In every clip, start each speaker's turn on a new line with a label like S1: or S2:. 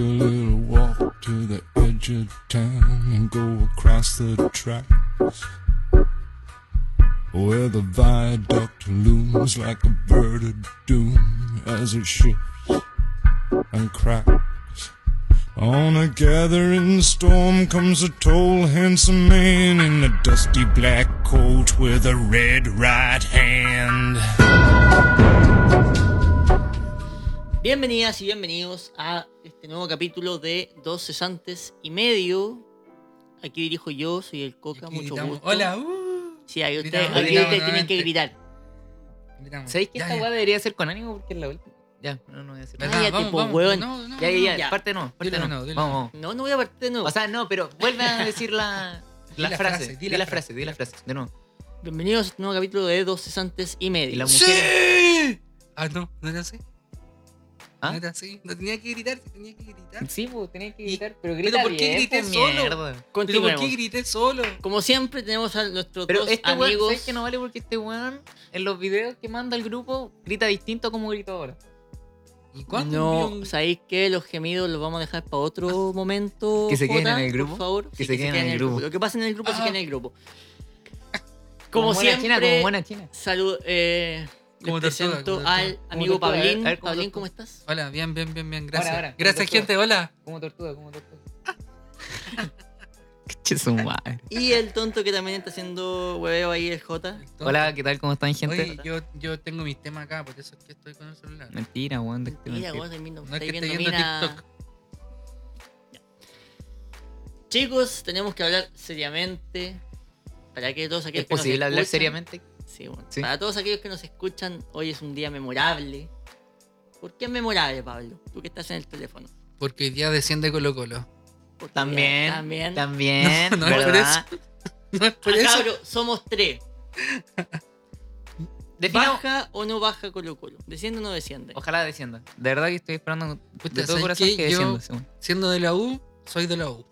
S1: a little walk to the edge of town and go across the tracks. Where the viaduct looms like a bird of doom as it shifts and cracks. On a gathering storm comes a tall, handsome man in a dusty black coat with a red right hand.
S2: Bienvenidas y bienvenidos a nuevo capítulo de Dos Cesantes y Medio. Aquí dirijo yo, soy el Coca,
S3: Aquí
S2: mucho
S3: gritamos,
S2: gusto.
S3: Hola, uh,
S2: Sí, ahí ustedes,
S3: Gritamos,
S2: aquí ustedes tienen que gritar.
S3: gritamos.
S4: ¿Sabéis que
S3: Ya,
S4: esta weá debería ser con ánimo? Porque es la última. Ya, no, no voy a decir nada.
S2: Cállate,
S3: Vamos,
S2: po,
S3: vamos,
S2: weón.
S3: No, no,
S4: Ya, ya, ya, parte no, parte
S3: Dilo
S4: no.
S3: no, dilo
S4: vamos,
S3: no.
S4: vamos.
S2: No, no voy a partir de nuevo.
S4: O sea, no, pero vuelve a decir la,
S3: Di
S4: la
S3: la
S4: frase.
S3: frase,
S4: Di la frase, di la frase. De nuevo.
S2: Bienvenidos a este nuevo capítulo de Dos Cesantes y Medio.
S4: Y la
S3: ¡Sí! Ah, no, no era así.
S4: ¿Ah?
S3: No era así. No tenía que gritar, tenía que gritar.
S4: Sí, pues tenés que gritar, pero
S3: ¿pero
S4: grita
S3: por qué
S4: bien,
S3: grité
S4: pues,
S3: solo? Pero ¿por qué grité solo?
S2: Como siempre, tenemos a nuestros
S4: Pero
S2: dos
S4: este
S2: amigos.
S4: ¿sabes que no vale? Porque este weón, en los videos que manda el grupo, grita distinto a como grita ahora.
S3: ¿Y cuándo
S2: No,
S3: un-
S2: ¿sabéis que Los gemidos los vamos a dejar para otro momento?
S4: Que se queden
S2: Jota,
S4: en el grupo.
S2: Por favor.
S4: Que se queden en el grupo.
S2: Lo que pasa en el grupo se
S3: Ah.
S2: queda en el grupo. Como,
S4: buena
S2: siempre,
S4: china, como buena china.
S2: salud, eh, les
S3: tortuga,
S2: presento
S3: como
S2: al
S3: tortuga.
S2: amigo
S4: tortuga,
S2: Pablín.
S4: ver,
S2: Pablín,
S4: tortuga.
S2: ¿cómo estás?
S3: Hola, bien, bien, bien, bien. Gracias.
S4: ahora,
S3: Gracias, gente. Hola.
S4: Como tortuga, como tortuga.
S2: Y el tonto que también está haciendo hueveo ahí, el J.
S4: Hola, ¿qué tal? ¿Cómo están, gente?
S3: Oye, yo, yo tengo mis temas acá, por eso es que estoy con el celular.
S4: Mentira, weón. mentira.
S2: viendo,
S3: No es que
S2: viendo
S3: viendo
S2: mina-
S3: TikTok.
S2: Chicos, tenemos que hablar seriamente. Para que todos aquellos
S4: ¿Es
S2: que nos
S4: posible hablar seriamente?
S2: Sí, bueno.
S4: Sí.
S2: Para todos aquellos que nos escuchan, hoy es un día memorable. ¿Por qué es memorable, Pablo? Tú que estás en el teléfono.
S3: Porque hoy día desciende Colo Colo.
S2: Porque
S4: También,
S2: También.
S4: también,
S3: No, no es por
S4: ¿verdad?
S3: No es por
S2: Ah,
S3: eso.
S2: cabro, somos tres. ¿Baja o no baja Colo Colo? ¿Desciende o no desciende?
S4: Ojalá descienda. De verdad que estoy esperando
S3: Puta,
S4: de todo
S3: ¿sabes
S4: corazón que
S3: Yo-
S4: descienda. según.
S3: Siendo de la U, soy de la U.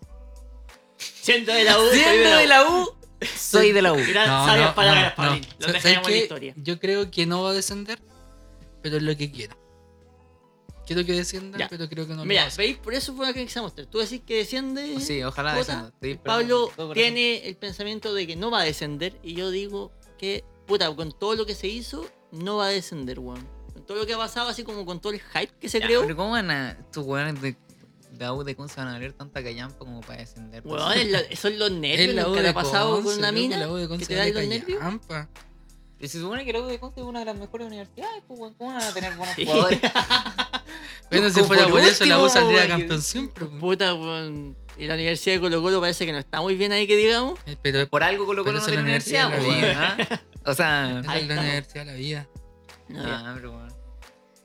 S2: Siendo de la U, soy
S4: Siendo de la U, soy de la U.
S2: Gran
S3: No,
S2: sabias
S3: no,
S2: palabras,
S3: no,
S2: Pablín.
S3: no.
S2: Lo
S3: ¿Sabes
S2: dejaremos en la historia.
S3: Yo creo que no va a descender, pero es lo que quiero. Quiero que descienda,
S2: Ya.
S3: pero creo que no lo va a
S2: Mira,
S3: hacer.
S2: ¿veis? Por eso fue la que empezamos. Tú decís que desciende.
S4: Sí, ojalá descienda.
S2: Pablo tiene el pensamiento de que no va a descender. Y yo digo que, puta, con todo lo que se hizo, no va a descender, weón. Con todo lo que ha pasado, así como con todo el hype que se
S4: Ya,
S2: creó.
S4: Pero ¿cómo van a. Estos weones de, de AU de Conce van a valer tanta callampa como para descender? pues?
S2: Weón, es la- son los nervios.
S3: Es la U
S2: ¿Nunca te ha pasado
S3: Conce,
S2: con una mina?
S3: la U de
S2: que te da
S3: vale
S2: los nervios?
S3: callampa.
S4: Y se supone que la U de Conce es una de las mejores universidades, pues, weón. ¿cómo van a tener buenos
S2: Sí.
S4: jugadores?
S3: Bueno, si fuera por eso, la U saldría campeón siempre. pues.
S2: Puta, weón. Y la Universidad de Colo Colo parece que no está muy bien ahí, que digamos.
S3: Eh, Pero
S4: Por algo Colo Colo no tiene
S3: la universidad
S4: weón. ¿ah? O sea.
S3: es la universidad de la vida.
S2: No,
S4: Ah, pero weón.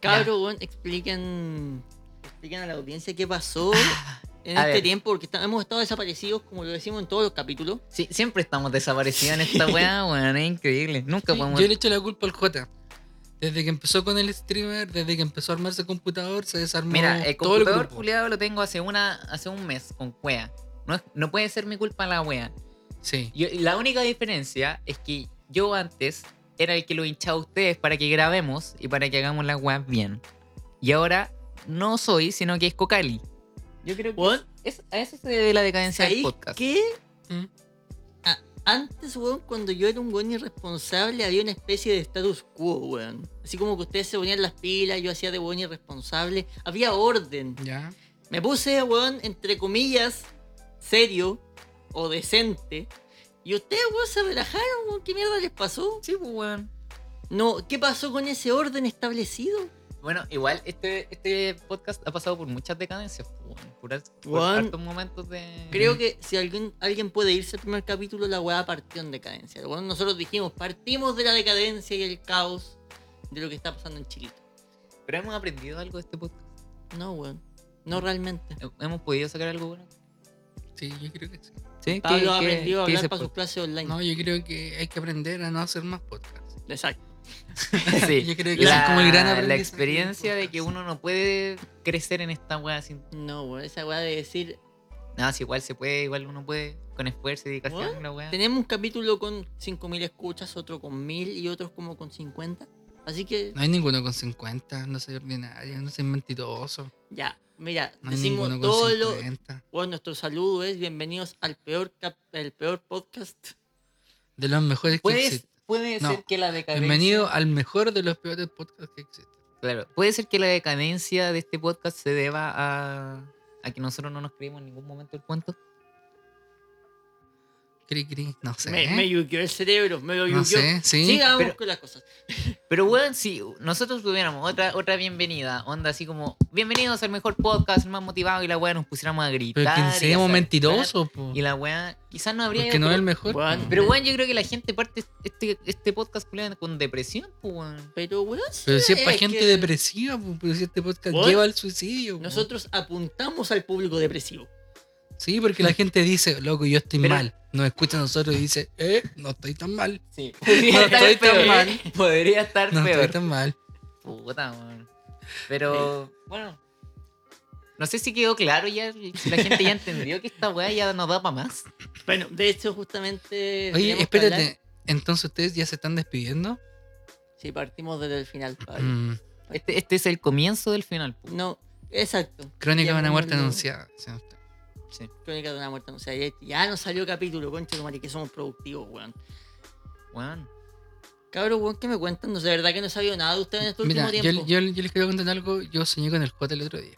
S2: Cabro, weón, expliquen, expliquen a la audiencia qué pasó en
S4: a
S2: este
S4: ver.
S2: tiempo, porque está- hemos estado desaparecidos, como lo decimos en todos los capítulos.
S4: Sí, siempre estamos desaparecidos en esta weá, weón. Es increíble. Nunca
S3: Sí,
S4: podemos.
S3: yo le echo la culpa al J. Desde que empezó con el streamer, desde que empezó a armarse el computador, se desarmó
S4: Mira, el
S3: todo el
S4: computador culiado lo tengo hace una hace un mes con cuea. No, es- no puede ser mi culpa la wea.
S3: Sí.
S4: Yo- la única diferencia es que yo antes era el que lo hinchaba a ustedes para que grabemos y para que hagamos las weas bien. Y ahora no soy, sino que es Cocali. Yo creo que es- a eso se debe la decadencia del
S2: ¿sabéis
S4: podcast.
S2: qué?
S3: ¿Mm?
S2: Antes, weón, cuando yo era un weón irresponsable, había una especie de status quo, weón. Así como que ustedes se ponían las pilas, yo hacía de weón irresponsable. Había orden.
S3: Ya.
S2: Me puse, weón, entre comillas, serio o decente. Y ustedes, weón, se relajaron, weón. ¿Qué mierda les pasó?
S4: Sí, pues, weón.
S2: No, ¿qué pasó con ese orden establecido?
S4: Bueno, igual este, este podcast ha pasado por muchas decadencias. Por, hartos momentos de.
S2: Creo que si alguien, alguien puede irse al primer capítulo, la weá partió en decadencia. Weón, nosotros dijimos, partimos de la decadencia y el caos de lo que está pasando en Chilito.
S4: Pero hemos aprendido algo de este podcast.
S2: No, weón. No realmente.
S4: Hemos podido sacar algo bueno.
S3: Sí, yo creo que sí.
S4: Sí,
S2: Pablo ha
S4: ¿Qué- qué-
S2: aprendido a hablar para sus
S4: podcast?
S2: clases online.
S3: No, yo creo que hay que aprender a no hacer más podcasts.
S2: Exacto.
S4: Sí.
S3: Yo creo que
S4: la,
S3: es como el gran
S4: la
S3: aprendizaje
S4: experiencia de que uno no puede crecer en esta weá sin.
S2: No, weón. Esa weá de decir,
S4: Nada, si igual se puede, igual uno puede con esfuerzo y dedicación la weá.
S2: tenemos un capítulo con 5.000 escuchas, otro con 1.000 y otros como con 50. Así que,
S3: No hay ninguno con 50, no soy ordinario, no soy mentiroso.
S2: ya. Mira,
S3: No hay
S2: decimos
S3: ninguno
S2: todo
S3: con
S2: lo.
S3: 50.
S2: Bueno, nuestro saludo es bienvenidos al peor cap- el peor podcast.
S3: De los mejores que
S4: Puede,
S3: No.
S4: ser que la decadencia.
S3: Bienvenido al mejor de los peores podcasts que existen.
S4: Claro, puede ser que la decadencia de este podcast se deba a, a que nosotros no nos creímos en ningún momento el cuento.
S3: Cri, cri. No sé.
S2: Me, me yuqueó el cerebro, me lo
S3: no
S2: yuqueó.
S3: sé, sí.
S2: Sigamos
S4: pero-
S2: con las cosas.
S4: Pero bueno, si nosotros tuviéramos otra, otra bienvenida, onda así como, bienvenidos al mejor podcast, el más motivado, y la weá nos pusiéramos a gritar.
S3: Pero que
S4: saltar,
S3: mentirosos, po.
S4: Y la weá quizás no habría...
S3: Porque no es el mejor.
S4: Pero bueno, yo creo que la gente parte este, este podcast con depresión, pues weón.
S2: Pero, weón,
S3: Pero si es para
S2: es
S3: gente
S2: que
S3: depresiva, po, pero si este podcast lleva al suicidio. po.
S2: Nosotros apuntamos al público depresivo.
S3: Sí, porque la gente dice, loco, yo estoy
S4: Pero-
S3: mal. Nos escucha a nosotros y dice, eh, no estoy tan mal.
S4: Sí.
S3: No estoy tan mal.
S4: Podría estar
S3: No
S4: peor.
S3: estoy tan mal.
S4: Puta, weón. Pero, bueno. No sé si quedó claro ya, si la gente ya entendió que esta weá ya no da para más.
S2: Bueno, de hecho, justamente.
S3: Oye, espérate. Entonces ustedes ya se están despidiendo.
S2: Sí, partimos desde el final, Pablo.
S3: Mm,
S4: Este, este es el comienzo del final.
S2: No, exacto.
S3: crónica de una muerte anunciada. Sea.
S4: Sí.
S2: Crónica de una muerte anunciada. Ya, ya nos salió capítulo, concha que somos productivos, weón.
S4: Weón.
S2: Cabros, weón, ¿qué me cuentan? No sé, de verdad que no he sabido nada de ustedes en este
S3: Mira,
S2: último
S3: yo,
S2: tiempo.
S3: yo, yo les quería contar algo. Yo soñé con el J el otro día.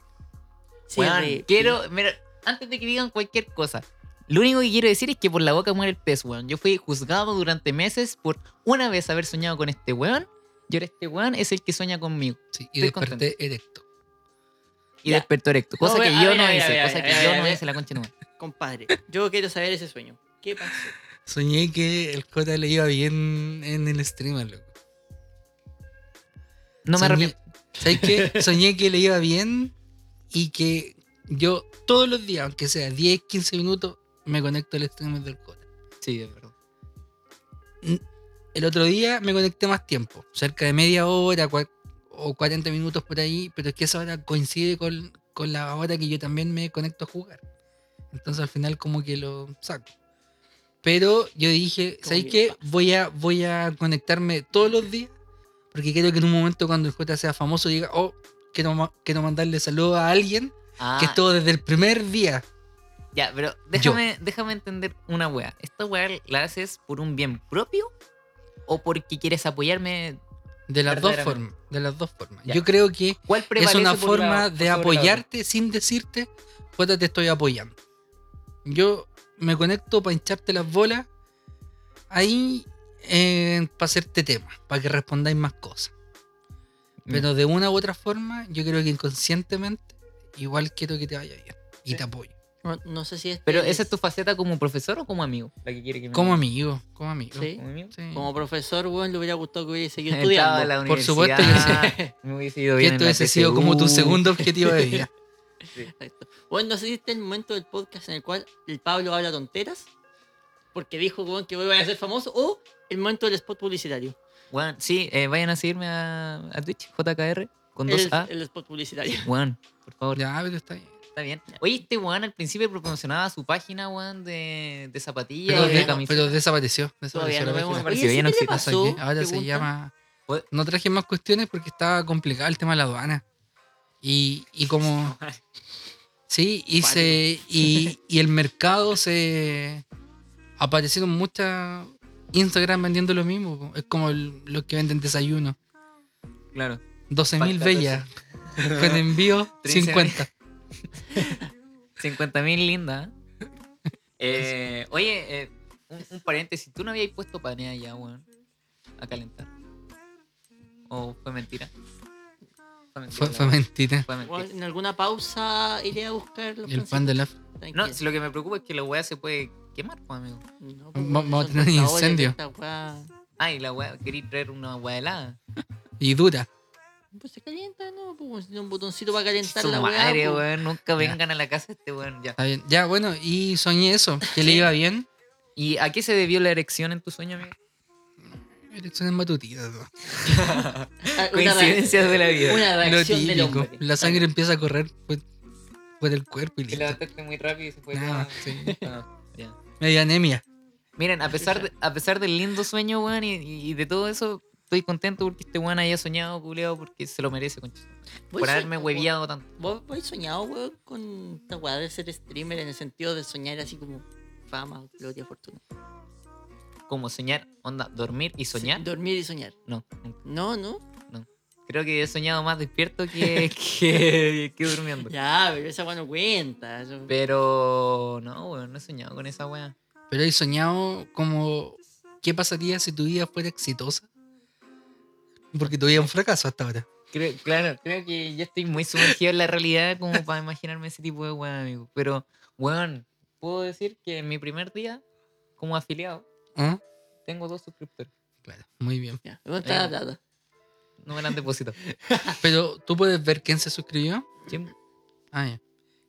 S2: Sí,
S4: Weón, quiero. Mira, antes de que digan cualquier cosa, lo único que quiero decir es que por la boca muere el pez, weón. Yo fui juzgado durante meses por una vez haber soñado con este weón. Y ahora este weón es el que sueña conmigo.
S3: Sí, y
S4: Estoy
S3: desperté erecto.
S4: Y
S2: Ya.
S4: despertó erecto. Cosa
S2: No,
S4: que yo
S2: ver,
S4: no hice. Cosa que yo no hice la concha madre.
S2: Compadre, yo quiero saber ese sueño. ¿Qué pasó?
S3: Soñé que el J le iba bien en el streamer, loco.
S4: No me arrepiento.
S3: ¿Sabes qué? Soñé que le iba bien y que yo todos los días, aunque sea 10, 15 minutos, me conecto al streamer del J.
S4: Sí, es verdad.
S3: El otro día me conecté más tiempo, cerca de media hora o 40 minutos por ahí, pero es que esa hora coincide con, con la hora que yo también me conecto a jugar. Entonces al final como que lo saco. Pero yo dije,
S2: Como
S3: ¿sabes
S2: que
S3: qué? Voy a, voy a conectarme todos los días, porque quiero que en un momento cuando el J sea famoso diga, oh, quiero, quiero mandarle saludos a alguien
S4: Ah,
S3: que estuvo desde el primer día.
S4: Ya, pero déjame, déjame entender una wea. ¿Esta wea la haces por un bien propio o porque quieres apoyarme?
S3: De las dos formas. De las dos formas.
S4: Ya.
S3: Yo creo que
S4: ¿Cuál
S3: es una
S4: la-
S3: forma de apoyarte sin decirte, Jota, te estoy apoyando. Yo me conecto para hincharte las bolas ahí para hacerte tema, para que respondáis más cosas. Pero de una u otra forma, yo creo que inconscientemente, igual quiero que te vaya bien y te apoyo.
S2: No, no sé si este
S4: Pero esa es tu faceta como profesor o como amigo? La que quiere que me
S3: Como amigo, como amigo.
S2: Sí.
S4: ¿Como amigo?
S3: Sí.
S2: Como profesor, weón, le hubiera gustado que hubiese seguido estudiando.
S4: la
S3: Por supuesto que
S4: universidad, Me hubiese ido
S3: Que
S4: bien
S3: esto
S4: en la
S3: hubiese sido como tu segundo objetivo de vida.
S2: Exacto. Bueno, no sé si este es el momento del podcast en el cual el Pablo habla tonteras. Porque dijo weón, que voy a ser famoso. O el momento del spot publicitario.
S4: Bueno, sí, eh, vayan a seguirme a, a Twitch, JKR, con
S2: El,
S4: 2A.
S2: el spot publicitario.
S4: Weón, por favor.
S3: Ya, pero está bien.
S4: Está bien. Oye, este weón al principio promocionaba su página, weón, de, de zapatillas
S3: Pero,
S4: de
S3: desapareció.
S2: Todavía
S3: desapareció
S2: no
S3: la
S2: vemos.
S3: página.
S4: Apareció,
S2: Oye,
S4: ya no
S2: ¿sí ¿qué le
S4: existe.
S2: pasó?
S3: Saqué. Ahora se llama. No traje más cuestiones porque estaba complicado el tema de la aduana. Y, y como. Sí, y, se, y, y el mercado se. Aparecieron muchas Instagram vendiendo lo mismo. Es como el- los que venden desayuno.
S4: Claro.
S3: 12.000
S4: Falta
S3: bellas. Con envío
S4: 13.000.
S3: 50.
S4: 50 mil linda. Eh, oye, eh, un, un paréntesis. ¿Tú no habías puesto panea ya, weón? A calentar. ¿O fue mentira? Fue mentira.
S3: Fue,
S4: la
S3: fue
S4: weá.
S3: mentira.
S4: Fue mentira.
S2: Weón, en alguna pausa iré a buscar los
S3: Y el pan de la.
S4: No, si lo que me preocupa es que la weá se puede quemar, pues, amigo.
S3: Va- vamos a tener un incendio.
S2: weá.
S4: Ah, y la weá, quería traer una weá helada.
S3: Y dura.
S2: Pues se calienta, ¿no? Pues tiene un botoncito para calentar
S4: Su
S2: la weá.
S4: madre,
S2: pues.
S4: weón. Nunca vengan a la casa de este weón, ya.
S3: Está bien. Ya, bueno, y soñé eso. Que le iba bien.
S4: ¿Y a qué se debió la erección en tu sueño, amigo?
S3: Elecciones matutinas. ¿no?
S2: Ah,
S4: Coincidencias de la vida.
S2: Una
S3: Lo
S2: reacción del hombre.
S3: La sangre empieza a correr por, por el cuerpo y
S4: Te
S3: listo.
S4: levantaste muy rápido y se fue todo-
S3: sí.
S4: Ah, ya.
S3: Media anemia.
S4: Miren, a pesar, de- a pesar del lindo sueño, weón, y, y de todo eso, estoy contento porque este weón haya soñado, culiado, porque se lo merece, concha.
S2: ¿Vos
S4: Por haberme hueviado tanto.
S2: ¿Vos, vos has soñado, weón, con esta weá de ser streamer en el sentido de soñar así como fama, gloria, fortuna?
S4: Como soñar, onda, dormir y soñar.
S2: Sí, dormir y soñar.
S4: No, nunca.
S2: No, no.
S4: creo que he soñado más despierto que, que, que durmiendo.
S2: Ya, pero esa weá no cuenta. eso-
S4: Pero no, weón, no he soñado con esa weá.
S3: Pero he soñado como. ¿Qué pasaría si tu vida fuera exitosa? Porque tu vida es un fracaso hasta ahora.
S4: Creo, claro, creo que ya estoy muy sumergido en la realidad como para imaginarme ese tipo de weá, amigo. Pero, weón, puedo decir que en mi primer día, como afiliado,
S3: ¿Ah?
S4: tengo dos suscriptores.
S3: Claro, muy bien.
S2: Ya, ¿dónde está la plata?
S4: No me la han depositado.
S3: Pero tú puedes ver quién se suscribió.
S4: Sí,
S3: Ah, ya.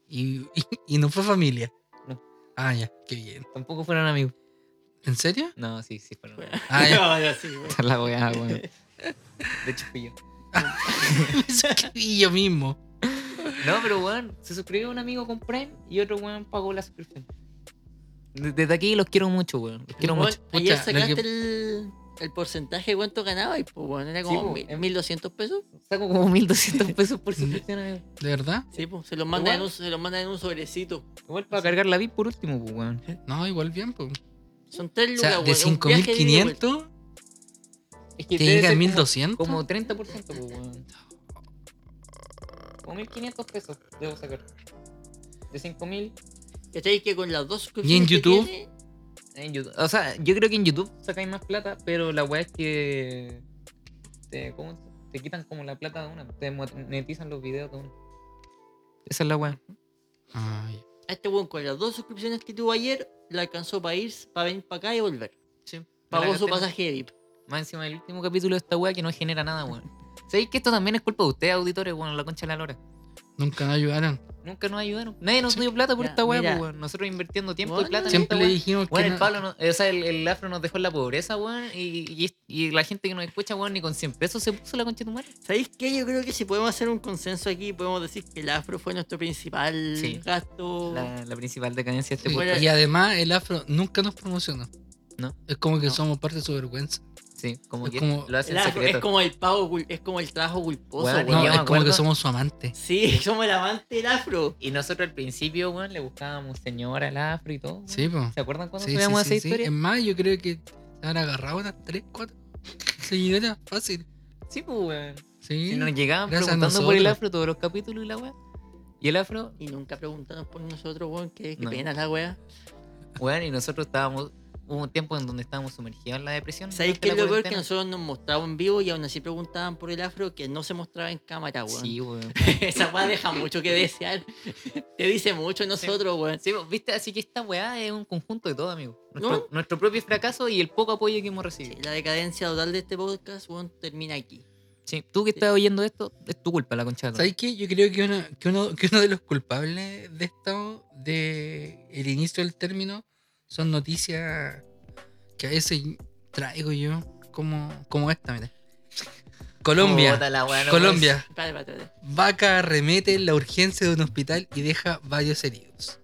S3: Y, y, y no fue familia.
S4: No.
S3: Ah, ya, qué bien.
S4: Tampoco fueron amigos.
S3: ¿En serio?
S4: No, sí, sí fueron amigos.
S3: Ah, ya.
S2: No, ya sí, weón.
S4: Weón. De
S3: suscribí yo mismo.
S4: No, pero weón, se suscribió un amigo con Prime y otro weón pagó la suscripción. De- Desde aquí los quiero mucho, weón. Los quiero
S2: Weón,
S4: mucho.
S2: Ayer sacaste
S3: que-
S2: el, el porcentaje de cuánto ganaba y pues bueno, era
S4: Sí,
S2: como
S4: po,
S2: mil-
S4: em-
S2: 1200 pesos.
S4: Saco como 1200 pesos por suscripción, amigo.
S3: ¿De verdad?
S2: Sí, pues se los mandan en un, se los mandan en un sobrecito.
S4: Igual para cargar la VIP por último, pues, weón.
S3: No, igual bien, pues.
S2: Son tres
S3: O
S2: lucas,
S3: sea,
S2: weón,
S3: de
S2: es un viaje de ida y vuelta.
S3: 5500
S4: Es que
S3: te llega a
S4: ser como-
S3: 1200.
S4: Como 30%, pues, weón. Como 1500 pesos debo sacar. De 5000
S2: ¿Cachai? Que con las dos
S3: ¿Y
S2: suscripciones
S3: en
S2: que
S3: YouTube?
S2: tiene,
S4: en YouTube. O sea, yo creo que en YouTube sacáis más plata, pero la weá es que. Te, ¿cómo se- te quitan como la plata de una. Te monetizan los videos de una. Esa es la weá.
S3: Ay,
S2: a este weón con las dos suscripciones que tuvo ayer, le alcanzó para ir, para venir para acá y volver.
S4: Sí.
S2: Pagó su
S4: la
S2: pasaje de VIP.
S4: Más encima del último capítulo de esta weá que no genera nada, weón. ¿Sabéis que esto también es culpa de ustedes, auditores, weón? La concha de la lora.
S3: nunca nos ayudaron.
S4: Nunca nos ayudaron. Nadie nos dio plata por
S2: Ya,
S4: esta weá,
S2: mira.
S4: pues, weón. Nosotros invirtiendo tiempo
S2: Bueno,
S4: y plata en
S3: Siempre
S4: esta
S3: le
S4: weá.
S3: dijimos que.
S4: Bueno, el
S3: no-
S4: Pablo, no- o sea, el, el afro nos dejó en la pobreza, weón. Y, y, y la gente que nos escucha, weón, ni con 100 pesos se puso la concha de tu madre.
S2: ¿Sabéis qué? Yo creo que si podemos hacer un consenso aquí, podemos decir que el afro fue nuestro principal
S4: Sí.
S2: gasto.
S4: La, la principal decadencia de este
S3: Sí,
S4: podcast.
S3: Y además, el afro nunca nos promocionó.
S4: No.
S3: Es como que
S2: No.
S3: somos parte de su vergüenza.
S4: Sí, como
S3: Es
S4: que
S3: como-
S4: lo hace
S2: El
S4: en
S2: afro
S4: secreto.
S2: es como el cul- es como el trabajo culposo.
S3: No, es como que somos su amante.
S2: Sí, somos el amante del afro.
S4: Y nosotros al principio, weón, le buscábamos señora al afro y todo.
S3: Sí, pues.
S4: ¿Se acuerdan cuando
S3: sí,
S4: subíamos
S3: sí,
S4: esa
S3: sí.
S4: historia?
S3: Es más, yo creo que se han agarrado unas 3, 4 seguidoras fácil.
S4: Sí, pues, weón.
S3: Sí.
S4: Si nos llegaban preguntando por el afro todos los capítulos y la weá. Y el afro,
S2: Y nunca preguntaron por nosotros, weón. Qué, qué
S4: No.
S2: pena la wea.
S4: weón, y nosotros estábamos. Hubo un tiempo en donde estábamos sumergidos en la depresión.
S2: ¿Sabéis qué es lo peor? Que nosotros nos mostraban en vivo y aún así preguntaban por el afro que no se mostraba en cámara, weón.
S4: Sí, weón.
S2: Esa weá deja mucho que desear. Te dice mucho nosotros, weón.
S4: Sí, viste, así que esta weá es un conjunto de todo, amigo. Nuestro,
S2: ¿No?
S4: nuestro propio fracaso y el poco apoyo que hemos
S2: Sí,
S4: recibido.
S2: la decadencia total de este podcast, weón, termina aquí.
S4: Sí, tú que estás oyendo esto, es tu culpa la concha
S3: ¿Sabes qué? Yo creo que uno, que uno, que uno de los culpables de esto, de el inicio del término, son noticias que a veces traigo yo, como, como esta, mira. Colombia. Colombia. Vaca arremete en la urgencia de un hospital y deja varios heridos.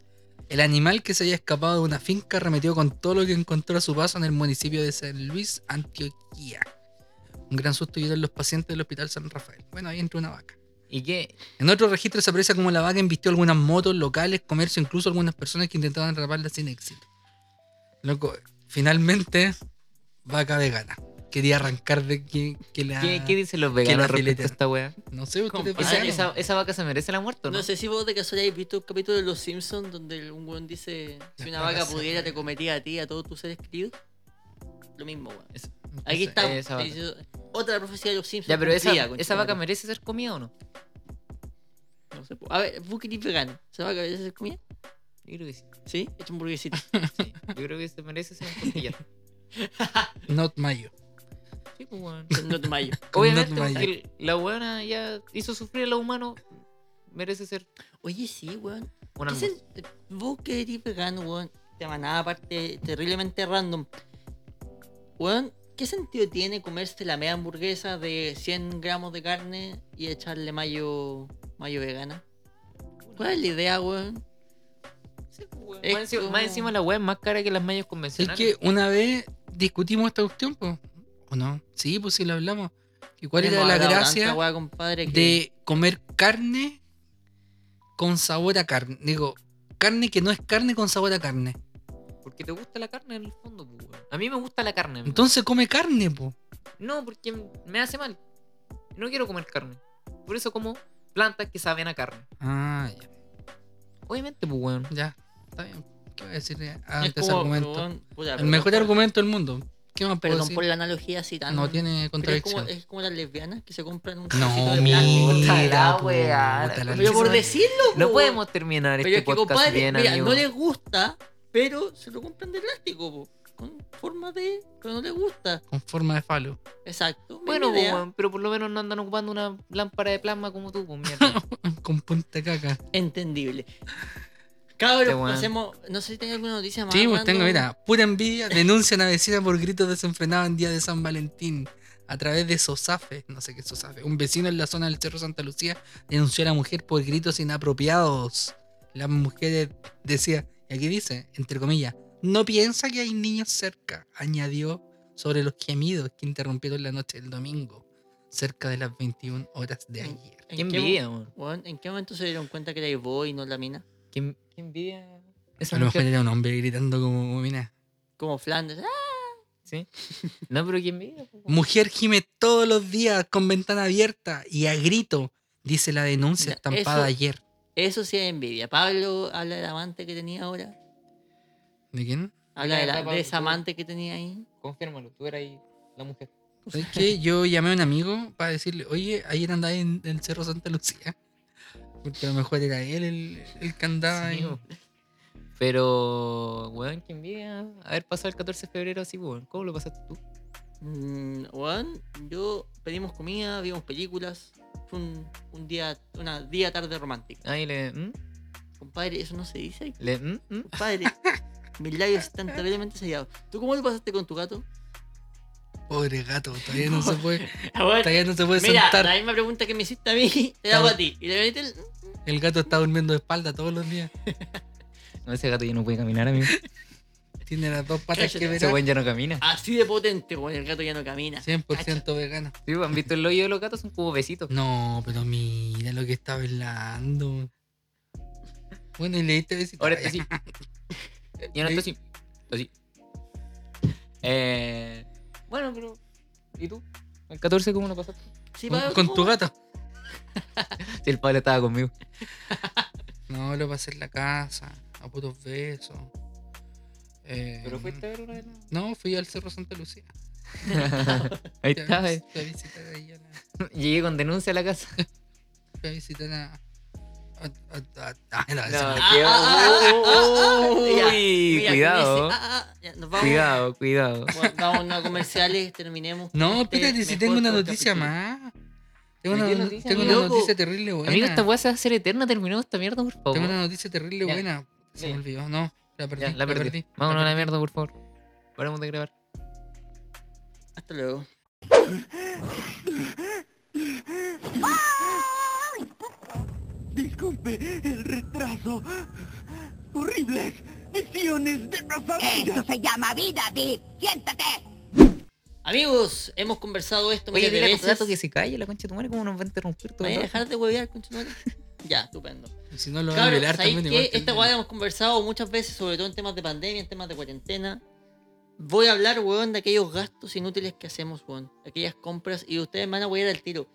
S3: El animal que se había escapado de una finca arremetió con todo lo que encontró a su paso en el municipio de San Luis, Antioquia. Un gran susto dieron los pacientes del hospital San Rafael. Bueno, ahí entró una vaca.
S4: ¿Y qué?
S3: En otro registro se aprecia como la vaca embistió algunas motos, locales, comercio, incluso algunas personas que intentaban atraparla sin éxito. Loco, finalmente, vaca vegana. Quería arrancar de que, que la.
S4: ¿Qué, qué dicen los veganos respecto
S3: fileten.
S4: a esta weá?
S3: No sé, ustedes
S2: Compadre,
S4: ¿Esa,
S3: piensan-
S4: esa, esa vaca se merece la muerte o no?
S2: No sé si vos de casualidad habéis visto un capítulo de Los Simpsons donde un weón dice: Si una vaca pudiera, te comería a ti y a todos tus seres queridos. Lo mismo, weón. Aquí está.
S4: esa vaca.
S2: dice- Otra profecía de Los Simpsons.
S4: Ya, pero esa, vaca merece ser comida o no?
S2: No sé. A ver, vos querés vegano. ¿Esa vaca merece ser comida?
S4: Yo creo que sí.
S2: Sí, hecho un burguesito.
S4: sí. Yo creo que se merece ser un costillar.
S3: Not mayo.
S4: Sí, pues, weón.
S2: te mayo.
S4: Obviamente,
S3: Not Mayo.
S4: porque la buena ya hizo sufrir a los humanos, merece ser
S2: Oye, sí, weón.
S4: un
S2: ¿Qué
S4: almuerzo.
S2: sen- Vos que eres vegano, weón. Tema nada aparte, terriblemente random. Weón, ¿qué sentido tiene comerse la media hamburguesa de 100 gramos de carne y echarle mayo, mayo vegana? ¿Cuál es la idea, weón?
S4: Sí, pues.
S2: Es
S4: Más, encima,
S2: como-
S4: más encima la weá es más cara que las mallas
S3: Es
S4: convencionales.
S3: que una vez discutimos esta cuestión, pues. ¿O no? Sí, pues sí lo hablamos. ¿Y cuál era la gracia
S2: compadre, que-
S3: de comer carne con sabor a carne? Digo, carne que no es carne con sabor a carne.
S4: Porque te gusta la carne en el fondo, pues, weón. A mí me gusta la carne.
S3: Entonces come carne, po.
S4: No, porque me hace mal. No quiero comer carne. Por eso como plantas que saben a carne.
S3: Ah, ya.
S4: Obviamente, pues, weón.
S3: Ya, está bien. ¿Qué voy a decir
S2: es
S3: ante ese
S2: como-
S3: argumento?
S2: puta,
S3: El mejor argumento del mundo. ¿Qué más
S2: Perdón
S3: decir?
S2: por la analogía así tan.
S3: No tiene
S2: Pero es
S3: contradicción.
S2: como, es como las lesbianas que se compran un
S3: No,
S2: de
S3: mira,
S4: la weá.
S2: Pero por decirlo,
S4: No
S2: po,
S4: podemos terminar
S2: Pero
S4: este
S2: es que,
S4: podcast
S2: compadre,
S4: bien,
S2: mira,
S4: amigo.
S2: no les gusta, pero se lo compran de plástico, po, con forma de. Pero no les gusta.
S3: Con forma de falo.
S2: Exacto.
S4: Bueno, pero por lo menos no andan ocupando una lámpara de plasma como tú, pues mierda.
S3: Con punta caca.
S2: entendible. Cabros,
S4: Este
S2: pasemos. No sé si tengo alguna noticia más.
S3: Sí, pues tengo, mira, pura envidia, denuncia a una vecina por gritos desenfrenados en día de San Valentín. A través de Sosafe, no sé qué es Sosafe. Un vecino en la zona del Cerro Santa Lucía denunció a la mujer por gritos inapropiados. La mujer decía, y aquí dice, entre comillas, no piensa que hay niños cerca, añadió sobre los gemidos que interrumpieron la noche del domingo, cerca de las 21 horas de ayer.
S2: ¿En
S4: Qué envidia, weón.
S2: weón, ¿En qué momento se dieron cuenta que era vos y no la mina?
S4: ¿Qué, qué envidia esa
S3: A lo mejor era un hombre gritando como, mira,
S2: Como Flanders. ¡ah!
S4: ¿Sí? No, pero qué envidia.
S3: Mujer gime todos los días con ventana abierta y a grito, dice la denuncia
S2: Ya,
S3: estampada
S2: eso-
S3: ayer.
S2: Eso sí es envidia. Pablo habla del amante que tenía ahora.
S3: ¿De quién?
S2: Habla de, la- de esa amante que tenía ahí.
S4: Confírmalo, tú eras ahí la mujer.
S3: ¿Sabes qué? Yo llamé a un amigo para decirle, oye, ayer andaba en el Cerro Santa Lucía. Porque a lo mejor era él el, el que andaba
S4: Sí,
S3: ahí.
S4: weón. Pero, weón, qué envidia haber pasado el 14 de febrero así, weón. ¿Cómo lo pasaste tú?
S2: Mm, weón, yo pedimos comida, vimos películas. Fue un, un día, una día tarde romántica.
S4: Ahí le. ¿mm?
S2: Compadre, eso no se dice.
S4: le.
S2: Compadre, mis labios están terriblemente sellados. ¿Tú cómo lo pasaste con tu gato?
S3: Pobre gato, todavía no se puede,
S2: Ah,
S3: todavía no se puede
S2: Mira,
S3: sentar.
S2: la misma pregunta que me hiciste a mí, te la hago a ti. Y le metí el-
S3: El gato está durmiendo de espalda todos los días.
S4: No, ese gato ya no puede caminar, amigo.
S3: Tiene las dos patas
S2: Cállate.
S3: que
S4: Ese
S3: verá.
S4: weón ya no camina.
S2: Así de potente, weón. El gato ya no camina.
S3: 100% vegano.
S4: Sí, ¿Han visto el hoyo de los gatos? Son como besitos.
S3: No, pero mira lo que está hablando. Bueno, y leíste besito.
S4: Ahora
S3: Ah,
S4: está así. Ya no está así. Así. Eh, bueno, pero. ¿Y tú? ¿El 14 cómo lo pasaste?
S2: Sí,
S3: Con, con tu gato.
S4: Si el padre estaba conmigo.
S3: No, lo pasé en la casa, a putos besos. Eh,
S4: Pero fuiste a ver una de las.
S3: No, fui al Cerro Santa Lucía.
S4: Ahí
S3: Fui a
S4: está, eh.
S3: Fui a visitar ahí a la-
S4: Llegué con denuncia a la casa.
S3: Fui a visitar a. a, a- a- ah, no,
S4: No,
S3: ese no.
S4: qué-
S2: ya,
S4: Uy,
S2: Mira,
S4: cuidado.
S2: ah, ah, ya, nos vamos.
S4: Cuidado, cuidado.
S2: Bueno, vamos a comerciales, terminemos.
S3: No,
S2: este
S3: espérate, si
S2: mejor
S3: tengo una noticia más. Tengo
S4: ¿Y
S3: una,
S4: noticia,
S3: tengo una noticia terrible buena.
S4: Amigo, esta weá se va a hacer eterna. Terminemos esta mierda, por favor.
S3: Tengo una noticia terrible
S4: Ya.
S3: buena. Se me olvidó. No, la perdí.
S4: Ya, la perdí. Vámonos a la mierda, por favor. Paremos de grabar.
S2: Hasta luego.
S5: Disculpe el retraso. Horribles visiones de pesadilla.
S6: Eso se llama vida, Dick. Siéntate.
S2: Amigos, hemos conversado esto
S4: Oye,
S2: de
S4: dile a tu
S2: veces.
S4: gato que se calle la concha de tu madre, ¿cómo nos va a interrumpir todo
S2: ¿Vaya
S4: el
S2: a dejar de huevear, conchetumare? Ya, estupendo.
S3: Si no lo van a
S2: Claro,
S3: velar
S2: ¿sabéis
S3: también. que
S2: Esta
S3: de-
S2: weá hemos conversado muchas veces, sobre todo en temas de pandemia, en temas de cuarentena. Voy a hablar, weón, de aquellos gastos inútiles que hacemos, weón. Aquellas compras, y ustedes me van a huear al tiro.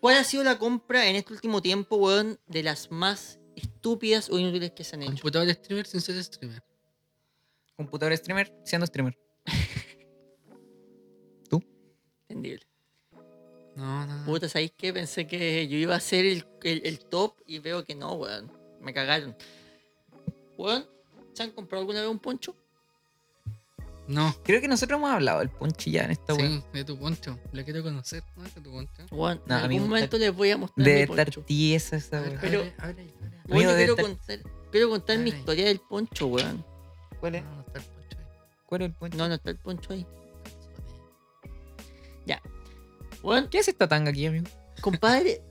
S2: ¿Cuál ha sido la compra en este último tiempo, weón, de las más estúpidas o inútiles que se han hecho?
S3: Computador streamer sin ser streamer.
S4: Computador streamer, siendo streamer.
S2: Entendible.
S3: No, no, no.
S2: Puta, ¿sabéis qué? Pensé que yo iba a ser el, el- el top y veo que no, weón. Me cagaron. Weón, ¿se han comprado alguna vez un poncho?
S3: No.
S4: Creo que nosotros hemos hablado del ponche ya en esta weá.
S3: Sí, de tu poncho. La quiero conocer. ¿No es de tu poncho?
S2: Weón,
S4: No,
S2: en algún momento les voy a mostrar
S4: Debe
S2: mi
S4: estar
S2: poncho.
S4: tiesa esa
S3: Abre,
S4: weá.
S2: Pero-
S3: abre, abre, abre.
S2: Weón,
S4: debe
S2: quiero
S4: estar-
S2: contar, quiero contar mi historia del poncho, weón.
S4: ¿Cuál es?
S3: No, no está el poncho ahí.
S4: ¿Cuál es el ponche?
S2: No, no está el poncho ahí. Weón,
S4: ¿Qué hace esta tanga aquí, amigo?
S2: compadre,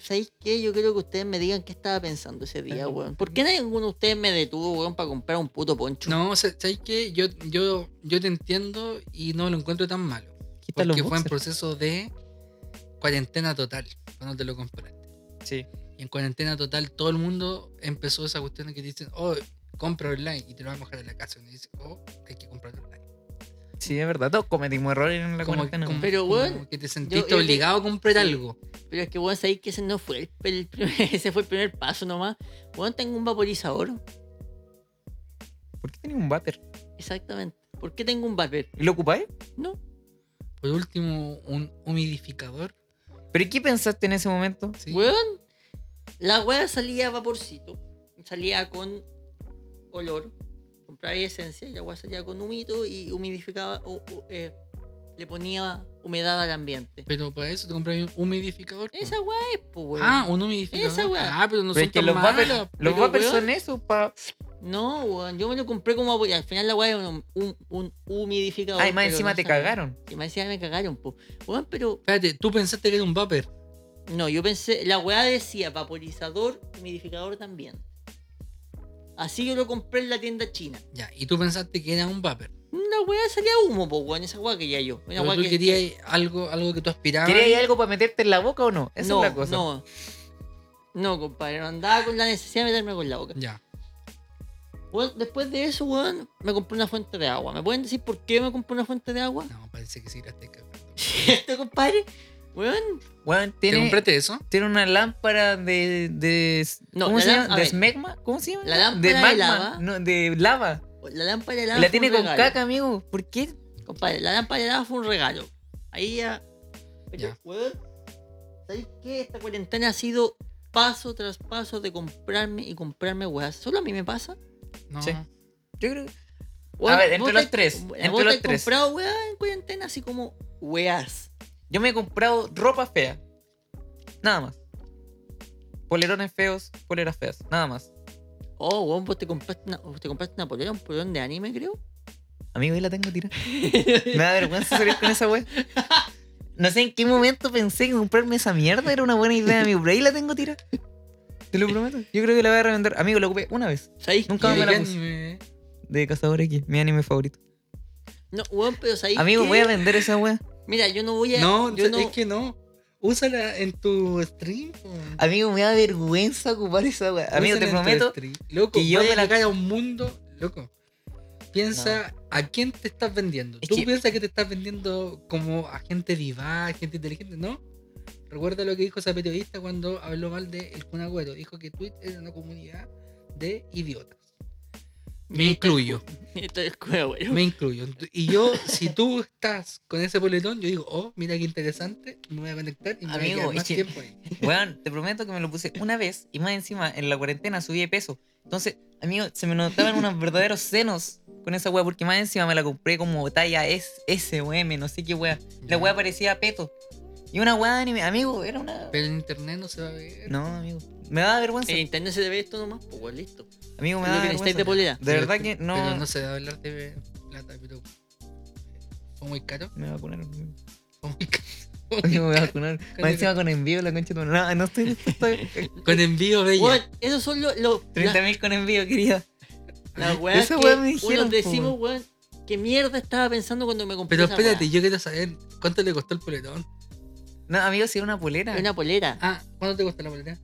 S2: ¿sabéis qué? Yo quiero que ustedes me digan qué estaba pensando ese día, weón. ¿Por qué ninguno de ustedes me detuvo, weón, para comprar un puto poncho?
S3: No, sa- ¿sabes qué? Yo, yo, yo te entiendo y no lo encuentro tan malo.
S4: Los
S3: Porque fue en
S4: boxers.
S3: proceso de cuarentena total, cuando te lo compraste.
S4: Sí.
S3: Y en cuarentena total todo el mundo empezó esa cuestión de que dicen, oh, compra online y te lo van a bajar a la casa. Y uno dice, oh, hay que comprar online.
S4: Sí, es verdad. Todos cometimos errores en la
S3: Como,
S4: cuarentena.
S3: como-
S2: Pero, weón,
S3: que te sentiste
S2: yo
S3: obligado a comprar algo.
S2: Pero es que, weón, sabéis que ese no fue el, el primer- ese fue el primer paso nomás. Weón, tengo un vaporizador.
S4: ¿Por qué tenía un váter?
S2: Exactamente. ¿Por qué tengo un vapor?
S4: ¿Y lo ocupáis?
S2: No.
S3: Por último, un humidificador.
S4: ¿Pero qué pensaste en ese momento?
S3: ¿sí?
S2: Weón, la weá salía a vaporcito. Salía con olor. Compraba esencia y la weá salía con humito y humidificaba. o- o, eh, le ponía humedad al ambiente.
S3: Pero para eso te compré un humidificador.
S2: Esa weá es, pues, weón.
S3: Ah, un humidificador.
S2: Esa weá.
S3: Ah, pero no
S4: Pero
S3: son
S4: es que
S3: tan
S4: los vapers, los son eso, pa...
S2: No, weón, yo me lo compré como apoyo. Al final la weá era un, un, un humidificador.
S4: Ay, más
S2: pero
S4: encima
S2: no
S4: te cagaron.
S2: Y más encima me cagaron, pues. Weón, pero
S3: Espérate, tú pensaste que era un vapor.
S2: no, yo pensé, la weá decía vaporizador, humidificador también. Así yo lo compré en la tienda china.
S3: Ya, y tú pensaste que era un vapor.
S2: Una weá salía humo, pues, weón, esa weá quería yo. Una
S3: Pero tú
S2: que-
S3: querías algo, algo que tú aspirabas.
S4: ¿Querías algo para meterte en la boca o no? Esa
S2: no,
S4: es la cosa.
S2: No, no, compadre, no andaba con la necesidad de meterme con la boca.
S3: Ya.
S2: Weón, después de eso, weón, me compré una fuente de agua. ¿Me pueden decir por qué me compré una fuente de agua?
S3: No, parece que sí la estoy cagando.
S2: ¿Cierto, compadre? Weón,
S4: Weón,
S3: ¿Te
S4: tiene,
S3: compraste eso?
S4: tiene una lámpara de. de
S2: No,
S4: ¿Cómo se llama?
S2: a
S4: ¿De smegma? ¿Cómo se llama?
S2: La lámpara
S4: de
S2: lava.
S4: No, de lava.
S2: la lámpara de lava
S4: la tiene con
S2: regalo.
S4: caca, amigo. ¿Por qué?
S2: Compadre, la lámpara de lava fue un regalo. Ahí ya. Pero,
S3: Ya.
S2: weón, ¿sabéis qué? Esta cuarentena ha sido paso tras paso de comprarme y comprarme weas. ¿Solo a mí me pasa?
S3: No.
S4: Sí. Yo creo.
S2: Weón,
S4: ver, entre los
S2: te-
S4: tres,
S2: ¿Vos
S4: entre
S2: te
S4: los
S2: has
S4: tres.
S2: comprado weas en cuarentena así como weas?
S4: Yo me he comprado ropa fea. Nada más. Polerones feos, poleras feas. Nada más.
S2: Oh, weón, vos te compraste una, vos te compraste una polera, un polerón de anime, creo.
S4: Amigo, ahí la tengo tirada. Me da vergüenza salir con esa wea. No sé en qué momento pensé que comprarme esa mierda era una buena idea, amigo. Pero ahí la tengo tirada. Te lo prometo. Yo creo que la voy a revender. Amigo, la ocupé una vez.
S2: ¿Sabéis
S4: Nunca me la
S3: ¿Qué
S4: puse.
S3: anime?
S4: De Cazador X, mi anime favorito.
S2: No, weón, pero ¿sabéis
S4: Amigo,
S2: qué?
S4: voy a vender esa wea.
S2: Mira, yo no voy a.
S3: No,
S2: yo no...
S3: es que no. Úsala en tu stream.
S4: Amigo, me da vergüenza ocupar esa wea. Amigo,
S3: Úsala
S4: te prometo.
S3: Loco,
S4: que yo me la-
S3: a llegar a un mundo. Loco. Piensa a quién te estás vendiendo.
S4: Es
S3: Tú
S4: que-
S3: piensas que te estás vendiendo como a gente viva, gente inteligente, ¿no? Recuerda lo que dijo esa periodista cuando habló mal de El Kun Agüero. Dijo que Twitter era una comunidad de idiotas. Me incluyo, me incluyo. Y yo, si tú estás con ese boletón, yo digo, oh, mira qué interesante, me voy a conectar y me voy a
S4: Amigo,
S3: quedar más
S4: que-
S3: tiempo ahí.
S4: Weón, te prometo que me lo puse una vez y más encima en la cuarentena subí de peso. Entonces, amigo, se me notaban unos verdaderos senos con esa wea porque más encima me la compré como talla S, S o M, no sé qué wea. La wea parecía peto. Y una wea de anime, amigo, era una.
S3: Pero en internet no se va a ver.
S4: No, amigo. Me da vergüenza.
S2: En internet se debe esto nomás, pues weón, listo.
S4: Amigo, me
S2: lo
S4: da
S2: de
S4: vergüenza.
S2: polera.
S4: De verdad que no.
S3: Pero no se va a hablar de plata, pero. ¿Fue muy caro?
S4: Me vacunaron. amigo.
S3: ¿Fue muy caro?
S4: Amigo, me vacunaron. Más encima con envío la concha de. No, no estoy dispuesto a.
S3: Con envío, bella.
S2: Weón, esos son los. los
S4: 30 mil con envío, querida.
S2: las weas
S4: Esa wea me dijeron,
S2: unos decimos,
S4: weón.
S2: ¿qué mierda estaba pensando cuando me compré
S3: Pero
S2: esa
S3: espérate,
S2: wea?
S3: yo quiero saber cuánto le costó el poletón.
S4: No, amigo, si era una polera.
S2: Es una polera.
S3: Ah, ¿cuánto te costó la polera?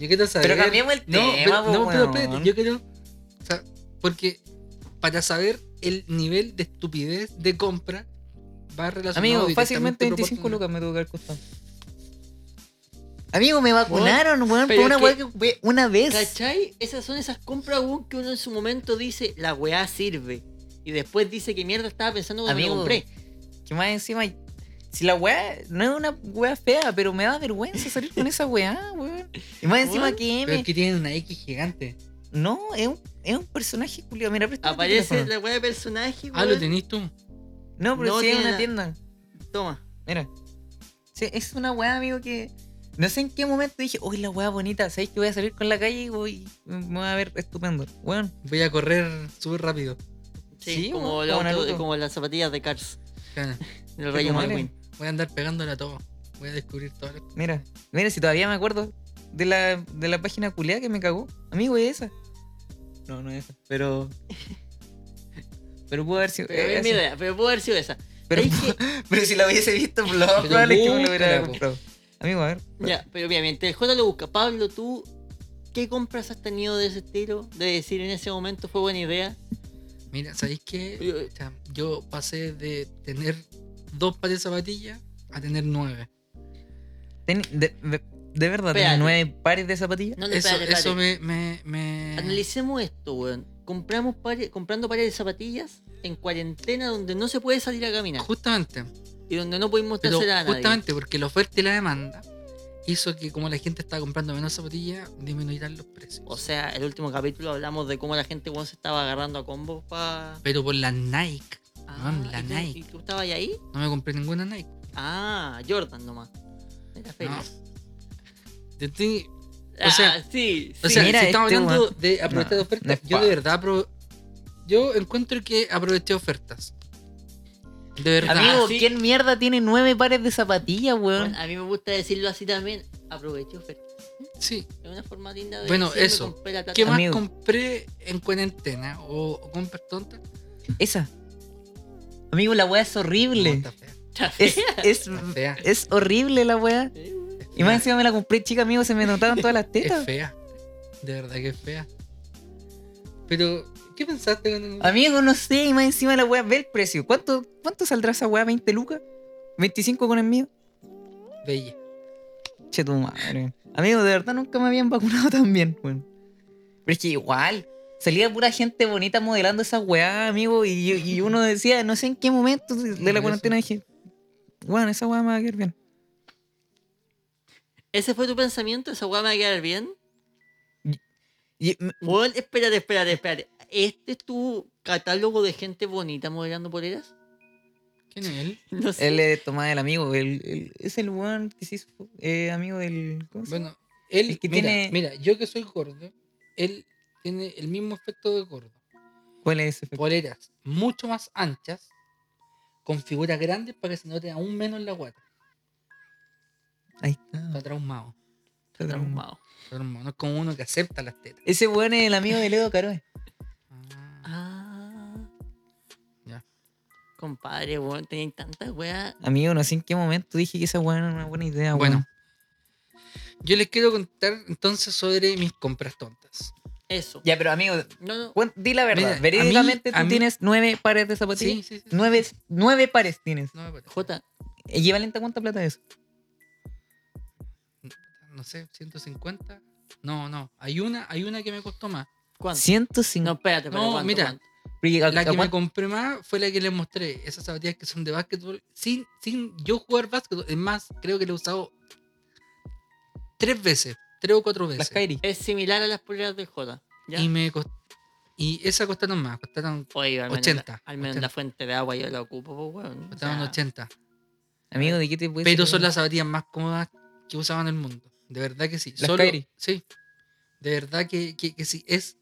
S3: Yo quiero saber.
S4: Pero cambiemos el
S3: No,
S4: tema,
S3: pero, no, pero espérate, yo quiero. O sea, porque para saber el nivel de estupidez de compra va relacionado
S4: Amigo, fácilmente 25
S3: proporcional.
S4: lucas me tuvo que haber costado. Amigo, me vacunaron, weón, por una weá
S2: que-
S4: una vez.
S2: ¿Cachai? Esas son esas compras, weón, que uno en su momento dice, la weá sirve. Y después dice que mierda estaba pensando cuando
S4: Amigo,
S2: me compré.
S4: Que más encima, si la weá no es una weá fea, pero me da vergüenza salir con esa weá, weón. Y más encima
S2: Weón,
S4: que
S3: Pero
S4: M.
S3: es que tiene una X gigante.
S4: No, es un, es un personaje culiado. Mira, préstame tu
S2: Aparece la weá de personaje,
S3: Ah, lo
S2: weón.
S3: tenés tú.
S4: No, pero
S2: No
S4: sí es una
S2: la-
S4: tienda.
S2: Toma.
S4: Mira. Sí, es una weá, amigo, que. No sé en qué momento dije, uy, la weá bonita, ¿sabes que voy a salir con la calle y voy, me voy a ver estupendo? Weón.
S3: Voy a correr súper rápido.
S2: Sí,
S4: Sí,
S2: como,
S4: weón, como
S2: auto-
S4: Naruto.
S2: como las zapatillas de Cars.
S3: Ah,
S2: El rayo. McQueen.
S3: Voy a andar pegándole a todo. Voy a descubrir todas las
S4: Mira, mira, si todavía me acuerdo de la, de la página culiada que me cagó. Amigo, es esa. No, no es esa. Pero. Pero pudo haber sido.
S2: Pero
S4: eh,
S2: es mi
S4: esa.
S2: idea, pero pudo haber sido esa.
S4: Pero,
S2: que-
S4: pero si la hubiese visto, lo más probable es que me lo hubiera comprado. Amigo, a ver.
S2: Ya, pero obviamente el J lo busca. Pablo, tú, ¿qué compras has tenido de ese estilo? De decir en ese momento fue buena idea.
S3: Mira, ¿sabéis qué?
S2: Pero-
S3: O sea, yo pasé de tener dos pares de zapatillas a tener nueve.
S4: Ten- de, de- de verdad. ¿tenés nueve pares de zapatillas?
S2: No, no,
S3: Eso,
S2: espérate,
S3: eso me, me, me-
S2: Analicemos esto, weón. Compramos pares, comprando pares de zapatillas en cuarentena donde no se puede salir a caminar
S3: Justamente.
S2: y donde no podemos
S3: Pero
S2: mostrársela a nadie.
S3: justamente porque la oferta y la demanda hizo que como la gente estaba comprando menos zapatillas, disminuyeran los precios.
S2: O sea, el último capítulo hablamos de cómo la gente weón, se estaba agarrando a combos para.
S3: Pero por la Nike. Weón, la
S2: ¿y, tú,
S3: Nike.
S2: ¿Y tú estabas ahí?
S3: No me compré ninguna Nike.
S2: Ah, Jordan nomás. De la feria.
S3: No. Yo estoy-
S2: Ah,
S3: o sea-
S2: sí,
S3: O sea,
S4: Mira
S3: si estamos
S4: este,
S3: hablando de aprovechar
S4: No,
S3: ofertas,
S4: no
S3: yo de verdad apro- yo encuentro que aproveché ofertas. De verdad.
S4: Amigo,
S2: sí.
S4: ¿quién mierda tiene nueve pares de zapatillas, weón?
S2: Bueno, a mí me gusta decirlo así también. Aproveché oferta.
S3: Sí.
S2: Es una forma linda de
S3: Bueno, eso.
S2: la.
S3: ¿Qué más
S4: Amigo.
S3: compré en cuarentena? ¿O, o compras tontas?
S4: Esa. Amigo, la weá es horrible.
S3: está fea.
S4: es, es,
S3: fea.
S4: es horrible la weá. Y más encima me la compré chica, amigo, se me notaban todas las
S3: Es
S4: tetas.
S3: fea. De verdad que es fea. Pero, ¿qué pensaste cuando.?
S4: Amigo, no sé, y más encima la weá, ve el precio. ¿Cuánto, cuánto saldrá esa weá? ¿20 lucas? ¿25 con el mío?
S3: Bella.
S4: Che, tu madre. Amigo, de verdad nunca me habían vacunado tan bien, weón. Pero es que igual, salía pura gente bonita modelando esa weá, amigo, y, uno decía, no sé en qué momento de la cuarentena dije, bueno, esa weá me va a quedar bien.
S2: ¿Ese fue tu pensamiento? ¿Esa weá me va a quedar bien?
S4: Y,
S2: Weón, espérate, espérate, espérate. ¿Este es tu catálogo de gente bonita modelando poleras?
S3: ¿Quién es él?
S2: No sé.
S4: él es Tomás el amigo, él, él- es el weón que se hizo eh, amigo del... ¿cómo se llama?
S3: Bueno, él.
S4: El que
S3: mira,
S4: tiene-
S3: mira, yo que soy gordo, él tiene el mismo efecto de gordo.
S4: ¿Cuál es ese? efecto?
S3: Poleras mucho más anchas, con figuras grandes para que se note aún menos la guata.
S4: Ahí
S3: Está
S4: está.
S3: traumado.
S4: está traumado.
S3: Está traumado. No es como uno que acepta las tetas.
S4: Ese weón es el amigo de Leo Caroe.
S3: Ah,
S2: Ah.
S3: Ya.
S2: Compadre, weón, tenían tantas weas.
S4: Amigo, no sé en qué momento dije que esa weá era una buena idea,
S3: Bueno, yo les quiero contar entonces sobre mis compras tontas.
S2: Eso.
S4: Ya, pero amigo,
S2: No, no.
S4: di la verdad.
S3: Mira,
S4: Verídicamente
S3: mí-
S4: tú
S3: mí-
S4: tienes nueve pares de zapatillas.
S3: Sí, sí, sí.
S4: Nueve, nueve pares tienes.
S3: No me parece.
S2: J,
S4: ¿Equivalente a cuánta plata es?
S3: No sé, 150. No, no. Hay una, hay una que me costó más.
S2: ¿cuánto?
S4: 150.
S2: No, espérate, pero
S3: No,
S2: ¿cuánto,
S3: mira.
S2: cuánto?
S4: Pero, ¿a-
S3: La que me compré más fue la que les mostré. Esas zapatillas que son de básquetbol. Sin, sin yo jugar básquetbol. Es más, creo que le he usado tres veces. Tres o cuatro
S4: Las
S3: veces.
S4: Kairi.
S2: Es similar a las poleras del J. ¿ya?
S3: Y me cost- Y esas costaron más. Costaron,
S2: Oye, al menos,
S3: 80,
S2: la, al menos
S3: 80.
S2: la fuente de agua yo la ocupo, pues, weón. O
S3: costaron
S2: sea,
S3: 80.
S4: Amigo, ¿de qué te puedes
S3: Pero son las zapatillas más cómodas que usaban en el mundo. De verdad que sí.
S4: Las
S3: Solo,
S4: Kairi.
S3: Sí. De verdad que, que, que sí. Es,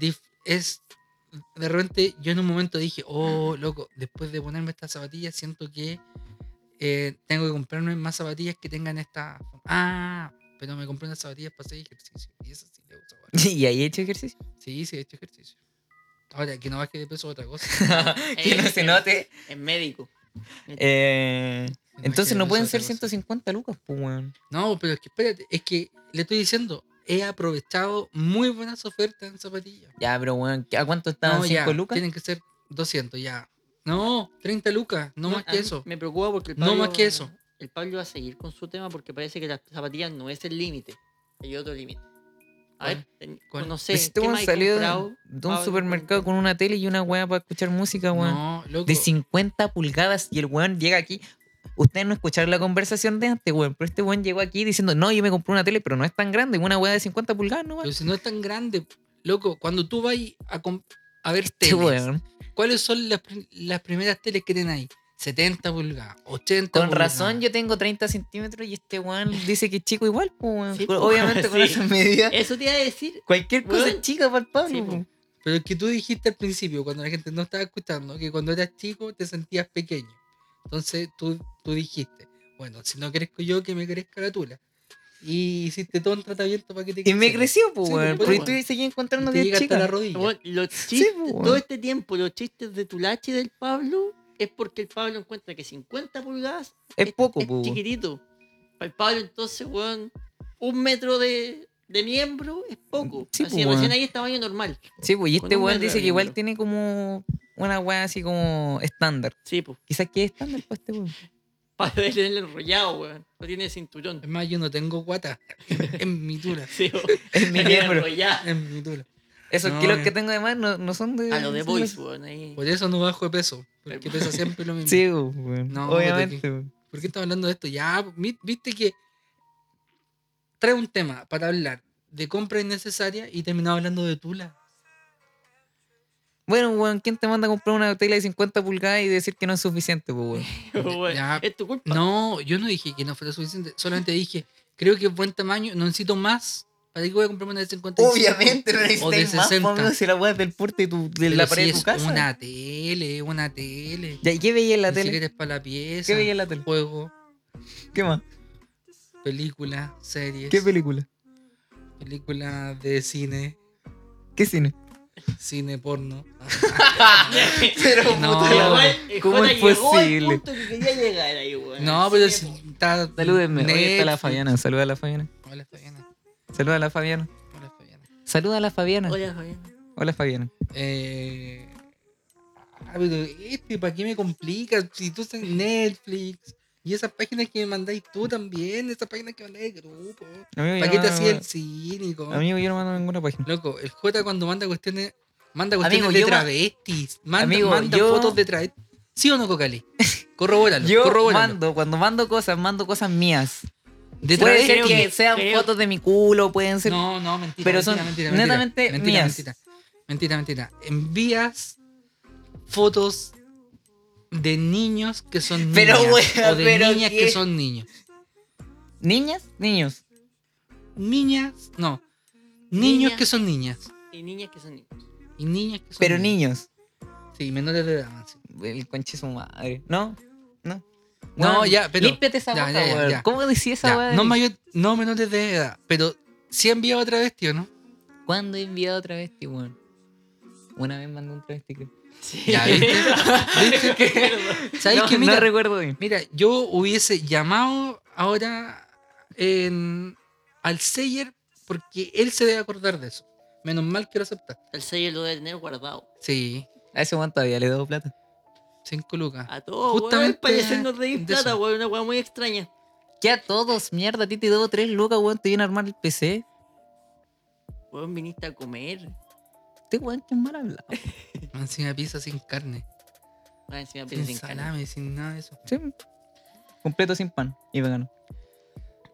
S3: dif- es. De repente yo en un momento dije, oh, loco, después de ponerme estas zapatillas, siento que eh, tengo que comprarme más zapatillas que tengan esta. Ah, pero me compré unas zapatillas para hacer ejercicio. Y esas sí le ahora.
S4: ¿Y ahí he hecho ejercicio?
S3: Sí, sí, he hecho ejercicio. Ahora, que no baje de peso es otra cosa.
S4: que no
S2: eh,
S4: se note.
S2: Es médico.
S4: Eh, entonces no pueden ser
S3: otra cosa.
S4: 150 lucas, pues, weón.
S3: No, pero es que espérate, es que le estoy diciendo, he aprovechado muy buenas ofertas en zapatillas.
S4: Ya, pero, weón, ¿a cuánto estaban?
S3: No, ya,
S4: ¿5 lucas?
S3: tienen que ser 200, ya. No, 30 lucas, no, más que eso.
S2: Me preocupa porque el
S3: No más que eso.
S2: El Pablo va a seguir con su tema porque parece que las zapatillas no es el límite. Hay otro límite. A ver, no sé.
S4: Pero si este
S2: ¿qué
S4: weón
S2: más hay
S4: salió de,
S2: comprado,
S4: de un
S2: Pablo,
S4: supermercado con una tele y una weá para escuchar música, weón.
S3: No, loco.
S4: de 50 pulgadas y el weón llega aquí. Ustedes no escucharon la conversación de antes, weón, pero este weón llegó aquí diciendo, no, yo me compré una tele, pero no es tan grande, una weá de 50 pulgadas, no,
S3: Pero
S4: weón.
S3: si no es tan grande, loco, cuando tú vas a, ver
S4: Este
S3: teles. ¿cuáles son las, las primeras teles que tienen ahí? 70 pulgadas, 80
S4: Con
S3: pulgadas.
S4: razón yo tengo 30 centímetros y este weón dice que es chico igual, pues.
S2: Sí,
S4: Obviamente con
S2: sí.
S4: esas medidas.
S2: Eso te iba a decir.
S4: Cualquier cosa es chica para el Pablo,
S2: Sí.
S3: Pero es que tú dijiste al principio, cuando la gente no estaba escuchando, que cuando eras chico te sentías pequeño. Entonces tú, tú dijiste, Bueno, si no crezco yo, que me crezca la tula. Y hiciste todo un tratamiento para que te
S4: Y me creció, pues,
S3: Sí,
S4: weón. Pero
S2: weón.
S4: tú seguías encontrando
S3: Te
S4: 10
S3: llega hasta la
S4: chicas.
S3: rodilla.
S2: Weón, los
S4: Sí,
S2: chistes,
S4: po, weón.
S2: todo este tiempo, los chistes de Tulachi del Pablo es porque el Pablo encuentra que 50 pulgadas
S4: Es poco,
S2: es
S4: pues.
S2: chiquitito. Para el Pablo, entonces, weón, un metro de, de miembro es poco.
S4: Sí,
S2: Así,
S4: pues,
S2: recién ahí es tamaño normal.
S4: Sí, pues, y este weón dice que igual tiene como una weá así como estándar.
S2: Sí, pues.
S4: Quizás que es estándar para este weón.
S2: Para tenerlo enrollado, weón. No tiene cinturón.
S3: Es más, yo no tengo guata en mi tula.
S2: Sí.
S4: Es mi miembro.
S3: En mi tula.
S4: Esos
S3: No,
S4: kilos
S3: eh.
S4: que tengo de más no, no son de.
S2: A lo de Boys, weón. Ahí.
S3: Por eso no bajo de peso. Porque pesa siempre lo mismo.
S4: Sí, weón.
S3: No,
S4: Obviamente, weón.
S3: ¿Por qué estamos hablando de esto? Ya, vi- viste que trae un tema para hablar de compra innecesaria y terminamos hablando de tula.
S4: Bueno, weón, ¿quién te manda a comprar una tela de 50 pulgadas y decir que no es suficiente, pues, weón?
S2: Weón,
S3: Ya.
S2: Es tu culpa.
S3: No, yo no dije que no fuera suficiente. Solamente dije, creo que es buen tamaño, no necesito más. ¿Para qué voy a comprarme una de 55?
S4: Obviamente no
S3: o de
S4: necesitas más,
S3: 60.
S4: po, amigo, si la weá es del porte de, tu, de
S3: Pero
S4: la
S3: si
S4: pared de
S3: es
S4: tu casa.
S3: una tele, una tele.
S4: Ya, ¿y qué veía en la tele?
S3: es para la pieza.
S4: ¿Qué veía en la tele?
S3: Juego,
S4: ¿Qué más?
S3: películas, series.
S4: ¿Qué película?
S3: películas de cine,
S4: ¿Qué cine?
S3: cine porno.
S4: Pero
S3: No.
S4: puta la
S2: el
S4: ¿Cómo es
S2: llegó al
S4: posible?
S2: punto que quería llegar ahí.
S3: No, pero si está.
S4: Salúdenme. Oye, está la. Fabiana. Saluda a la Fabiana.
S3: Hola, Fabiana.
S4: Saluda a la Fabiana.
S3: Hola, Fabiana.
S4: Saluda a la Fabiana.
S2: Oye, Fabián.
S4: Hola, Fabiana.
S3: Eh. Ah, pero este, ¿para qué me complicas? Si tú estás en Netflix. Y esas páginas que me mandáis tú también, esas páginas que mandáis de grupo.
S4: Amigo,
S3: ¿Para qué
S4: no
S3: te hacía el cínico?
S4: Amigo, yo no mando ninguna página.
S3: Loco, el J cuando manda cuestiones, manda cuestiones
S4: Amigo,
S3: de travestis. Manda,
S4: Amigo,
S3: manda
S4: yo-
S3: fotos de travestis. ¿Sí o no, Cocali? Corrobóralo,
S4: Yo
S3: corrobóralo.
S4: mando, cuando mando cosas, mando cosas mías.
S3: De
S4: Puede ser que sean
S2: creo-
S4: fotos de mi culo, pueden ser.
S3: No, no, mentira.
S4: Pero
S3: mentira,
S4: son
S3: mentira, mentira,
S4: netamente
S3: mentira,
S4: mías.
S3: Mentira, mentira, mentira. Envías fotos de niños que son
S4: Pero,
S3: niñas.
S4: wea,
S3: o de
S4: pero
S3: niñas
S4: qué-
S3: que son niños.
S4: ¿Niñas? Niños.
S3: Niñas, no. Niños
S2: Niñas.
S3: que son niñas.
S2: Y niñas que son niños.
S3: Y niñas que son
S4: Pero
S3: niños.
S4: niños.
S3: Sí, menores de edad. sí.
S4: El conche su madre. ¿No? No.
S3: Ya, pero-
S4: Límpiate esa
S3: ya,
S4: boca,
S3: ya, ya,
S4: weón.
S3: ya.
S4: ¿Cómo decía esa weá?
S3: no, mayor, no menores de edad, pero sí ha enviado travesti, ¿o no?
S4: ¿Cuándo he enviado travesti, weón? Una vez mandé un travesti, creo.
S2: Sí.
S3: Ya, ¿viste? ¿Viste? ¿Sabes
S4: no,
S3: qué? Mira,
S4: no recuerdo bien.
S3: Mira, yo hubiese llamado ahora en- al Seyer porque él se debe acordar de eso. Menos mal que lo aceptaste.
S2: El sello lo debe tener guardado.
S3: Sí,
S4: A ese weón todavía le he dado plata.
S3: 5 lucas.
S2: A todos,
S3: Justamente
S2: weón. Parecernos de
S3: de
S2: plata, weón. Una weá muy extraña.
S4: Que a todos, mierda, a ti te debo tres lucas, weón. Te viene a armar el PC.
S2: Weón, viniste a comer.
S4: Este weón que es mal hablado.
S3: Encima pizza sin carne,
S2: Weón, encima
S3: sin
S2: pides sin carne.
S3: salame, sin nada de eso.
S4: Sí. Completo sin pan y vegano.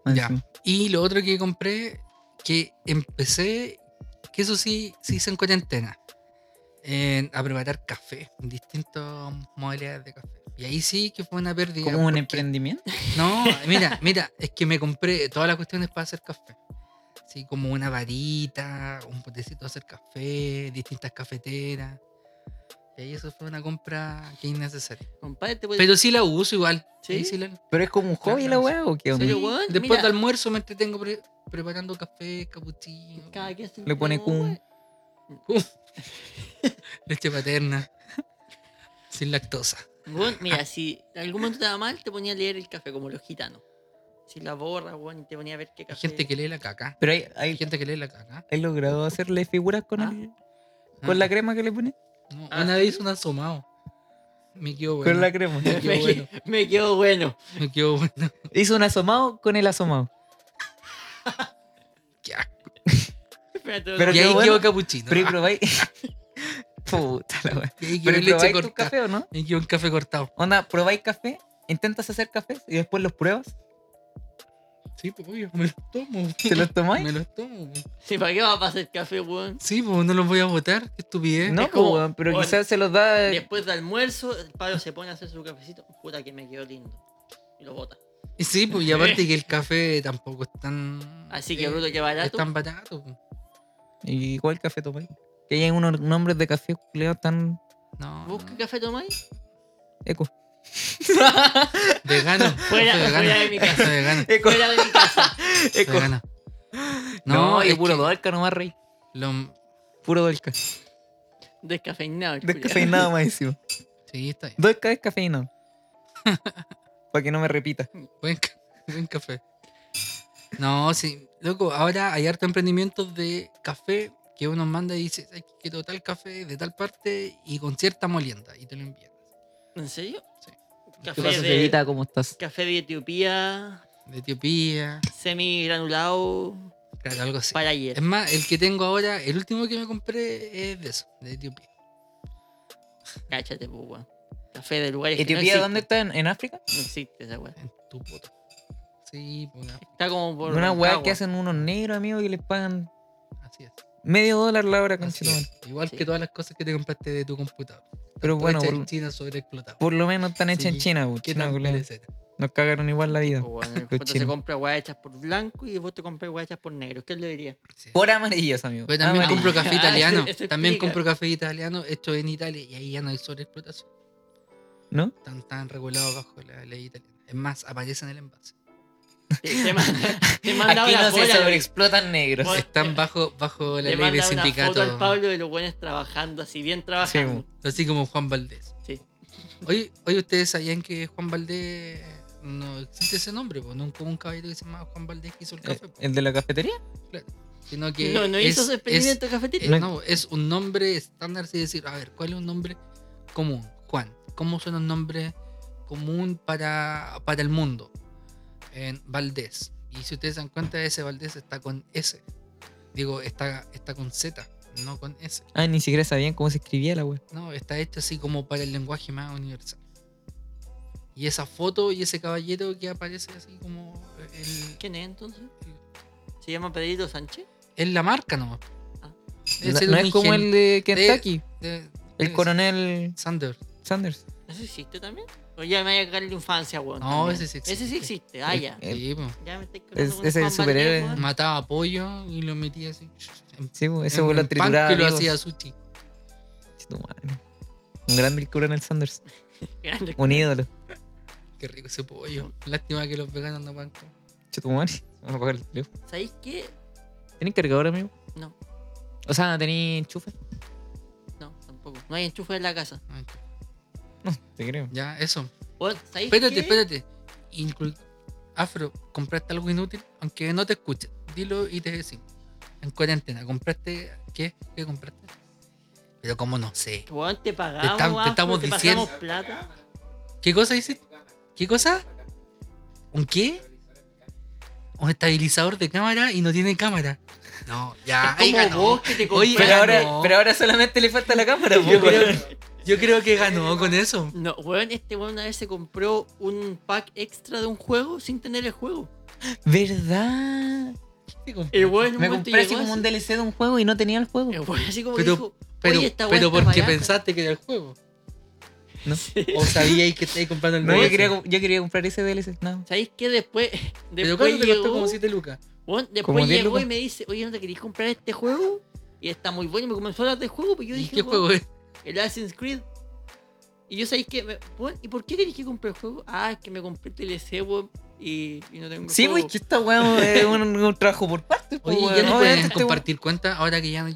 S4: Más
S3: Ya. Y lo otro que compré, que empecé, que eso sí, sí hice en cuarentena, en- a preparar café, distintas modalidades de café. Y ahí sí que fue una pérdida.
S4: Como un
S3: porque-
S4: emprendimiento.
S3: No, mira, mira, es que me compré todas las cuestiones para hacer café. Así como una varita, un potecito de hacer café, distintas cafeteras. Y ahí eso fue una compra que es innecesaria.
S2: Compadre, te.
S3: Pero sí la uso igual.
S2: ¿Sí?
S3: Sí la-
S4: Pero es como un hobby la
S3: Claro,
S4: weá o qué
S2: ¿En
S4: onda?
S2: weón?
S3: Después
S2: Mira,
S3: del almuerzo me entretengo pre- preparando café, cappuccino,
S2: Cada quien se
S4: Le pone
S2: entrega,
S4: cum.
S3: leche paterna, sin lactosa.
S2: Mira, si en algún momento te va mal, te ponía a leer el café como los gitanos. Si la borra, y te ponía a ver qué
S3: Hay
S2: café.
S3: gente que lee la caca.
S4: Pero hay,
S3: Hay
S4: hay,
S3: gente que lee la caca.
S4: ¿hay logrado hacerle figuras con,
S2: Ah.
S4: el- con la crema que le pone.
S3: No,
S2: Ah,
S3: una vez hice un asomado. Me quedó bueno.
S4: Con la crema.
S3: Me quedó bueno.
S2: me quedó bueno.
S3: Me quedó bueno.
S4: Hizo un asomado con el asomado.
S3: Qué asco.
S2: Espérate,
S4: Pero
S3: y ahí
S4: bueno.
S3: quedó capuchino.
S4: Pero y probáis. Puta la weá.
S3: Y ahí quedó
S4: Pero
S3: leche
S4: tu café o no?
S3: Y quedó un café cortado.
S4: Onda, probáis café, intentas hacer café y después los pruebas.
S3: Sí, pues obvio, me los tomo.
S4: ¿Te los tomáis?
S3: Me los tomo.
S2: Sí, ¿para qué va a pasar el café, weón?
S3: Sí, pues no los voy a botar. Qué estupidez.
S4: No,
S2: Es como,
S4: pues, weón, pero
S2: weón,
S4: quizás se los da.
S2: Después del almuerzo, el Pablo se pone a hacer su cafecito. Puta que me quedó lindo. Y lo bota.
S3: Y sí, pues y aparte que el café tampoco es tan.
S2: Así que
S3: eh,
S2: bruto que
S3: Es
S2: barato.
S3: tan barato. pues.
S4: ¿Y cuál café tomáis? Que hay unos nombres de café culiados tan
S3: No.
S2: ¿Vos qué café tomáis?
S4: eco.
S3: Vegano.
S2: Fuera-
S3: vegano.
S2: de mi casa.
S3: Vegano.
S4: Eco.
S2: Fuera de mi casa.
S4: Eco.
S3: vegano.
S4: No,
S3: No,
S4: es
S3: es
S4: puro
S3: que
S4: dolca nomás, rey.
S3: lo-
S4: Puro dolca.
S2: Descafeinado.
S4: Descafeinado más encima.
S3: Sí, está bien.
S4: Dolca descafeinado. Para que no me repita.
S3: Buen, ca- buen café. No, sí. Loco, ahora hay harto emprendimientos de café que uno manda y dice, "Ay, quiero tal café de tal parte y con cierta molienda y te lo envían.
S2: ¿En serio?
S3: Sí.
S4: ¿Qué
S2: Café
S4: pasa,
S2: de?
S4: ¿Cómo estás?
S2: café de Etiopía,
S3: De Etiopía,
S2: semi granulado,
S3: claro, algo así.
S2: para ayer.
S3: Es más, el que tengo ahora, el último que me compré es de eso, de Etiopía.
S2: Cáchate, pues, weón. Café de lugares que no
S4: ¿Etiopía dónde está? ¿En, en África?
S2: No existe esa weá.
S3: En tu puto. Sí, pues, una-
S2: Está como por.
S4: Una weá que hacen unos negros, amigos, que les pagan
S3: así es.
S4: medio dólar la hora,
S3: es. Igual
S2: Sí.
S3: que todas las cosas que te compraste de tu computador.
S4: Pero
S3: Todo
S4: bueno, por,
S3: en China sobreexplotado.
S4: por lo menos están hechas en. China, pues,
S3: ¿Qué
S4: China? Nos cagaron igual la vida.
S2: Pues, puto se compra weá hechas por blanco y vos te compras weá hechas por negro. ¿Qué le diría?
S3: Sí.
S4: Por amarillos, amigo.
S3: Pero también
S4: Amarillo.
S3: compro café
S2: Ah,
S3: italiano.
S2: eso
S3: también
S2: explica.
S3: compro café italiano hecho en Italia y ahí ya no hay sobreexplotación.
S4: ¿No?
S3: Están, están regulados bajo la ley italiana. Es más, aparece en el envase.
S2: Te, te manda, te manda
S4: Aquí no se sobreexplotan negros.
S2: Bueno,
S3: Están bajo, bajo la
S2: Le
S3: ley de
S2: manda una foto al
S3: sindicato.
S2: Pablo de los buenos trabajando, así bien trabajando.
S3: Así como Juan Valdés.
S2: Sí.
S3: Oye, oye, ¿ustedes sabían que Juan Valdés no existe ese nombre? Pues no como un caballero que se llama Juan Valdés que hizo el
S4: Eh,
S3: café. po,
S4: ¿El de la cafetería?
S3: sino que
S2: no, no hizo
S3: es-
S2: su experimento
S3: es-
S2: de cafetería.
S3: Eh, no, es un nombre estándar, así decir, a ver, ¿cuál es un nombre común? Juan, ¿cómo suena un nombre común para, para el mundo? En Valdés. Y si ustedes se dan cuenta, ese Valdés está con S. Digo, está, está con Z, no con S.
S4: Ah, ni siquiera sabían cómo se escribía la wea.
S3: No, está hecho así como para el lenguaje más universal. Y esa foto y ese caballero que aparece así como el,
S2: ¿Quién es entonces? ¿Se llama Pedrito Sánchez?
S3: es la marca nomás.
S2: Ah.
S3: Es
S4: No,
S3: el
S4: no es como el de Kentucky,
S3: de-
S4: el
S3: de
S4: coronel
S3: Sanders.
S4: Sanders.
S2: ¿Eso existe también? O ya me voy a cagar la infancia, weón.
S3: No,
S2: también.
S3: ese sí existe.
S2: Ese sí existe. Ah, ya.
S3: Sí, po.
S2: Ya me estoy
S4: es-
S2: con
S4: ese
S2: Juan
S4: superhéroe.
S2: Weón.
S3: mataba pollo y lo metía así.
S4: Sí, pues, ese
S3: en-
S4: vuelo
S3: en pan
S4: triturado.
S3: que lo
S4: amigos.
S3: hacía sushi.
S4: Tu madre. Un grande el coronel Sanders.
S2: Grande.
S4: Un ídolo.
S3: Qué rico ese pollo. Lástima que los veganos no van con.
S4: Vamos a apagar el teléfono.
S2: ¿Sabéis qué?
S4: ¿Tienen cargador, amigo?
S2: No,
S4: O sea, ¿tenéis enchufe?
S2: no, tampoco. No hay enchufe en la casa.
S3: Ay,
S4: No, te creo.
S3: Ya, eso.
S2: Weón, ¿sabéis
S3: Espérate,
S2: qué?
S3: espérate. Inclu- Afro, ¿compraste algo inútil? Aunque no te escuche. Dilo y te decimos. En cuarentena, ¿compraste qué? ¿Qué compraste? Pero como no sé.
S2: Weón, te pagamos,
S3: Te estam- te
S2: Afro,
S3: estamos
S2: te
S3: diciendo-
S2: pasamos plata.
S3: ¿Qué cosa hiciste? ¿Qué cosa? ¿Un qué? Un estabilizador de cámara y no tiene cámara. No, ya.
S2: Es
S3: ahí
S2: como
S3: ganó.
S2: vos que te
S3: Oye,
S4: Pero ahora,
S3: no.
S4: pero ahora solamente le falta la cámara,
S3: Yo. Yo creo que ganó con eso.
S2: No, weón, este weón una vez se compró un pack extra de un juego sin tener el juego.
S4: ¿Verdad?
S2: El weón en un
S4: Me
S2: momento
S4: compré así
S2: llegó
S4: como un
S2: así-
S4: DLC de un juego y no tenía el juego.
S2: El weón así como
S3: Pero-
S2: dijo,
S3: Pero,
S2: Oye, esta weá
S3: pero
S2: está
S3: porque
S2: barata.
S3: pensaste que era el juego.
S4: No.
S3: O sabíais que estáis comprando el
S4: No, yo
S3: DLC.
S4: quería, yo quería comprar ese DLC. No.
S2: ¿sabéis qué? Después,
S3: Pero
S2: después
S3: ¿cuánto te costó como 7 lucas?
S2: weón,
S4: Como
S2: después
S4: 10
S2: llegó
S4: lucas.
S2: y me dice, oye, ¿no te querías comprar este juego? Y está muy bueno y me comenzó a hablar del juego, pues yo
S3: ¿Y
S2: dije,
S3: qué
S2: weón,
S3: juego es?
S2: El Assassin's Creed. Y yo sabéis que, me- ¿y por qué queréis que compre el juego? Ah, es que me compré el DLC, weón, y, y no tengo
S4: Sí,
S2: juego.
S4: pues que esta weón es un, un trabajo por partes. po,
S3: Oye, ya no pueden
S4: este
S3: compartir cuenta ahora que ya no,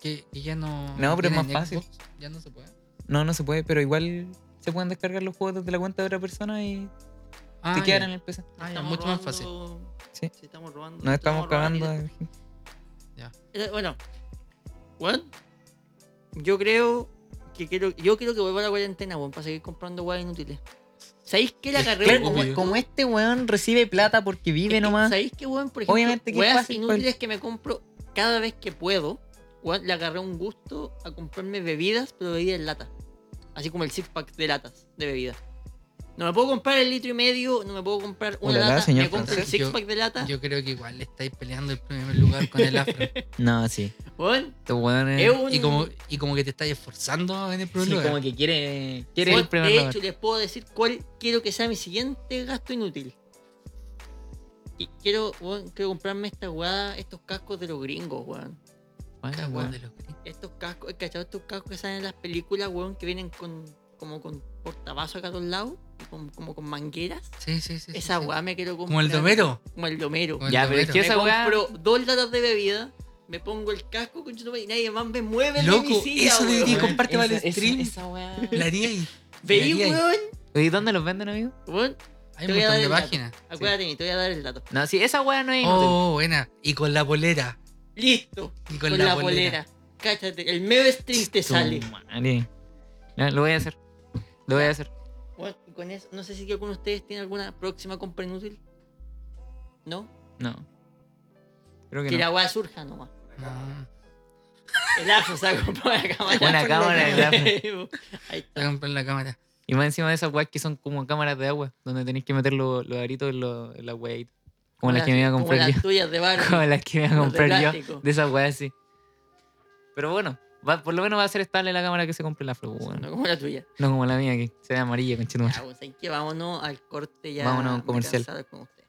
S3: que, que ya no.
S4: No, pero es más fácil.
S3: Xbox, Ya no se puede.
S4: No, no se puede, pero igual se pueden descargar los juegos desde la cuenta de otra persona y
S3: Ah,
S4: te quedan
S3: ya.
S4: en el PC.
S3: Ah, ya,
S2: Estamos
S3: mucho más fácil.
S4: Sí.
S2: estamos robando.
S4: Nos estamos
S2: robando
S4: cagando.
S2: dinero.
S4: de-
S2: Eh, Bueno, weón, yo creo que quiero, yo quiero que vuelva a la cuarentena, weón, para seguir comprando weas inútiles. ¿Sabéis que la carrera
S4: como, como este weón recibe plata porque vive nomás.
S2: ¿Sabéis que, weón, por ejemplo,
S4: Obviamente es
S2: weas
S4: fácil,
S2: inútiles que me compro cada vez que puedo, weón, le agarré un gusto a comprarme bebidas, pero bebidas en lata. Así como el six pack de latas de bebida. No me puedo comprar el litro y medio, no me puedo comprar una
S4: Ulala,
S2: lata,
S4: señor
S2: me compro el six
S3: Yo-
S2: pack de lata.
S3: Yo creo que igual le estáis peleando el primer lugar con el afro.
S4: No, sí.
S2: Weón,
S4: Este weón es.
S2: es un...
S3: y, como, y como que te estáis esforzando en el primer
S4: sí,
S3: lugar.
S4: como que quiere, el primer
S2: de
S4: lugar.
S2: hecho, les puedo decir cuál quiero que sea mi siguiente gasto inútil. Y quiero, weón, quiero comprarme esta weá, estos cascos de los gringos, weón.
S4: Bueno,
S3: Weón de los gringos.
S2: Estos cascos, ¿cachado? Estos cascos que salen en las películas, weón, que vienen con como con portavasos acá a los lados, con- como con mangueras.
S3: Sí, sí, sí.
S2: Esa
S3: sí.
S2: weá me quiero comprar.
S3: Como el domero.
S2: Como el domero.
S3: Como el
S4: Ya, pero es
S3: domero.
S4: que
S2: me
S4: esa weá-
S2: compro dos latas de bebida, me pongo el casco con y nadie más me mueve de
S3: Loco,
S2: mi silla,
S3: eso debería comparte para el stream.
S4: Esa weá.
S3: La haría ahí.
S2: Veí, weón.
S4: Oye, ¿dónde los venden, amigo?
S2: Weón,
S3: Hay
S2: Te
S3: un
S2: voy a
S3: montón
S2: dar
S3: de
S2: el dato.
S3: páginas.
S2: acuérdate, te voy a dar el dato.
S4: No, sí, esa weá no es inútil.
S3: Oh, buena. Y con la polera.
S2: Listo.
S3: Y
S2: Con,
S3: con,
S2: la,
S3: la,
S2: polera. Cáchate, el medio stream te sale.
S4: madre. Lo voy a hacer. Lo voy a hacer.
S2: Bueno, y con eso, no sé si alguno de ustedes tiene alguna próxima compra inútil. ¿No?
S4: No. Creo que
S2: Que la
S4: no.
S2: weá surja nomás.
S3: No.
S2: El AFO se ha comprado una cámara.
S4: Una cámara de
S2: Ahí
S3: Voy
S2: está.
S3: la cámara.
S4: Y más encima de esas weas que son como cámaras de agua, donde tenéis que meter los, los aritos en, los- en las weitas. Como las que me iba a
S2: Como
S4: comprar
S2: las
S4: yo.
S2: tuyas de Barbie.
S4: Como las que me iba a
S2: de
S4: comprar yo. De esas weas, sí. Pero bueno, va- por lo menos va a ser estable la cámara que se compre la Flo,
S2: No como la tuya.
S4: No como la mía que se ve amarilla, con
S2: Ya, pues, ahí que vámonos al corte ya.
S4: Vámonos a un
S2: me
S4: comercial.
S2: con usted.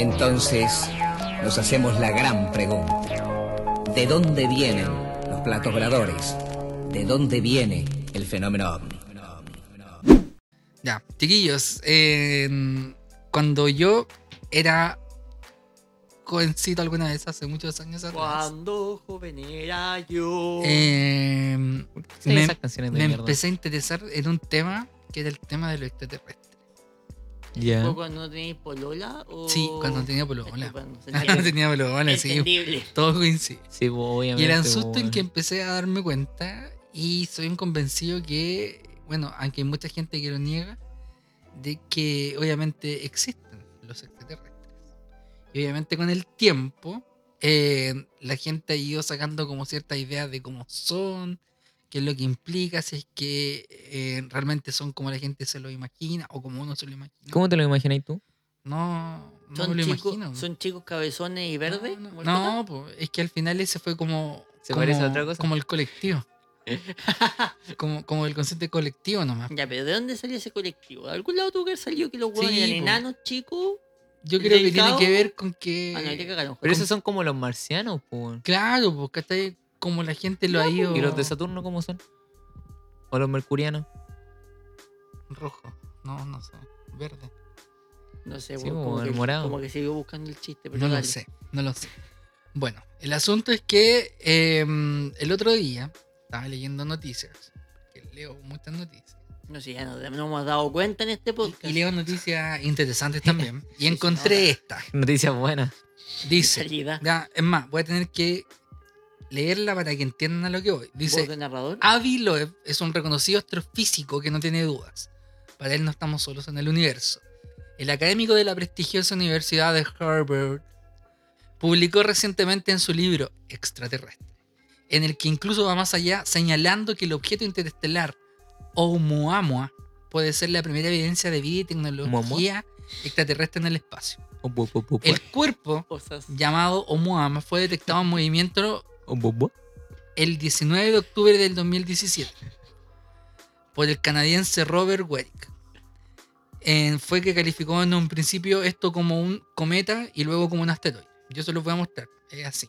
S7: Entonces nos hacemos la gran pregunta. ¿De dónde vienen los platos voladores? ¿De dónde viene el fenómeno ovni?
S3: Ya, chiquillos. eh, cuando yo era jovencito alguna vez, hace muchos años atrás.
S2: Cuando joven era yo.
S3: eh,
S4: Sí,
S3: me,
S4: esas canciones de
S3: me empecé a interesar en un tema que era el tema de lo extraterrestre.
S4: Ya.
S2: ¿O cuando no tenéis polola? O...
S3: Sí, cuando tenía polola.
S2: cuando
S3: tenía polola, sí. Todo coincide.
S4: Sí, pues, obviamente.
S3: Y era un
S4: pues,
S3: susto en
S4: weón.
S3: que empecé a darme cuenta y soy un convencido que, bueno, aunque hay mucha gente que lo niega, de que obviamente existen los extraterrestres. Y obviamente con el tiempo eh, la gente ha ido sacando como ciertas ideas de cómo son, qué es lo que implica, si es que eh, realmente son como la gente se lo imagina o como uno se lo imagina.
S4: ¿Cómo te lo imagináis tú?
S3: No, no
S2: Son,
S3: me lo
S2: chicos,
S3: imagino.
S2: son chicos cabezones y verdes.
S3: No, no, no, pues, es que al final ese fue como.
S4: ¿Se
S3: como,
S4: parece a otra cosa?
S3: Como el colectivo. como, como el concepto de colectivo nomás.
S2: Ya, pero ¿de dónde salió ese colectivo? ¿De algún lado tuvo que haber salido que los huevos
S3: Sí,
S2: enanos, chicos?
S3: Yo creo que tiene que ver con que.
S2: Ah, no, te cagaron.
S4: Pero esos son como los marcianos, pues.
S3: Claro, porque hasta ahí como la gente lo ha ido.
S4: ¿Y los de Saturno cómo son? ¿O los mercurianos?
S3: Rojo. No, no sé. Verde.
S2: No sé,
S4: Sí, po,
S2: como,
S4: el
S2: que,
S4: morado.
S2: como que siguió buscando el chiste. Pero
S3: No lo sé. No lo sé. Bueno, el asunto es que eh, el otro día estaba leyendo noticias. Que leo muchas noticias.
S2: No sé, ya no, no hemos dado cuenta en este podcast.
S3: Y leo noticias interesantes también. Y encontré esta.
S4: Noticias buenas.
S3: Dice. Ya, es más, voy a tener que leerla para que entiendan a lo que voy.
S2: ¿Voz
S3: Dice,
S2: narrador?
S3: Avi Loeb es un reconocido astrofísico que no tiene dudas. Para él no estamos solos en el universo. El académico de la prestigiosa Universidad de Harvard publicó recientemente en su libro Extraterrestre, en el que incluso va más allá señalando que el objeto interestelar Oumuamua puede ser la primera evidencia de vida y tecnología extraterrestre en el espacio. El cuerpo llamado Oumuamua fue detectado en movimiento
S4: ¿O
S3: el 19 de octubre del 2017 por el canadiense Robert Werrick. Eh, fue que calificó en un principio esto como un cometa y luego como un asteroide. Yo se los voy a mostrar. Es así.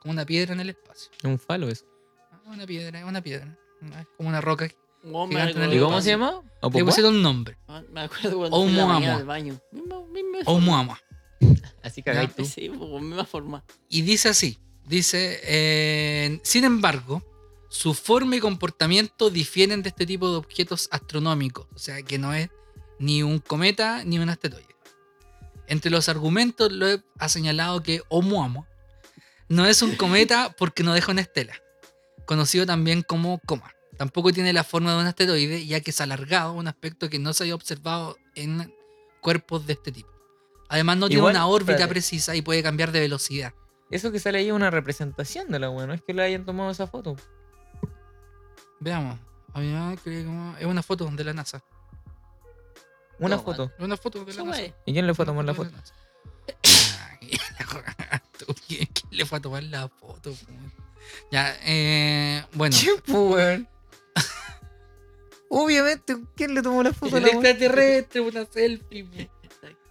S3: Como una piedra en el espacio.
S4: Es un falo eso.
S3: Ah, Una piedra, es una piedra. Es como una roca.
S2: Weón, me
S3: Gigante en el
S2: acuerdo
S4: ¿Y cómo
S2: cuando-
S4: se llama?
S3: Le pusieron un nombre.
S2: Ah, Me acuerdo cuando fui al baño. Misma, misma forma.
S3: Oumuamua.
S4: Así cagáis tú.
S2: Sí, misma forma.
S3: Y dice así, dice, eh, sin embargo, su forma y comportamiento difieren de este tipo de objetos astronómicos, o sea que no es ni un cometa ni un asteroide. Entre los argumentos, Loeb ha señalado que Oumuamua no es un cometa porque no deja una estela, conocido también como coma. Tampoco tiene la forma de un asteroide, ya que es alargado, un aspecto que no se había observado en cuerpos de este tipo. Además, no tiene una órbita
S4: espérate.
S3: precisa y puede cambiar de velocidad.
S4: Eso que sale ahí es una representación de la weá, no es que le hayan tomado esa foto.
S3: Veamos. Había- creo que- Es una foto de la NASA.
S4: Una
S2: No,
S4: foto.
S3: Es una foto de la NASA.
S4: ¿Y quién le fue a tomar la foto?
S3: la cagaste, ¿Quién quién le fue a tomar la foto? Ya, eh, bueno.
S4: ¿Qué, po, weón? Obviamente, ¿quién le tomó la foto a
S3: El
S4: la weá?
S3: extraterrestre, una selfie. po.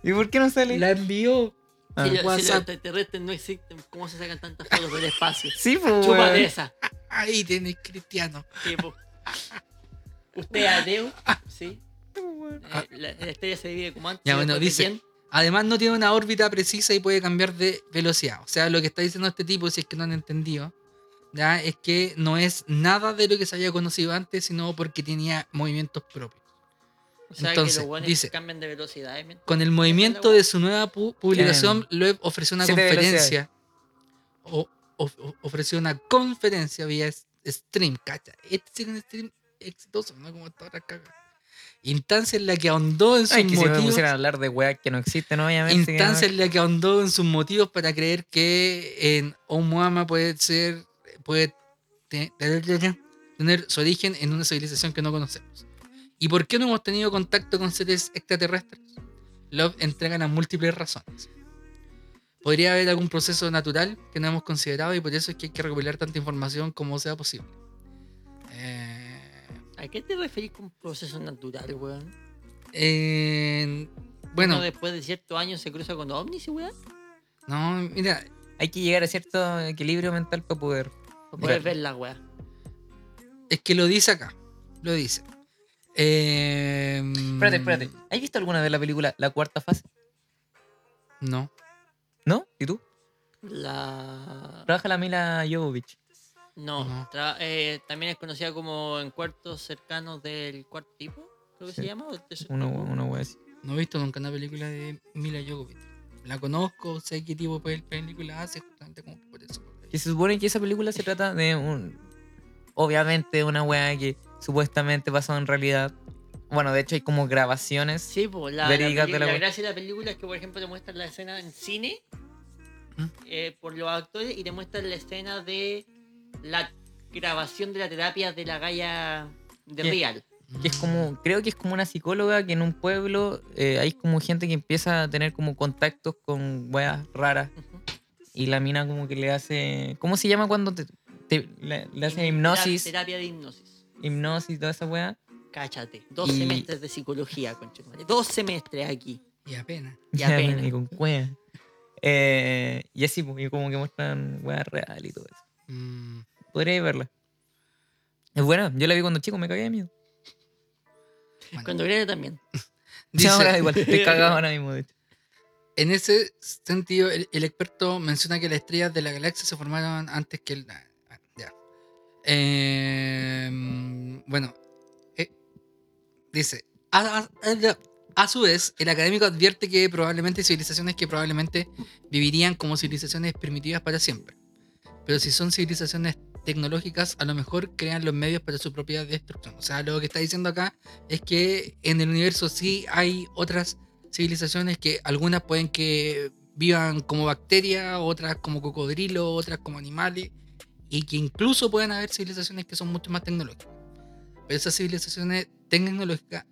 S4: ¿Y por qué no sale?
S3: La envió.
S4: Ah.
S2: Si, lo- si los extraterrestres no existen, ¿cómo se sacan tantas fotos del espacio?
S4: Sí, pues,
S2: Chupa de
S4: weón.
S2: esa.
S3: Ahí tenés cristiano.
S2: tipo. ¿Usted es ateo? Sí. Eh, la, la estrella se divide como antes.
S3: Ya, bueno, dice-. Además no tiene una órbita precisa y puede cambiar de velocidad. O sea, lo que está diciendo este tipo, si es que no han entendido, ¿ya? es que no es nada de lo que se había conocido antes, sino porque tenía movimientos propios.
S2: O sea,
S3: entonces,
S2: que los buenos
S3: dice-
S2: cambian de velocidad. ¿eh?
S3: Con el movimiento de su nueva pu- publicación, Loeb ofreció una
S4: Siete
S3: conferencia. O, of- o- ofreció una conferencia vía stream, cacha. Este era un stream exitoso, no como esta otra caga. Instancia en la que ahondó en sus
S4: Ay, que si me
S3: motivos.
S4: a hablar de weas que no existen, obviamente. no-
S3: instancia en la que ahondó en sus motivos para creer que en Oumuamua puede ser puede te- tener su origen en una civilización que no conocemos. ¿Y por qué no hemos tenido contacto con seres extraterrestres? Love entrega las múltiples razones. Podría haber algún proceso natural que no hemos considerado y por eso es que hay que recopilar tanta información como sea posible. Eh,
S2: ¿A qué te referís con proceso natural, weón?
S3: en- bueno,
S2: Uno después de ciertos años se cruza con ovnis, weón.
S3: no, mira,
S4: Hay que llegar a cierto equilibrio mental para poder.
S2: Para poder ver la weá.
S3: Es que lo dice acá. Lo dice. Eh,
S4: Espérate, espérate. ¿Has visto alguna de la película La Cuarta Fase?
S3: No.
S4: ¿No? ¿Y tú?
S2: La.
S4: Trabaja la Mila Jovovich.
S2: No,
S3: No.
S2: tra- eh, también es conocida como en cuartos cercanos del cuarto tipo, creo que se llama. o tercer
S4: Una,
S2: tipo.
S4: una wea así.
S3: No he visto nunca una película de Mila Jovovich. La conozco, sé qué tipo de película hace, justamente como por eso.
S4: Que se supone que esa película se trata de un. Obviamente, una wea que supuestamente pasó en realidad. Bueno, de hecho, hay como grabaciones.
S2: Sí, pues la, la,
S4: de la
S2: la gracia de la película es que, por ejemplo, te muestran la escena en cine
S3: ¿Mm?
S2: eh, por los actores y te muestran la escena de la grabación de la terapia de la galla de
S4: ¿Qué?
S2: Real.
S4: Que es como. Creo que es como una psicóloga que en un pueblo eh, hay como gente que empieza a tener como contactos con weas raras. Y la mina como que le hace. ¿Cómo se llama cuando te, te- le, le hace hipnosis?
S2: Terapia de hipnosis.
S4: Hipnosis y toda esa wea.
S2: Cáchate. Dos
S4: Y-
S2: semestres de psicología, conchetumare. Dos semestres aquí.
S3: Y apenas.
S2: Y apenas.
S4: Y con cueva. Eh, y así, pues, y como que muestran weas real y todo eso.
S3: Mm,
S4: Podría verla. Es buena, yo la vi cuando chico, me cagué de miedo.
S3: bueno.
S2: Cuando viene también.
S3: Dice-
S4: Sí, ahora igual, estoy cagado ahora mismo, de hecho.
S3: En ese sentido, el, el experto menciona que las estrellas de la galaxia se formaron antes que el. Eh, bueno, eh, dice: a, su vez, el académico advierte que probablemente civilizaciones que probablemente vivirían como civilizaciones primitivas para siempre. Pero si son civilizaciones tecnológicas, a lo mejor crean los medios para su propia destrucción. O sea, lo que está diciendo acá es que en el universo sí hay otras civilizaciones que algunas pueden que vivan como bacterias, otras como cocodrilos, otras como animales, y que incluso pueden haber civilizaciones que son mucho más tecnológicas. Pero esas civilizaciones tecnológicas,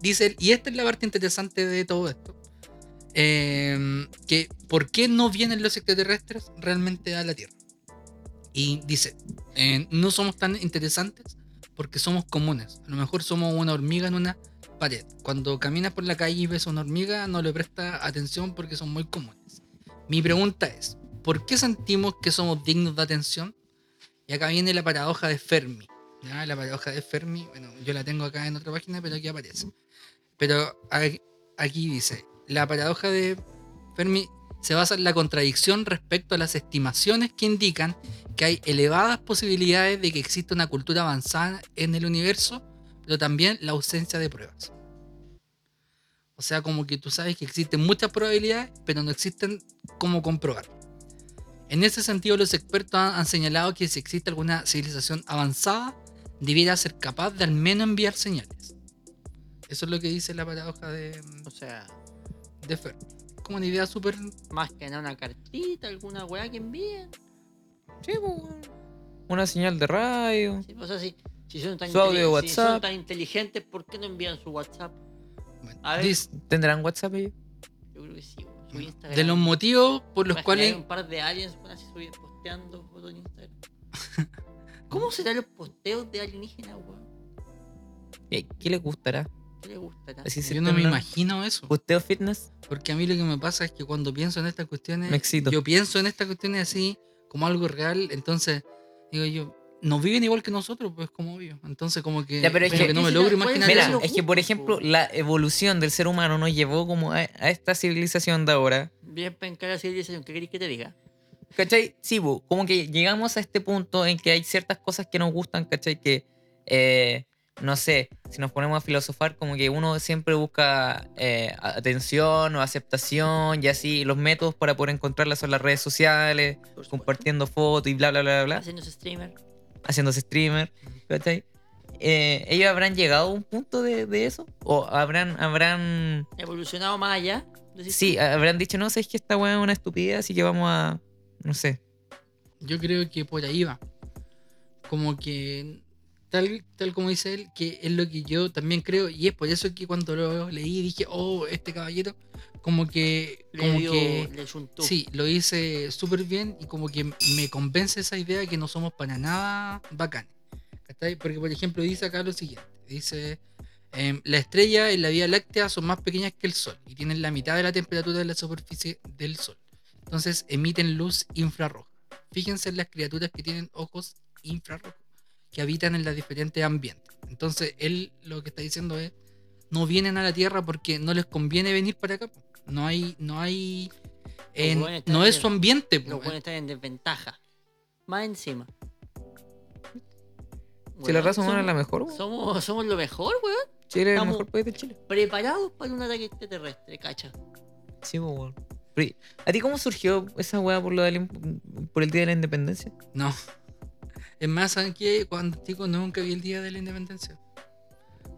S3: dice y esta es la parte interesante de todo esto, eh, que por qué no vienen los extraterrestres realmente a la Tierra. Y dice, eh, no somos tan interesantes porque somos comunes. A lo mejor somos una hormiga en una pared. Cuando caminas por la calle y ves una hormiga, no le presta atención porque son muy comunes. Mi pregunta es, ¿por qué sentimos que somos dignos de atención? Y acá viene la paradoja de Fermi. La paradoja de Fermi, bueno, yo la tengo acá en otra página, pero aquí aparece. Pero aquí dice, la paradoja de Fermi se basa en la contradicción respecto a las estimaciones que indican que hay elevadas posibilidades de que exista una cultura avanzada en el universo, pero también la ausencia de pruebas. O sea, como que tú sabes que existen muchas probabilidades, pero no existen cómo comprobar. En ese sentido, los expertos han, han señalado que si existe alguna civilización avanzada, debiera ser capaz de al menos enviar señales. Eso es lo que dice la paradoja de,
S2: O sea,
S3: de Fermi. Como una idea súper
S2: más que nada una cartita, alguna weá que envíen.
S4: Sí, pues, weón. Una señal de radio.
S2: Sí, o sea, si, si son tan
S4: Su audio de
S2: inteli- si son
S4: WhatsApp.
S2: tan inteligentes, ¿por qué no envían su WhatsApp?
S3: Bueno,
S2: A ver.
S3: dice-
S4: ¿Tendrán WhatsApp ellos?
S2: Yo creo que sí. Su Instagram.
S3: de los motivos por los cuales
S2: Hay un par de aliens así subiendo, posteando fotos en Instagram. ¿Cómo serán los posteos de alienígenas, weón?
S4: ¿Qué, qué les gustará?
S2: ¿Qué les gustará?
S4: Así
S3: Yo no me imagino eso.
S4: ¿Posteo fitness?
S3: Porque a mí lo que me pasa es que cuando pienso en estas cuestiones,
S4: Me excito.
S3: yo pienso en estas cuestiones así, como algo real, entonces digo yo, no viven igual que nosotros, pues como vivo. Entonces como que,
S4: Ya, pero es
S3: como
S4: que-
S3: no me logro imaginar
S4: Mira,
S3: eso.
S4: es que por ejemplo, la evolución del ser humano nos llevó como a, a esta civilización de ahora.
S2: Bien penca la civilización, ¿qué querés que te diga?
S4: ¿Cachai? Sí, po, como que llegamos a este punto en que hay ciertas cosas que nos gustan, ¿cachai? Que, eh, no sé, si nos ponemos a filosofar, como que uno siempre busca eh, atención o aceptación y así. Los métodos para poder encontrarlas son las redes sociales, compartiendo fotos y bla, bla, bla, bla,
S2: Haciéndose streamer.
S4: Haciéndose streamer, ¿cachai? Eh, ¿Ellos habrán llegado a un punto de, de eso? ¿O habrán, habrán,
S2: Evolucionado más allá. decís
S4: sí, habrán dicho, no, sé, es que esta weá es una estupidez, así que vamos a, no sé.
S3: Yo creo que por ahí va. Como que, tal, tal como dice él, que es lo que yo también creo, y es por eso que cuando lo leí dije, oh, este caballero, como que,
S2: Le
S3: como
S2: dio,
S3: que,
S2: le
S3: sí, lo hice súper bien y como que me convence esa idea que no somos para nada bacanes. Porque, por ejemplo, dice acá lo siguiente, dice, em, las estrellas en la Vía Láctea son más pequeñas que el Sol y tienen la mitad de la temperatura de la superficie del Sol. Entonces emiten luz infrarroja. Fíjense en las criaturas que tienen ojos infrarrojos, que habitan en los diferentes ambientes. Entonces él lo que está diciendo es, no vienen a la Tierra porque no les conviene venir para acá. No hay, no hay, en- no es su ambiente.
S2: Los buenos están en desventaja. Más encima.
S4: Si la raza humana es la mejor, weón.
S2: Somos, somos lo mejor, weón.
S4: Chile es el mejor país de Chile.
S2: Preparados para un ataque extraterrestre, cacha.
S4: Sí, weón. Pero, ¿A ti cómo surgió esa weá por, lo del in- por el Día de la Independencia?
S3: No. Es más, ¿saben qué? Cuando chico nunca vi el Día de la Independencia.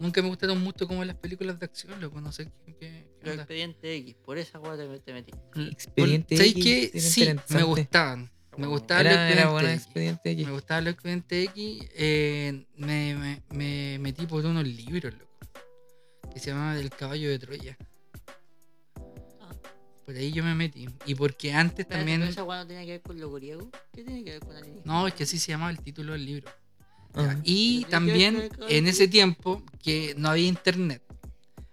S3: Nunca me gustaron mucho como las películas de acción, loco. No sé qué, qué- qué
S2: expedientes X. Por esa weá te, te metí.
S4: Expediente
S3: ¿Sabes
S4: X,
S3: qué?
S4: era
S3: Sí, me gustaban. Me gustaban los
S4: Era. Expediente X.
S3: Me gustaba los expedientes X. eh, me, me, me metí por unos libros, loco. Que se llamaba El caballo de Troya.
S2: Ah.
S3: Por ahí yo me metí. Y porque antes
S2: Espérate,
S3: también.
S2: pero esa no tenía que ver con lo griego. ¿Qué tiene que ver con alienígenas?
S3: No, es que así se llamaba el título del libro. Y
S2: Pero tiene que ver
S3: también en ese tiempo que no había internet.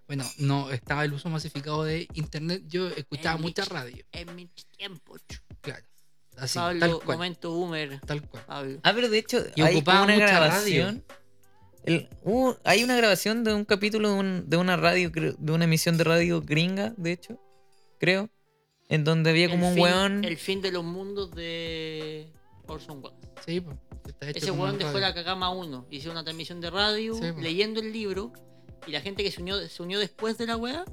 S3: Bueno, no estaba el uso masificado de internet. Yo escuchaba
S2: En
S3: mucha
S2: mis-
S3: radio.
S2: En mi tiempo, chu.
S3: Claro. Así,
S2: Pablo,
S3: tal cual.
S2: momento boomer.
S3: Tal cual.
S2: Pablo.
S4: Ah, pero de hecho,
S3: Y
S4: hay
S3: ocupaba
S4: una
S3: mucha
S4: grabación. El- hubo- hay una grabación de un capítulo de, un- de una radio, creo- de una emisión de radio gringa, de hecho, creo, en donde había como
S2: el
S4: un
S2: fin,
S4: weón.
S2: El fin de los mundos de Orson Welles.
S3: Sí, pues.
S2: Ese weón dejó
S3: radio.
S2: la cagama uno. Hizo una transmisión de radio,
S3: Sí,
S2: leyendo el libro. Y la gente que se unió, se unió después de la weá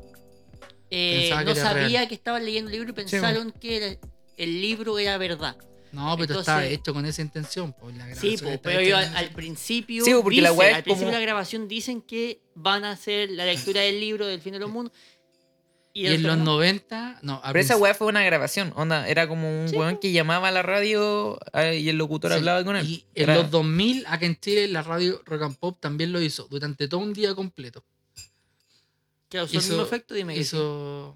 S2: eh,
S3: que
S2: no sabía
S3: real.
S2: que estaban leyendo el libro y pensaron que era- el libro era verdad.
S3: No, pero
S2: Entonces-
S3: estaba hecho con esa intención. La
S2: Sí, po, pero
S3: con
S2: al, principio,
S4: Sí, po, porque la
S2: dicen-
S4: weá es
S2: al principio
S4: como-
S2: de la grabación dicen que van a hacer la lectura del libro del fin de los mundos.
S3: Y en los
S2: resulta-
S3: 90, no,
S4: Pero esa weá fue una grabación, onda, era como un
S2: Sí,
S4: weón que llamaba a la radio eh, y el locutor
S3: Sí,
S4: hablaba con él.
S3: Y en
S4: Era-
S3: los 2000, acá en Chile, la radio Rock and Pop también lo hizo durante todo un día completo.
S2: que usó el
S3: hizo-
S2: mismo efecto, dime.
S3: Hizo.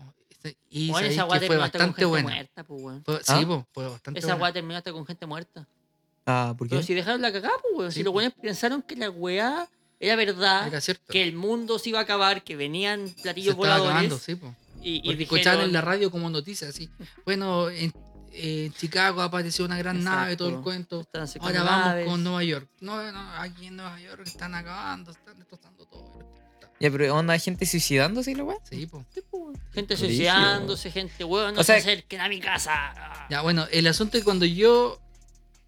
S3: Y sabéis
S2: esa
S3: fue
S2: terminó hasta con
S3: bastante
S2: gente
S3: buena.
S2: muerta, pues, weón.
S3: Fue-
S4: ¿Ah?
S3: Sí, po, fue bastante
S2: Esa weá terminó hasta con gente muerta.
S4: Ah, ¿por qué?
S2: Pero si dejaron la cagada, pues, weón.
S3: Sí,
S2: si los weones pensaron que la weá era verdad,
S3: Era
S2: que el mundo se iba a acabar, que venían platillos voladores.
S3: acabando, sí, po.
S2: Y,
S3: escuchaban en la radio como noticias así. Bueno, en, en Chicago apareció una gran nave, todo el cuento. Ahora vamos
S2: naves.
S3: con Nueva York. No, no, aquí en Nueva York están acabando, están destrozando todo.
S4: Ya, pero onda, hay gente suicidándose y la weá.
S3: Sí, po.
S2: Gente suicidándose, gente, weón, no
S4: O
S2: se acerquen a mi casa.
S3: Ya, bueno, el asunto es que cuando yo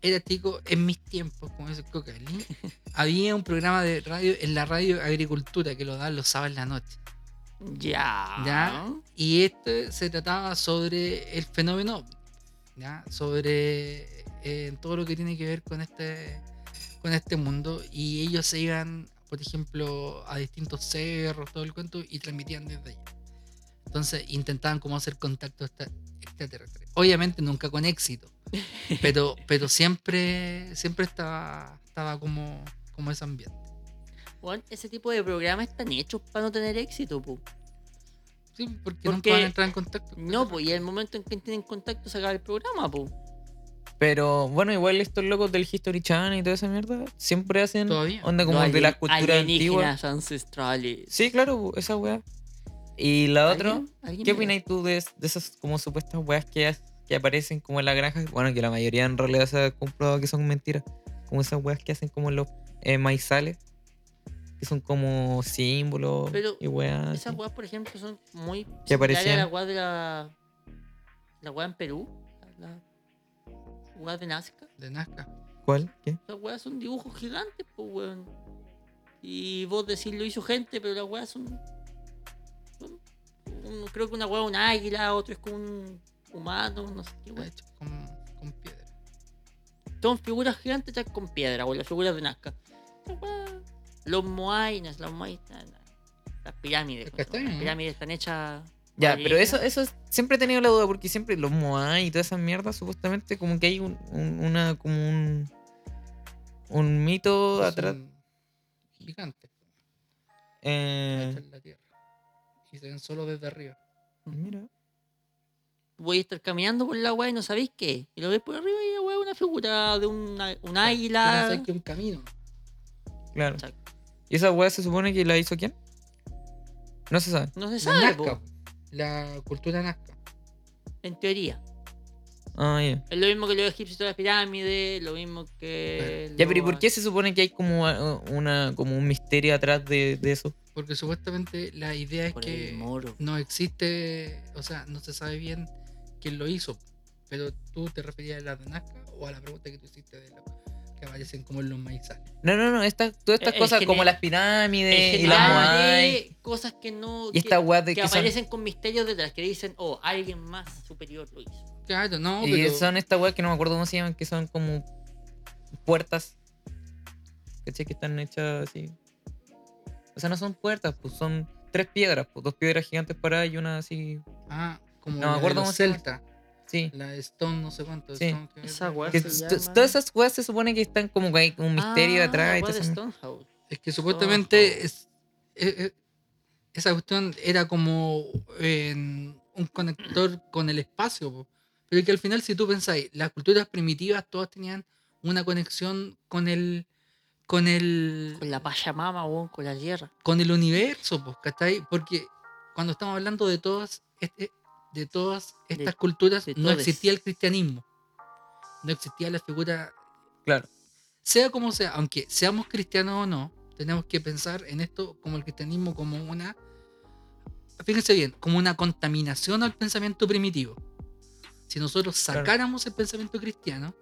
S3: era chico, en mis tiempos, como dice Cocali, había un programa de radio en la radio Agricultura que lo daban los sábados en la noche.
S2: Ya.
S3: ¿Ya? Y este se trataba sobre el fenómeno, ¿ya? Sobre eh, todo lo que tiene que ver con este, con este mundo. Y ellos se iban, por ejemplo, a distintos cerros, todo el cuento, y transmitían desde allá. Entonces intentaban como hacer contacto extra- extraterrestre. Obviamente nunca con éxito, pero, pero siempre, siempre estaba, estaba como, como ese ambiente.
S2: Ese tipo de programas están hechos para no tener éxito, po.
S3: Sí, porque,
S2: Porque-
S3: nunca van a entrar en contacto.
S2: No, pues, y el momento en que tienen contacto se acaba el programa, po.
S4: Pero bueno, igual estos locos del History Channel y toda esa mierda siempre hacen
S3: Todavía.
S4: onda como de las culturas antiguas.
S2: ancestrales.
S4: Sí, claro, esa weá. Y la otra,
S2: ¿Alguien? ¿Alguien
S4: ¿qué opináis tú de, de esas como supuestas weas que, aparecen como en la granja? Bueno, que la mayoría en realidad se ha comprobado que son mentiras. Como esas weas que hacen como en los eh, maizales. Que son como símbolos
S2: Pero
S4: y weas.
S2: Esas weas, por ejemplo, son muy
S4: ¿Qué
S2: similares a
S4: aparecían?
S2: la wea de la. La wea en Perú. La wea de Nazca.
S3: De Nazca.
S4: ¿Cuál? ¿Qué?
S2: Esas weas son dibujos gigantes, pues weón. Y vos decís lo hizo gente, pero las weas son. son un- creo que una wea es un águila, otro es como un humano, no sé qué wea.
S3: hecho con, con piedra.
S2: Son figuras gigantes hechas con piedra, o las figuras de Nazca. Esa wea- Los los moai, las pirámides.
S3: Es que está
S2: las
S3: bien, ¿no?
S2: pirámides están hechas.
S4: Ya, pero eso, eso es- siempre he tenido la duda porque siempre los Moai y todas esas mierdas, supuestamente como que hay un, un- una, como un, un mito
S3: Son
S4: atrás.
S3: Gigantes.
S4: eh,
S3: en la tierra. Y se ven solo desde arriba.
S4: mira.
S2: voy a estar caminando por la weá y no sabéis qué. Y lo ves por arriba y la weá es una figura de una, un águila.
S3: no sé que un camino.
S4: Claro.
S2: Exacto.
S4: ¿Y esa weá se supone que la hizo quién? No se sabe.
S2: No se
S3: La
S2: sabe, po,
S3: Nazca. La cultura Nazca.
S2: en teoría.
S4: Ah, ya.
S2: Es lo mismo que los egipcios de las pirámides, lo mismo que.
S4: Ya, pero ¿y por qué se supone que hay como uh, una como un misterio atrás de, de eso?
S3: Porque supuestamente la idea es
S2: Por
S3: que no existe, o sea, no se sabe bien quién lo hizo. Pero tú te referías a la de Nazca o a la pregunta que tú hiciste de lo que aparecen como en los maizales.
S4: No, no, no, estas, todas estas
S2: Eh,
S4: cosas como las pirámides y las Moai.
S2: cosas que no.
S4: Y
S2: que,
S4: estas weas de
S2: que
S4: que son,
S2: aparecen con misterios detrás, que dicen, oh, alguien más superior lo hizo.
S3: Claro, no,
S4: y
S3: pero
S4: son estas weas que no me acuerdo cómo se llaman, que son como puertas. ¿Cachai? Que están hechas así. O sea, no son puertas, pues son tres piedras, pues dos piedras gigantes paradas y una así.
S3: ah, como
S4: No me
S3: la de
S4: acuerdo
S3: los
S4: cómo se llama.
S3: Celta,
S4: Sí.
S3: la Stone, no sé cuánto.
S4: Sí.
S3: Stone, que-
S2: Esa
S4: Que todas esas weas se supone que están como que hay un misterio
S2: Ah,
S4: detrás
S2: la
S4: y
S2: de
S4: eso.
S2: Stonehouse.
S3: Es que supuestamente es, e- e- esa cuestión era como en un conector con el espacio. po. Pero que al final, si tú pensáis, las culturas primitivas todas tenían una conexión con el con el
S2: Con la Pachamama, weón, con la tierra.
S3: con el universo, pues, ¿cachai? Porque cuando estamos hablando de todas este- de todas estas
S2: De-
S3: culturas,
S2: de
S3: no
S2: todes.
S3: existía el cristianismo. No existía la figura
S4: Claro.
S3: sea como sea, aunque seamos cristianos o no, tenemos que pensar en esto como el cristianismo como una, fíjense bien, como una contaminación al pensamiento primitivo. Si nosotros
S4: Claro.
S3: sacáramos el pensamiento cristiano,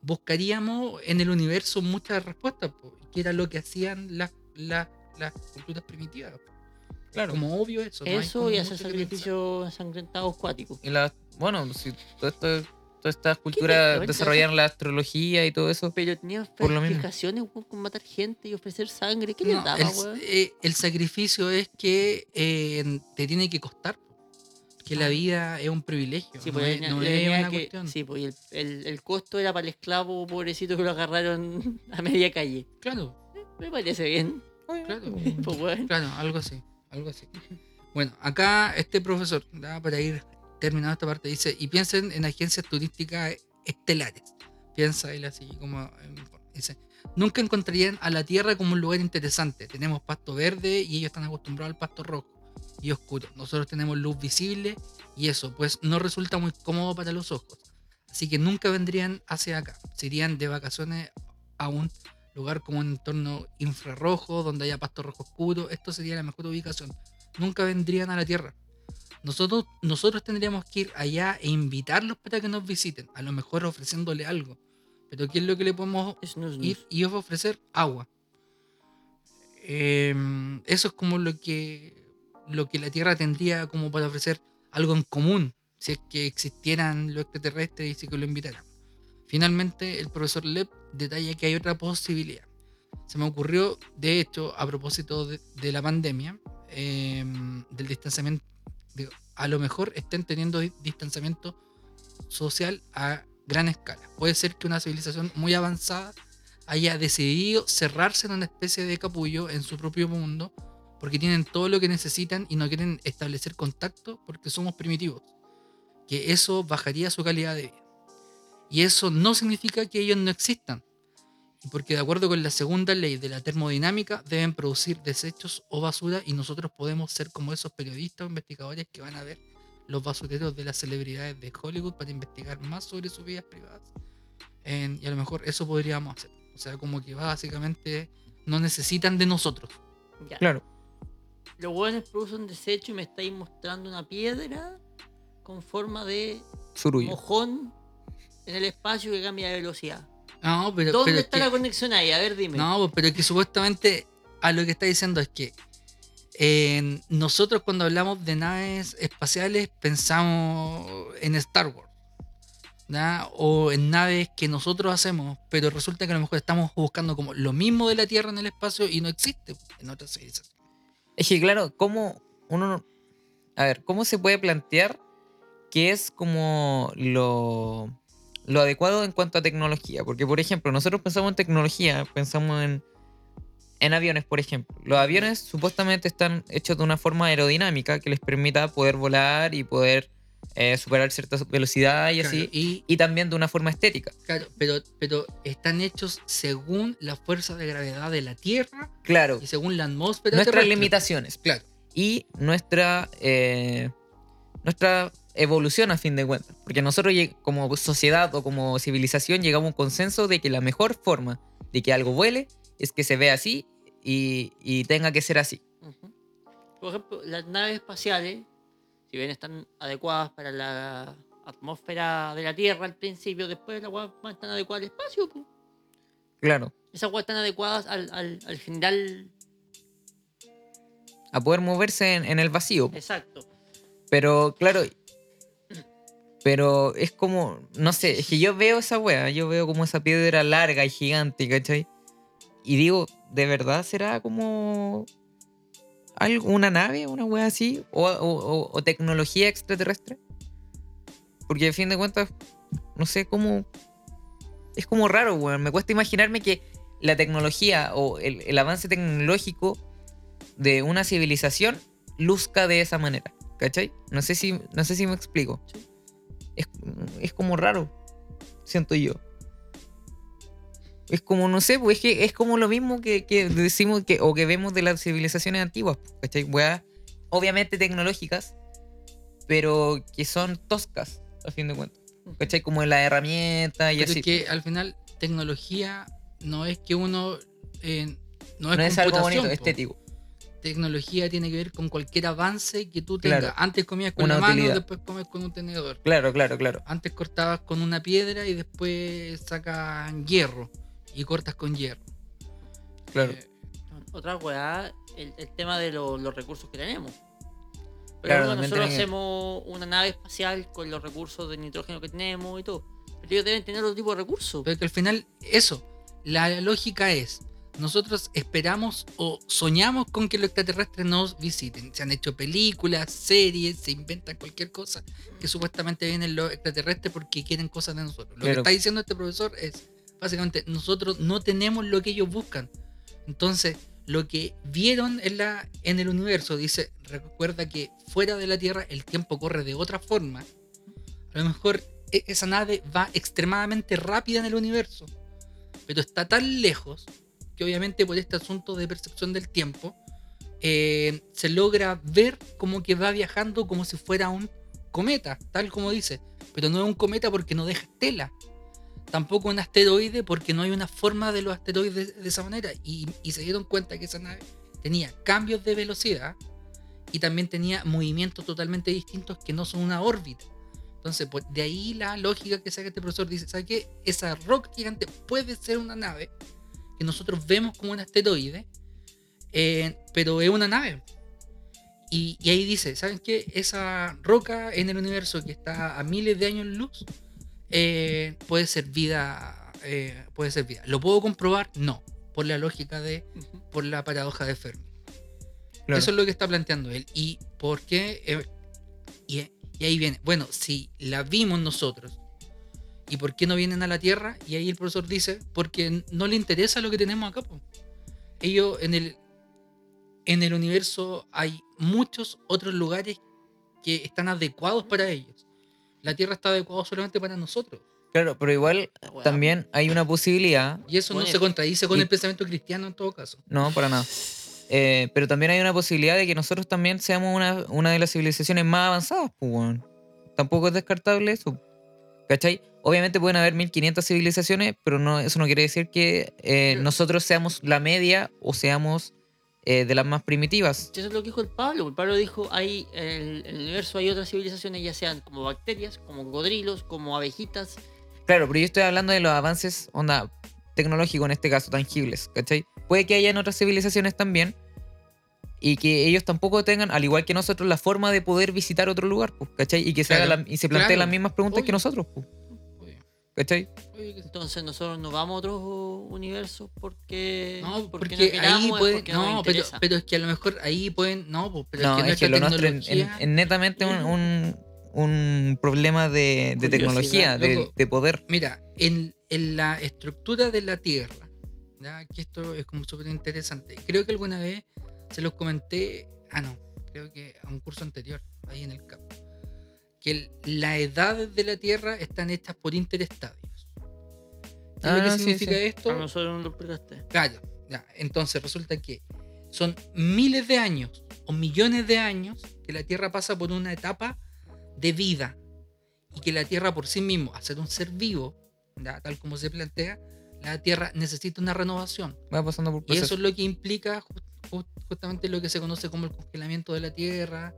S3: buscaríamos en el universo muchas respuestas, que era lo que hacían las, las, las culturas primitivas.
S4: Claro.
S3: Como obvio eso.
S2: Eso y hacer sacrificios ensangrentados.
S4: Y la, bueno, si todo esto, todas estas culturas desarrollaron la astrología y todo eso.
S2: Pero tenían weón, con matar gente y ofrecer sangre. ¿Qué les
S3: No,
S2: daba,
S3: el, eh, el sacrificio es que eh, te tiene que costar. Que la vida es un privilegio.
S2: Sí,
S3: no
S2: pues,
S3: es, no una
S2: que-
S3: cuestión.
S2: sí, pues, y el, el- el costo era para el esclavo pobrecito que lo agarraron a media calle.
S3: Claro,
S2: Me parece bien.
S3: claro.
S2: Pues.
S3: Claro, algo así, algo así. Bueno, acá este profesor, para ir terminando esta parte, dice, y piensen en agencias turísticas estelares. Piensa él así como... en- Dice, nunca encontrarían a la Tierra como un lugar interesante. Tenemos pasto verde y ellos están acostumbrados al pasto rojo y oscuro. Nosotros tenemos luz visible y eso pues no resulta muy cómodo para los ojos. Así que nunca vendrían hacia acá. Se irían de vacaciones a un lugar como un entorno infrarrojo, donde haya pasto rojo oscuro. Esto sería la mejor ubicación. Nunca vendrían a la Tierra. Nosotros, nosotros tendríamos que ir allá e invitarlos para que nos visiten. A lo mejor ofreciéndole algo. Pero ¿qué es lo que le podemos ir y ofrecer? Agua. Em, eso es como lo que, lo que la Tierra tendría como para ofrecer algo en común. Si es que existieran los extraterrestres y si que lo invitaran. Finalmente, el profesor Lepp detalla que hay otra posibilidad. Se me ocurrió, de hecho, a propósito de, la pandemia, em, del distanciamiento, a lo mejor estén teniendo di- distanciamiento social a gran escala. Puede ser que una civilización muy avanzada haya decidido cerrarse en una especie de capullo en su propio mundo porque tienen todo lo que necesitan y no quieren establecer contacto porque somos primitivos. Que eso bajaría su calidad de vida. Y eso no significa que ellos no existan. Porque de acuerdo con la segunda ley de la termodinámica, deben producir desechos o basura y nosotros podemos ser como esos periodistas o investigadores que van a ver los basureros de las celebridades de Hollywood para investigar más sobre sus vidas privadas. En- y a lo mejor eso podríamos hacer. O sea, como que básicamente no necesitan de nosotros.
S2: Ya.
S4: Claro.
S2: Los hueones producen desecho y me estáis mostrando una piedra con forma de
S4: Surullo.
S2: mojón en el espacio que cambia de velocidad.
S3: No, pero,
S2: ¿Dónde
S3: pero es
S2: está
S3: que-
S2: la conexión ahí? A ver, dime.
S3: No, pues, pero es que supuestamente a lo que está diciendo es que eh, nosotros cuando hablamos de naves espaciales pensamos en Star Wars. ¿ya? O en naves que nosotros hacemos, pero resulta que a lo mejor estamos buscando como lo mismo de la Tierra en el espacio y no existe en otras civilizaciones.
S4: Es que claro, ¿cómo uno no- A ver, ¿cómo se puede plantear que es como lo, lo adecuado en cuanto a tecnología? Porque, por ejemplo, nosotros pensamos en tecnología, pensamos en, en aviones, por ejemplo. Los aviones supuestamente están hechos de una forma aerodinámica que les permita poder volar y poder eh, superar cierta velocidad y así.
S3: Y
S4: también de una forma estética.
S3: claro, pero, pero están hechos según la fuerza de gravedad de la Tierra
S4: Claro,
S3: y según la atmósfera.
S4: nuestras
S3: terrestre.
S4: limitaciones.
S3: Claro.
S4: y nuestra, eh, nuestra evolución a fin de cuentas. Porque nosotros como sociedad o como civilización llegamos a un consenso de que la mejor forma de que algo vuele es que se vea así y, y tenga que ser así.
S2: Por ejemplo, las naves espaciales, si bien están adecuadas para la atmósfera de la Tierra al principio, después las más están adecuadas al espacio.
S4: Claro,
S2: Esas weas están adecuadas al, al, al general.
S4: a poder moverse en, en el vacío.
S2: Exacto.
S4: Pero claro, pero es como, no sé, es que yo veo esa wea, yo veo como esa piedra larga y gigante, ¿cachai? Y digo, ¿de verdad será como algo, una nave, una wea así? ¿O, tecnología extraterrestre? Porque a fin de cuentas, no sé cómo... Es como raro, weón. Me cuesta imaginarme que la tecnología o el, el avance tecnológico de una civilización luzca de esa manera. ¿Cachai? No sé si, no sé si me explico.
S2: Sí.
S4: Es, es como raro, siento yo. Es como, no sé, pues es que es como lo mismo que, que decimos que, o que vemos de las civilizaciones antiguas, pues, ¿cachai? Weas obviamente tecnológicas, pero que son toscas, a fin de cuentas. ¿Cachai? Como en la herramienta y
S3: Pero
S4: así.
S3: es que al final tecnología no es que uno eh, no es,
S4: no es algo bonito,
S3: po.
S4: estético.
S3: Tecnología tiene que ver con cualquier avance que tú tengas.
S4: Claro.
S3: Antes comías con
S4: Una
S3: la mano,
S4: utilidad.
S3: después comes con un tenedor.
S4: Claro, claro, claro.
S3: Antes cortabas con una piedra y después sacas hierro y cortas con hierro.
S4: Claro.
S3: Eh,
S2: Otra weá, el, el tema de lo- los recursos que tenemos. Por
S4: Claro, también
S2: nosotros
S4: que-
S2: hacemos una nave espacial con los recursos de nitrógeno que tenemos y todo. Pero ellos deben tener otro tipo de recursos.
S3: pero que al final, eso, la lógica es, nosotros esperamos o soñamos con que los extraterrestres nos visiten. Se han hecho películas, series, se inventan cualquier cosa que supuestamente vienen los extraterrestres porque quieren cosas de nosotros. Lo que está diciendo este profesor es, básicamente, nosotros no tenemos lo que ellos buscan. Entonces, lo que vieron en, la, en el universo, dice, recuerda que fuera de la Tierra el tiempo corre de otra forma. A lo mejor e- esa nave va extremadamente rápida en el universo, pero está tan lejos que obviamente por este asunto de percepción del tiempo, eh, se logra ver como que va viajando como si fuera un cometa, tal como dice, pero no es un cometa porque no deja estela. Tampoco un asteroide porque no hay una forma de los asteroides de, esa manera. Y, y se dieron cuenta que esa nave tenía cambios de velocidad y también tenía movimientos totalmente distintos que no son una órbita. Entonces, pues, de ahí la lógica que saca este profesor dice, ¿sabe qué? Esa roca gigante puede ser una nave que nosotros vemos como un asteroide, eh, pero es una nave. Y, y ahí dice, ¿saben qué? Esa roca en el universo que está a miles de años luz eh, puede ser vida. eh, puede ser vida. ¿Lo puedo comprobar? No. Por la lógica de. Por la paradoja de Fermi.
S4: Claro.
S3: Eso es lo que está planteando él. ¿Y por qué? Eh, y, y ahí viene. Bueno, si la vimos nosotros. ¿Y por qué no vienen a la Tierra? Y ahí el profesor dice, porque no le interesa lo que tenemos acá. po. Ellos en el, en el universo hay muchos otros lugares que están adecuados para ellos. La Tierra está adecuada solamente para nosotros.
S4: Claro, pero igual también hay una posibilidad.
S3: Y eso no
S2: Bueno,
S3: se contradice con
S4: y-
S3: el pensamiento cristiano en todo caso.
S4: No, para nada. Eh, pero también hay una posibilidad de que nosotros también seamos una, una de las civilizaciones más avanzadas, pues. Tampoco es descartable eso. ¿Cachai? Obviamente pueden haber 1500 civilizaciones, pero no, eso no quiere decir que eh, nosotros seamos la media o seamos eh, de las más primitivas.
S2: Eso es lo que dijo el Pablo. El Pablo dijo, hay en el, universo hay otras civilizaciones, ya sean como bacterias, como cocodrilos, como abejitas.
S4: Claro, pero yo estoy hablando de los avances, onda, tecnológicos en este caso, tangibles, ¿cachai? Puede que hayan otras civilizaciones también y que ellos tampoco tengan, al igual que nosotros, la forma de poder visitar otro lugar, pues, ¿cachai? Y que se, haga la- y se planteen
S3: claro,
S4: las mismas preguntas que nosotros, pues,
S3: Obvio,
S4: ¿cachai?
S2: Entonces nosotros nos vamos a otros universos porque,
S3: No,
S2: porque,
S3: porque,
S2: no queramos,
S3: ahí
S2: es
S3: pueden.
S2: porque nos
S3: No, pero, pero es que a lo mejor ahí pueden. No, pues, pero
S4: No,
S3: es que
S4: es que lo nuestro en- en-
S3: tecnología-
S4: es netamente un, un- un problema de, de tecnología, de,
S3: loco.
S4: de poder.
S3: Mira, en, en la estructura de la Tierra, ¿ya? que esto es como súper interesante. Creo que alguna vez se los comenté, ah no, creo que a un curso anterior, ahí en el campo, que las edades de la Tierra están hechas por interestadios. ¿Qué es lo
S4: Ah,
S3: que
S4: sí,
S3: significa
S4: sí.
S3: esto?
S2: A nosotros no lo explicaste.
S3: Claro, ya. Entonces resulta que son miles de años o millones de años que la Tierra pasa por una etapa de vida y que la Tierra por sí mismo, al ser un ser vivo, ya, tal como se plantea, la Tierra necesita una renovación.
S4: Va pasando por
S3: Y eso es lo que implica justamente lo que se conoce como el congelamiento de la Tierra.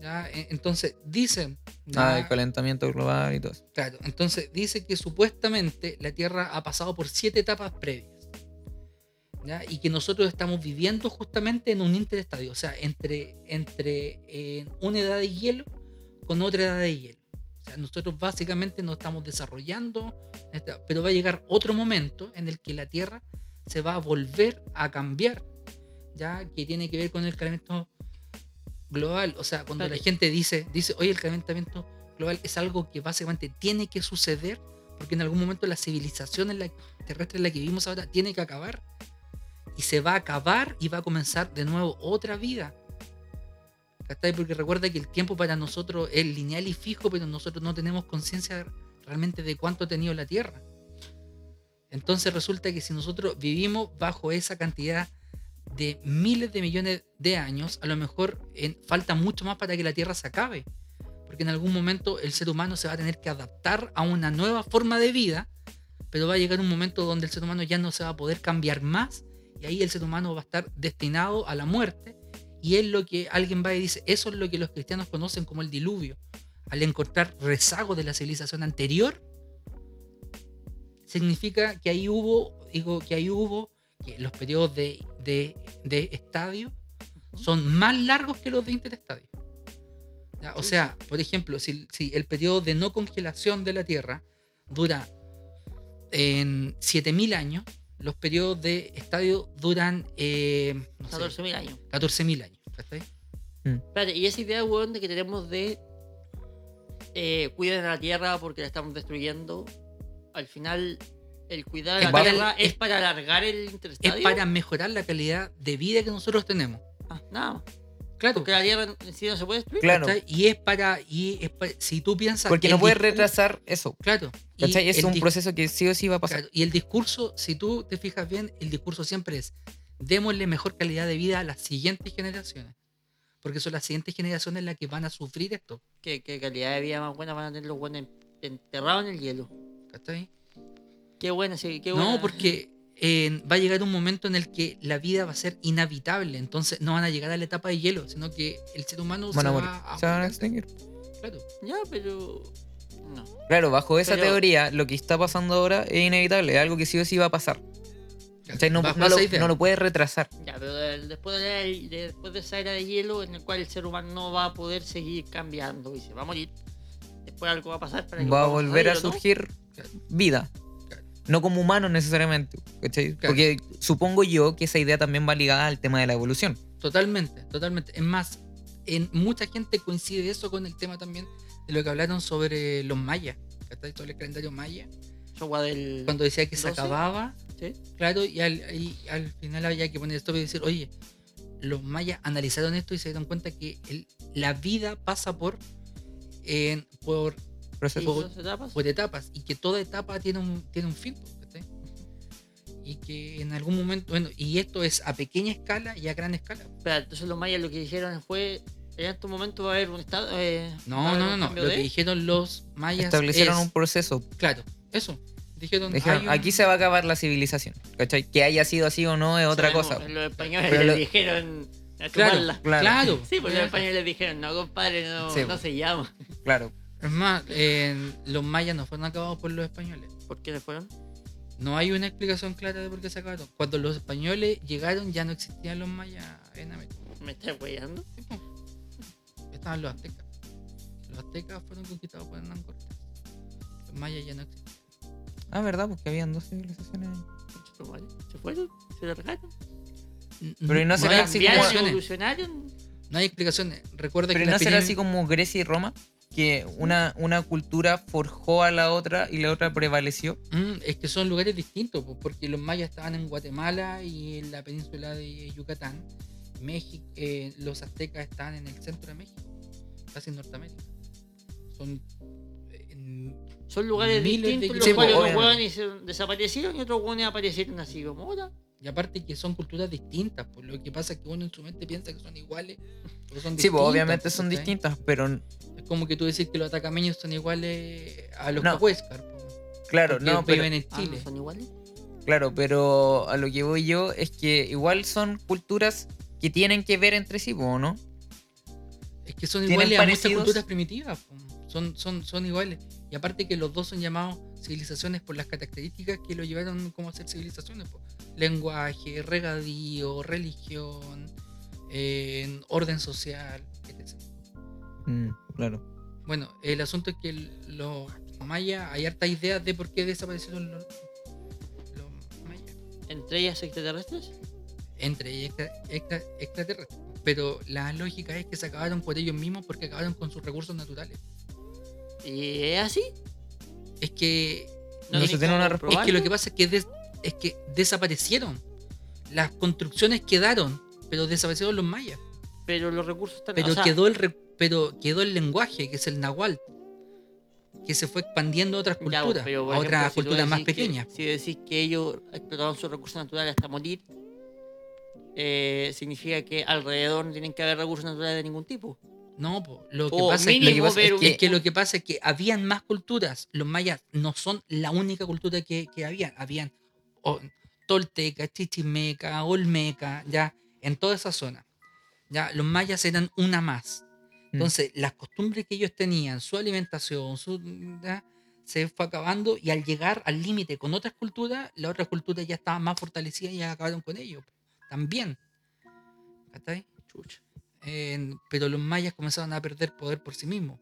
S3: ¿ya? E- Entonces dicen...
S4: Ah, el calentamiento global y todo eso.
S3: Claro, entonces dice que supuestamente la Tierra ha pasado por siete etapas previas. ¿ya? Y que nosotros estamos viviendo justamente en un interestadio, o sea, entre, entre eh, una edad de hielo con otra edad de hielo. O sea, nosotros básicamente nos estamos desarrollando, pero va a llegar otro momento en el que la Tierra se va a volver a cambiar, ya que tiene que ver con el calentamiento global. O sea, cuando la gente dice, dice, oye, el calentamiento global es algo que básicamente tiene que suceder, porque en algún momento la civilización en la, terrestre en la que vivimos ahora tiene que acabar. Y se va a acabar y va a comenzar de nuevo otra vida. Porque recuerda que el tiempo para nosotros es lineal y fijo, pero nosotros no tenemos conciencia realmente de cuánto ha tenido la Tierra. Entonces resulta que si nosotros vivimos bajo esa cantidad de miles de millones de años, a lo mejor falta mucho más para que la Tierra se acabe. Porque en algún momento el ser humano se va a tener que adaptar a una nueva forma de vida, pero va a llegar un momento donde el ser humano ya no se va a poder cambiar más y ahí el ser humano va a estar destinado a la muerte. Y es lo que alguien va y dice, eso es lo que los cristianos conocen como el diluvio. Al encontrar rezago de la civilización anterior, significa que ahí hubo, digo, que ahí hubo, que los periodos de, de, de estadio son más largos que los de interestadio. ¿Ya? O sea, por ejemplo, si, si el periodo de no congelación de la Tierra dura en 7000 años, los periodos de estadio duran eh, no sé,
S2: 14.000 años.
S3: 14.000 años. ¿cachai?
S2: Espérate, y esa idea, weón, de que tenemos de eh, cuiden a la tierra porque la estamos destruyendo, al final el cuidar a
S3: Es
S2: la
S3: para-
S2: tierra es,
S3: es-
S2: para alargar el
S3: Es
S2: interestadio.
S3: para mejorar la calidad de vida que nosotros tenemos.
S2: Ah, nada.
S3: Claro.
S2: Porque la tierra en sí no se puede destruir.
S4: Claro,
S3: ¿cachai? Y es para. Y es pa- si tú piensas.
S4: porque no puedes retrasar eso.
S3: Claro. y
S4: ¿Cachai? Es un proceso que sí o sí va a pasar.
S3: claro, y el discurso, si tú te fijas bien, el discurso siempre es: démosle mejor calidad de vida a las siguientes generaciones. Porque son las siguientes generaciones las que van a sufrir esto.
S2: ¿Qué, qué calidad de vida más buena van a tener los buenos enterrados en el hielo.
S3: ¿Cachai?
S2: Qué buena, sí, qué buena.
S3: No, porque eh, va a llegar un momento en el que la vida va a ser inhabitable. Entonces no van a llegar a la etapa de hielo, sino que el ser humano
S4: Van
S3: se
S4: a
S3: va
S4: morir.
S3: a
S4: Se van a
S3: morir.
S4: extinguir.
S3: Claro.
S2: Ya, pero. No.
S4: Claro, bajo esa
S2: Pero-
S4: teoría, lo que está pasando ahora es inevitable, es algo que sí o sí va a pasar. No,
S3: Bajo
S4: no lo, no lo puedes retrasar.
S2: Ya, pero de- después de, la- de- después de esa era de hielo en el cual el ser humano no va a poder seguir cambiando y se va a morir, después algo va a pasar para que
S4: Va a volver a
S2: ¿o
S4: surgir vida. No como humano necesariamente. ¿cachai?
S3: Claro.
S4: Porque supongo yo que esa idea también va ligada al tema de la evolución.
S3: Totalmente, totalmente. Es más, en mucha gente coincide eso con el tema también de lo que hablaron sobre los mayas, ¿cachai? Sobre el calendario maya.
S2: Del.
S3: Cuando decía que se
S2: 12,
S3: acababa,
S2: ¿sí?
S3: claro, y al, y al final había que poner esto y decir, oye, los mayas analizaron esto y se dieron cuenta que el- la vida pasa por, en- por
S4: Proceso.
S3: por-
S2: ¿Dos etapas?
S3: por etapas y que toda etapa tiene un, tiene un fin. pues. Y que en algún momento, bueno, y esto es a pequeña escala y a gran escala.
S2: Espera, entonces los mayas lo que dijeron fue, en estos momentos va a haber un estado... eh,
S3: No, no, no, no. Lo
S2: de-
S3: que dijeron los mayas
S4: Establecieron
S3: es-
S4: un proceso.
S3: Claro, eso. Dijeron,
S4: Dijeron,
S3: un-
S4: aquí se va a acabar la civilización. ¿Cachai? Que haya sido así o no es otra
S2: Sabemos,
S4: cosa.
S2: Los españoles
S4: Pero
S2: le
S4: lo-
S2: dijeron... A
S3: Claro.
S4: Claro.
S3: claro.
S2: Sí, pues los españoles le dijeron, no, compadre, no,
S4: Sí,
S2: no
S4: pues.
S2: se llama.
S4: Claro.
S3: Es más, eh, los mayas no fueron acabados por los españoles.
S2: ¿Por qué se fueron?
S3: No hay una explicación clara de por qué se acabaron. Cuando los españoles llegaron ya no existían los mayas en América.
S2: ¿Me estás weyando?
S3: Sí. Estaban los aztecas. Los aztecas fueron conquistados por Hernán Cortés. Los mayas ya no existen.
S4: Ah, ¿verdad? Porque habían dos civilizaciones. ahí.
S2: ¿Se fueron? ¿Se largaron?
S4: Pero ¿y no será
S3: hay
S4: así como-.
S3: No hay explicaciones. Recuerda
S4: Pero
S3: que
S4: ¿y
S3: la
S4: no será así como Grecia y Roma? Que una, una cultura forjó a la otra y la otra prevaleció.
S3: Mm, es que son lugares distintos, po, porque los mayas estaban en Guatemala y en la península de Yucatán. México, eh, los aztecas estaban en el centro de México, casi en Norteamérica. Son eh, en-
S2: Son lugares
S3: de
S2: distintos, los cuales unos hueones se desaparecieron y otros hueones aparecieron así como ahora.
S3: Y aparte que son culturas distintas, pues lo que pasa es que uno en su mente piensa que son iguales. pero son
S4: Sí, pues obviamente son
S3: ¿cachai?
S4: distintas, pero
S3: Es como que tú decís que los atacameños son iguales a los
S4: No. claro, no, pero,
S3: viven en
S2: Ah,
S3: Chile.
S2: ¿no son iguales?
S4: claro, pero a lo que voy yo es que igual son culturas que tienen que ver entre sí, po, ¿no?
S3: Es que son
S4: ¿Tienen
S3: iguales a muchas
S4: parecidos?
S3: culturas primitivas. Son, son, son iguales. Y aparte que los dos son llamados civilizaciones por las características que lo llevaron como a ser civilizaciones. po. Lenguaje, regadío, religión, eh, orden social, etc.
S4: Mm, claro.
S3: Bueno, el asunto es que el- los mayas, hay hartas ideas de por qué desaparecieron los, los mayas.
S2: ¿Entre ellas extraterrestres?
S3: Entre extra- extra- extraterrestres. Pero la lógica es que se acabaron por ellos mismos porque acabaron con sus recursos naturales.
S2: ¿Y es así?
S3: Es que
S2: No
S4: se tiene una respuesta.
S3: Es que lo que pasa es que, des- es que desaparecieron. Las construcciones quedaron, pero desaparecieron los mayas.
S2: Pero los recursos están...
S3: Pero,
S2: o sea,
S3: quedó, el re- pero quedó el lenguaje, que es el nahual, que se fue expandiendo a otras
S2: ya,
S3: culturas,
S2: pero,
S3: a
S2: ejemplo,
S3: otras
S2: si
S3: culturas más
S2: que-
S3: pequeñas.
S2: si decís que ellos explotaron sus recursos naturales hasta morir, eh, significa que alrededor no tienen que haber recursos naturales de ningún tipo.
S3: No, po, lo que pasa es que,
S2: mínimo
S3: lo que pasa es
S2: ver
S3: que-
S2: un-
S3: es que lo que pasa es que habían más culturas. Los mayas no son la única cultura que, que habían. Habían o- tolteca, chichimeca, olmeca, ya, en toda esa zona. Ya, los mayas eran una más.
S4: Mm.
S3: Entonces, las costumbres que ellos tenían, su alimentación, su, ya, se fue acabando y al llegar al límite con otras culturas, las otras culturas ya estaban más fortalecidas y ya acabaron con ellos. También.
S2: Chucha.
S3: Pero los mayas comenzaron a perder poder por sí mismos.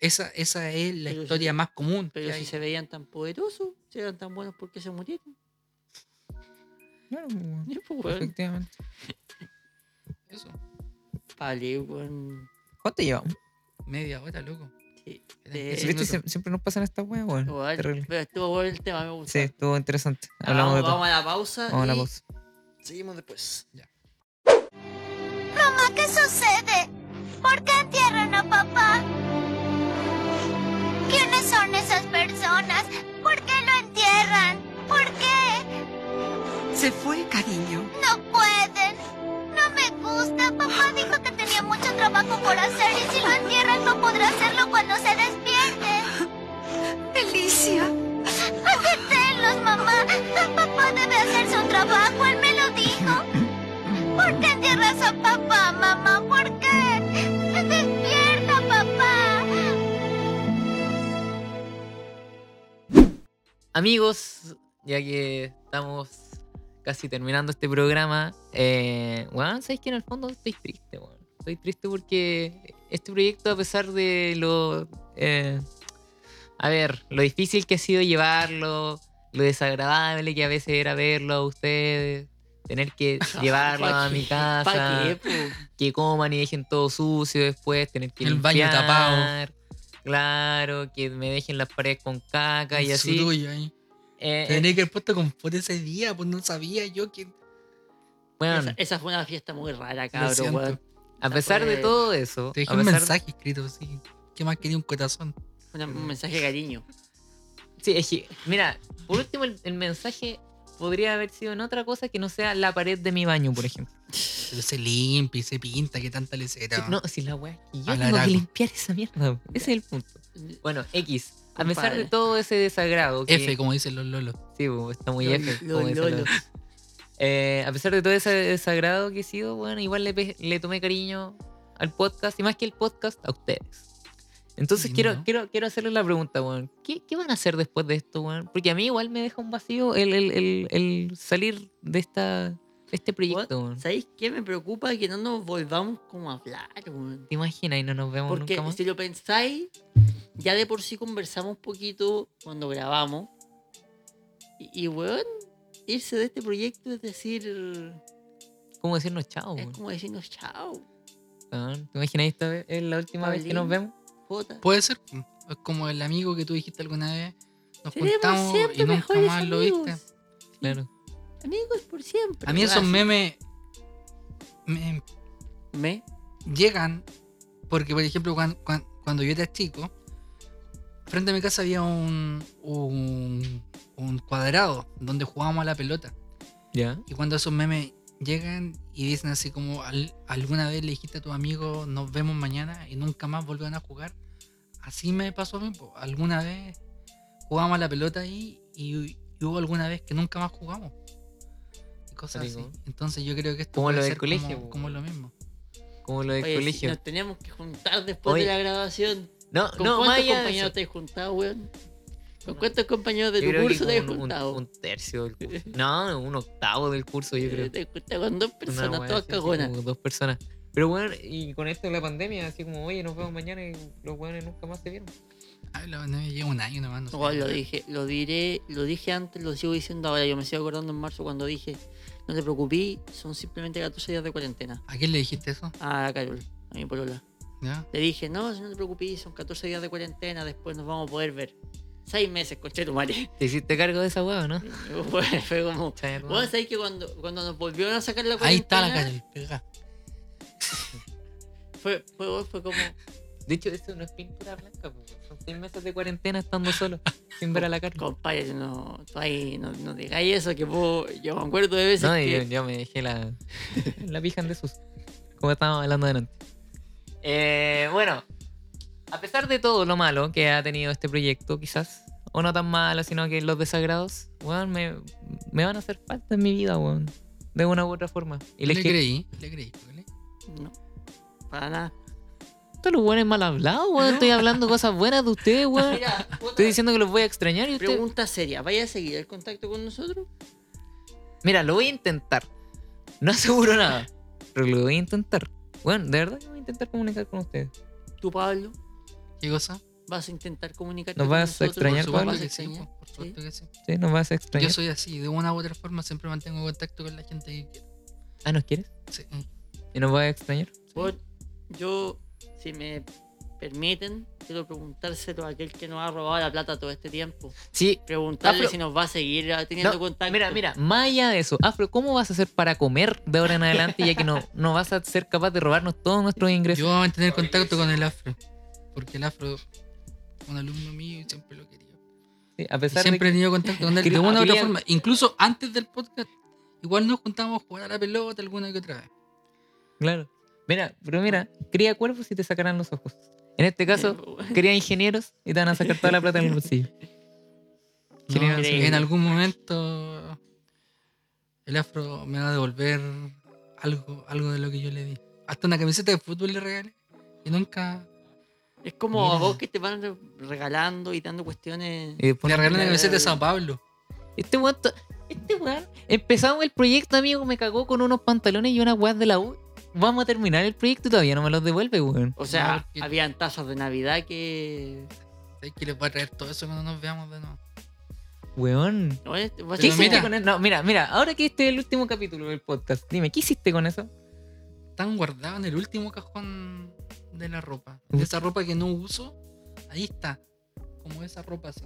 S3: Esa, esa es la
S2: Pero si-
S3: historia más común.
S2: Pero si
S3: hay.
S2: se veían tan poderosos, si eran tan buenos, ¿por qué se murieron?
S4: Claro, po,
S2: Sí, pues, weón.
S4: efectivamente.
S3: Eso,
S2: Vale, weón.
S4: ¿Cuánto llevamos?
S3: media hora, loco.
S2: Sí.
S3: Eran
S2: Eh,
S3: 15
S4: ¿Viste?
S3: minutos.
S4: Sie- Siempre nos pasan estas weas, weón.
S2: Igual,
S4: Terrible.
S2: pero estuvo bueno el tema, me gusta.
S4: Sí, estuvo interesante.
S2: Ah,
S4: Hablamos
S2: vamos,
S4: de todo.
S2: vamos a la pausa.
S4: Vamos a la
S2: y
S4: pausa.
S2: Seguimos después.
S6: Mamá, ¿qué sucede? ¿Por qué entierran a papá? ¿Quiénes son esas personas? ¿Por qué lo entierran?
S8: Se fue, cariño.
S6: No pueden. No me gusta. Papá dijo que tenía mucho trabajo por hacer y si lo entierran no podrá hacerlo cuando se despierte.
S8: Felicia.
S6: Déjenlos, mamá. Papá debe hacer su trabajo. Él me lo dijo. ¿Por qué entierras a papá, mamá? ¿Por qué? Despierta, papá.
S4: Amigos, ya que estamos casi terminando este programa, eh, weón, ¿sabes que en el fondo estoy triste, weón? Estoy triste porque este proyecto, a pesar de lo. eh, a ver, lo difícil que ha sido llevarlo, lo desagradable que a veces era verlo a ustedes, tener que llevarlo
S2: ¿Pa'
S4: a mi casa, que coman y dejen todo sucio después, tener que
S3: El baño tapado.
S4: limpiar, Claro, que me dejen las paredes con caca y así.
S3: ahí.
S4: Eh, eh,
S3: Tenía que haber puesto confort ese día, pues no sabía yo que.
S4: weón,
S2: Esa, esa fue una fiesta muy rara, cabrón, weón.
S4: a pesar de todo eso,
S3: Te dejé
S4: a
S3: un
S4: pesar-
S3: mensaje escrito, sí. ¿Qué más quería un corazón?
S2: Una- un mensaje de cariño.
S4: Sí, es que, mira, por último, el, el mensaje podría haber sido en otra cosa que no sea la pared de mi baño, por ejemplo.
S3: Pero se limpia y se pinta, que tanta lecera.
S4: Sí, no, si la weá. Y yo tengo que limpiar esa mierda. Ese es el punto. Bueno, X. A pesar de todo ese desagrado. Que,
S3: F, como dicen los lolos.
S4: Sí, está muy F.
S2: los
S4: como dicen los-
S2: lolos.
S4: Eh, a pesar de todo ese desagrado que he sido, bueno, igual le, tomé cariño al podcast y más que el podcast, a ustedes. Entonces
S3: Sí,
S4: quiero,
S3: ¿no?
S4: quiero, quiero hacerles la pregunta, weón. ¿Qué, qué van a hacer después de esto, weón? Porque a mí igual me deja un vacío el, el- el- el salir de esta este proyecto, weón.
S2: ¿Sabéis qué me preocupa? Que no nos volvamos como a hablar, weón.
S4: ¿Te imaginas y no nos vemos
S2: Porque
S4: nunca más?
S2: si lo pensáis, ya de por sí conversamos un poquito cuando grabamos. Y, y, weón, irse de este proyecto es decir,
S4: ¿Cómo decirnos chao,
S2: es
S4: weón?
S2: como decirnos chao,
S4: ¿Te imaginas esta vez? Es la última vez que nos vemos.
S2: jota.
S3: Puede ser. Es como el amigo que tú dijiste alguna vez. Nos
S2: Seremos
S3: juntamos
S2: siempre
S3: y nunca más lo
S2: amigos.
S3: viste.
S4: Claro.
S2: Amigos por siempre.
S3: A mí esos memes me
S2: Me.
S3: llegan porque, por ejemplo, cuan- cuan- cuando, yo era chico, frente a mi casa había un, un, un cuadrado donde jugábamos a la pelota.
S4: ¿Ya?
S3: Y cuando esos memes llegan y dicen así como "Al- alguna vez le dijiste a tu amigo nos vemos mañana y nunca más volvieron a jugar, así me pasó a mí. po. Alguna vez jugamos a la pelota ahí y, y hubo alguna vez que nunca más jugamos. Y cosas así. Entonces yo creo que esto
S4: Como
S3: puede
S4: lo del
S3: ser
S4: colegio,
S3: como, como lo mismo.
S4: Como lo del
S2: Oye, si
S4: colegio.
S2: nos tenemos que juntar después
S4: Oye.
S2: de la grabación.
S4: No,
S2: ¿Con
S4: no,
S2: cuántos compañeros
S4: eso.
S2: te has juntado, weón? ¿Con cuántos compañeros de
S4: Yo
S2: tu
S4: creo que
S2: curso te has
S4: como un, un-
S2: juntado?
S4: un tercio del curso. No, un octavo del curso, yo creo.
S2: Te has juntado con dos
S4: Una
S2: personas,
S4: wea
S2: todas
S4: así, así
S2: cagonas.
S4: como dos personas. Pero bueno, y con esto de la pandemia, así como, oye, nos vemos mañana y los weones nunca más se vieron.
S3: Ay, lo, no, lleva un año nomás. No sé.
S2: Lo dije, lo diré, lo dije antes, lo sigo diciendo ahora. Yo me sigo acordando en marzo cuando dije, no te preocupes, son simplemente 14 días de cuarentena.
S3: ¿A quién le dijiste eso?
S2: A Carol, a mi polola.
S3: ¿Ya?
S2: Le dije, no, no te preocupes, son 14 días de cuarentena, después nos vamos a poder ver. Seis meses, coche tu madre.
S4: ¿Te hiciste cargo de esa o no?
S2: Fue, fue como.
S4: Madre.
S2: sabés que cuando, cuando nos volvieron a sacar la cuarentena.
S3: Ahí está la cara, pega.
S2: Fue, fue, fue como.
S4: De hecho, eso no es pintura blanca, son seis meses de cuarentena estando solo, sin ver a la cara.
S2: Compadre, no, tú ahí no, no digáis eso, que yo me acuerdo de veces
S4: No, yo,
S2: que.
S4: yo me dejé la, la pija en desuso. Como estábamos hablando delante. Eh, bueno, a pesar de todo lo malo que ha tenido este proyecto, quizás, o no tan malo, sino que los desagrados, weón, me, me van a hacer falta en mi vida, weón. De una u otra forma. Y
S3: le
S4: les
S3: creí, le creí. póngale.
S2: No, para nada.
S4: Todos los weones mal hablados, weón. Estoy hablando cosas buenas de ustedes, weón.
S2: Mira,
S4: Estoy diciendo que los voy a extrañar y ustedes.
S2: pregunta seria, ¿vaya a seguir el contacto con nosotros?
S4: Mira, lo voy a intentar. No aseguro nada. Pero lo voy a intentar. Bueno, de verdad intentar comunicar con ustedes.
S2: ¿Tú, Pablo?
S3: ¿Qué cosa?
S2: ¿Vas a intentar comunicarte
S4: ¿Nos
S2: con
S4: vas a
S2: nosotros?
S4: extrañar,
S3: por
S2: ¿Vas a
S3: que sí,
S2: extrañar?
S3: po, por
S2: ¿Sí?
S3: supuesto que sí.
S4: ¿Sí? ¿Nos vas a
S3: Yo
S4: extrañar?
S3: soy así, de una u otra forma siempre mantengo contacto con la gente que quiero.
S4: Ah, ¿nos quieres?
S3: Sí.
S4: ¿Y nos vas a extrañar?
S2: Por- yo, si me permiten, quiero preguntárselo a aquel que nos ha robado la plata todo este tiempo.
S4: Sí.
S2: Preguntarle
S4: Afro-
S2: si nos va a seguir ah, teniendo
S4: No,
S2: contacto.
S4: mira, mira, más allá de eso, Afro, ¿cómo vas a hacer para comer de ahora en adelante ya que no, no vas a ser capaz de robarnos todos nuestros ingresos?
S3: Yo voy a mantener contacto con el afro. Porque el afro es un alumno mío y siempre lo quería.
S4: Sí, a
S3: Y
S4: pesar
S3: siempre he
S4: de
S3: tenido contacto con él de una u otra forma. Incluso antes del podcast, igual nos juntábamos a jugar a la pelota alguna que otra vez.
S4: Claro. Mira, pero mira, cría cuervos y te sacarán los ojos. En este caso, cría ingenieros y te van a sacar toda la plata en el bolsillo.
S3: No, en algún momento el afro me va a devolver algo, algo de lo que yo le di. Hasta una camiseta de fútbol le regalé. Y nunca.
S2: Es como a
S3: Mira.
S2: vos que te van re- regalando y dando cuestiones.
S4: Y después
S3: Le regalé una camiseta de Sao Pablo.
S4: Este weón, este weón, empezamos el proyecto, amigo, me cagó con unos pantalones y unas weas de la U. Vamos a terminar el proyecto y todavía no me los devuelve, weón.
S2: O sea,
S3: No, porque-
S2: habían tazas de Navidad que.
S3: ¿Sabes que les voy a traer todo eso cuando nos veamos de nuevo?
S4: Weón.
S2: No,
S4: ¿Qué hiciste
S3: mira.
S4: con eso? No, mira, mira, ahora que este es el último capítulo del podcast, dime, ¿qué hiciste con eso?
S3: Están guardados en el último cajón de la ropa. De esa ropa que no uso, ahí está. Como esa ropa así.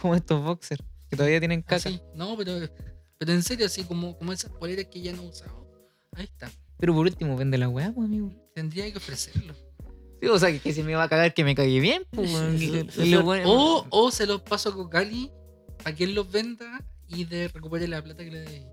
S4: Como estos boxers, que todavía tienen caca.
S3: Así. No, pero, pero en serio, así como, como esas poleras que ya no he usado. Ahí está.
S4: Pero por último, vende la weá, pues, amigo.
S3: Tendría que ofrecerlo.
S4: Sí, o sea, que, que si me va a cagar, que me cague bien. Pues,
S3: O, o se los paso a Cocali para que él los venda y de recupere la plata que le dé.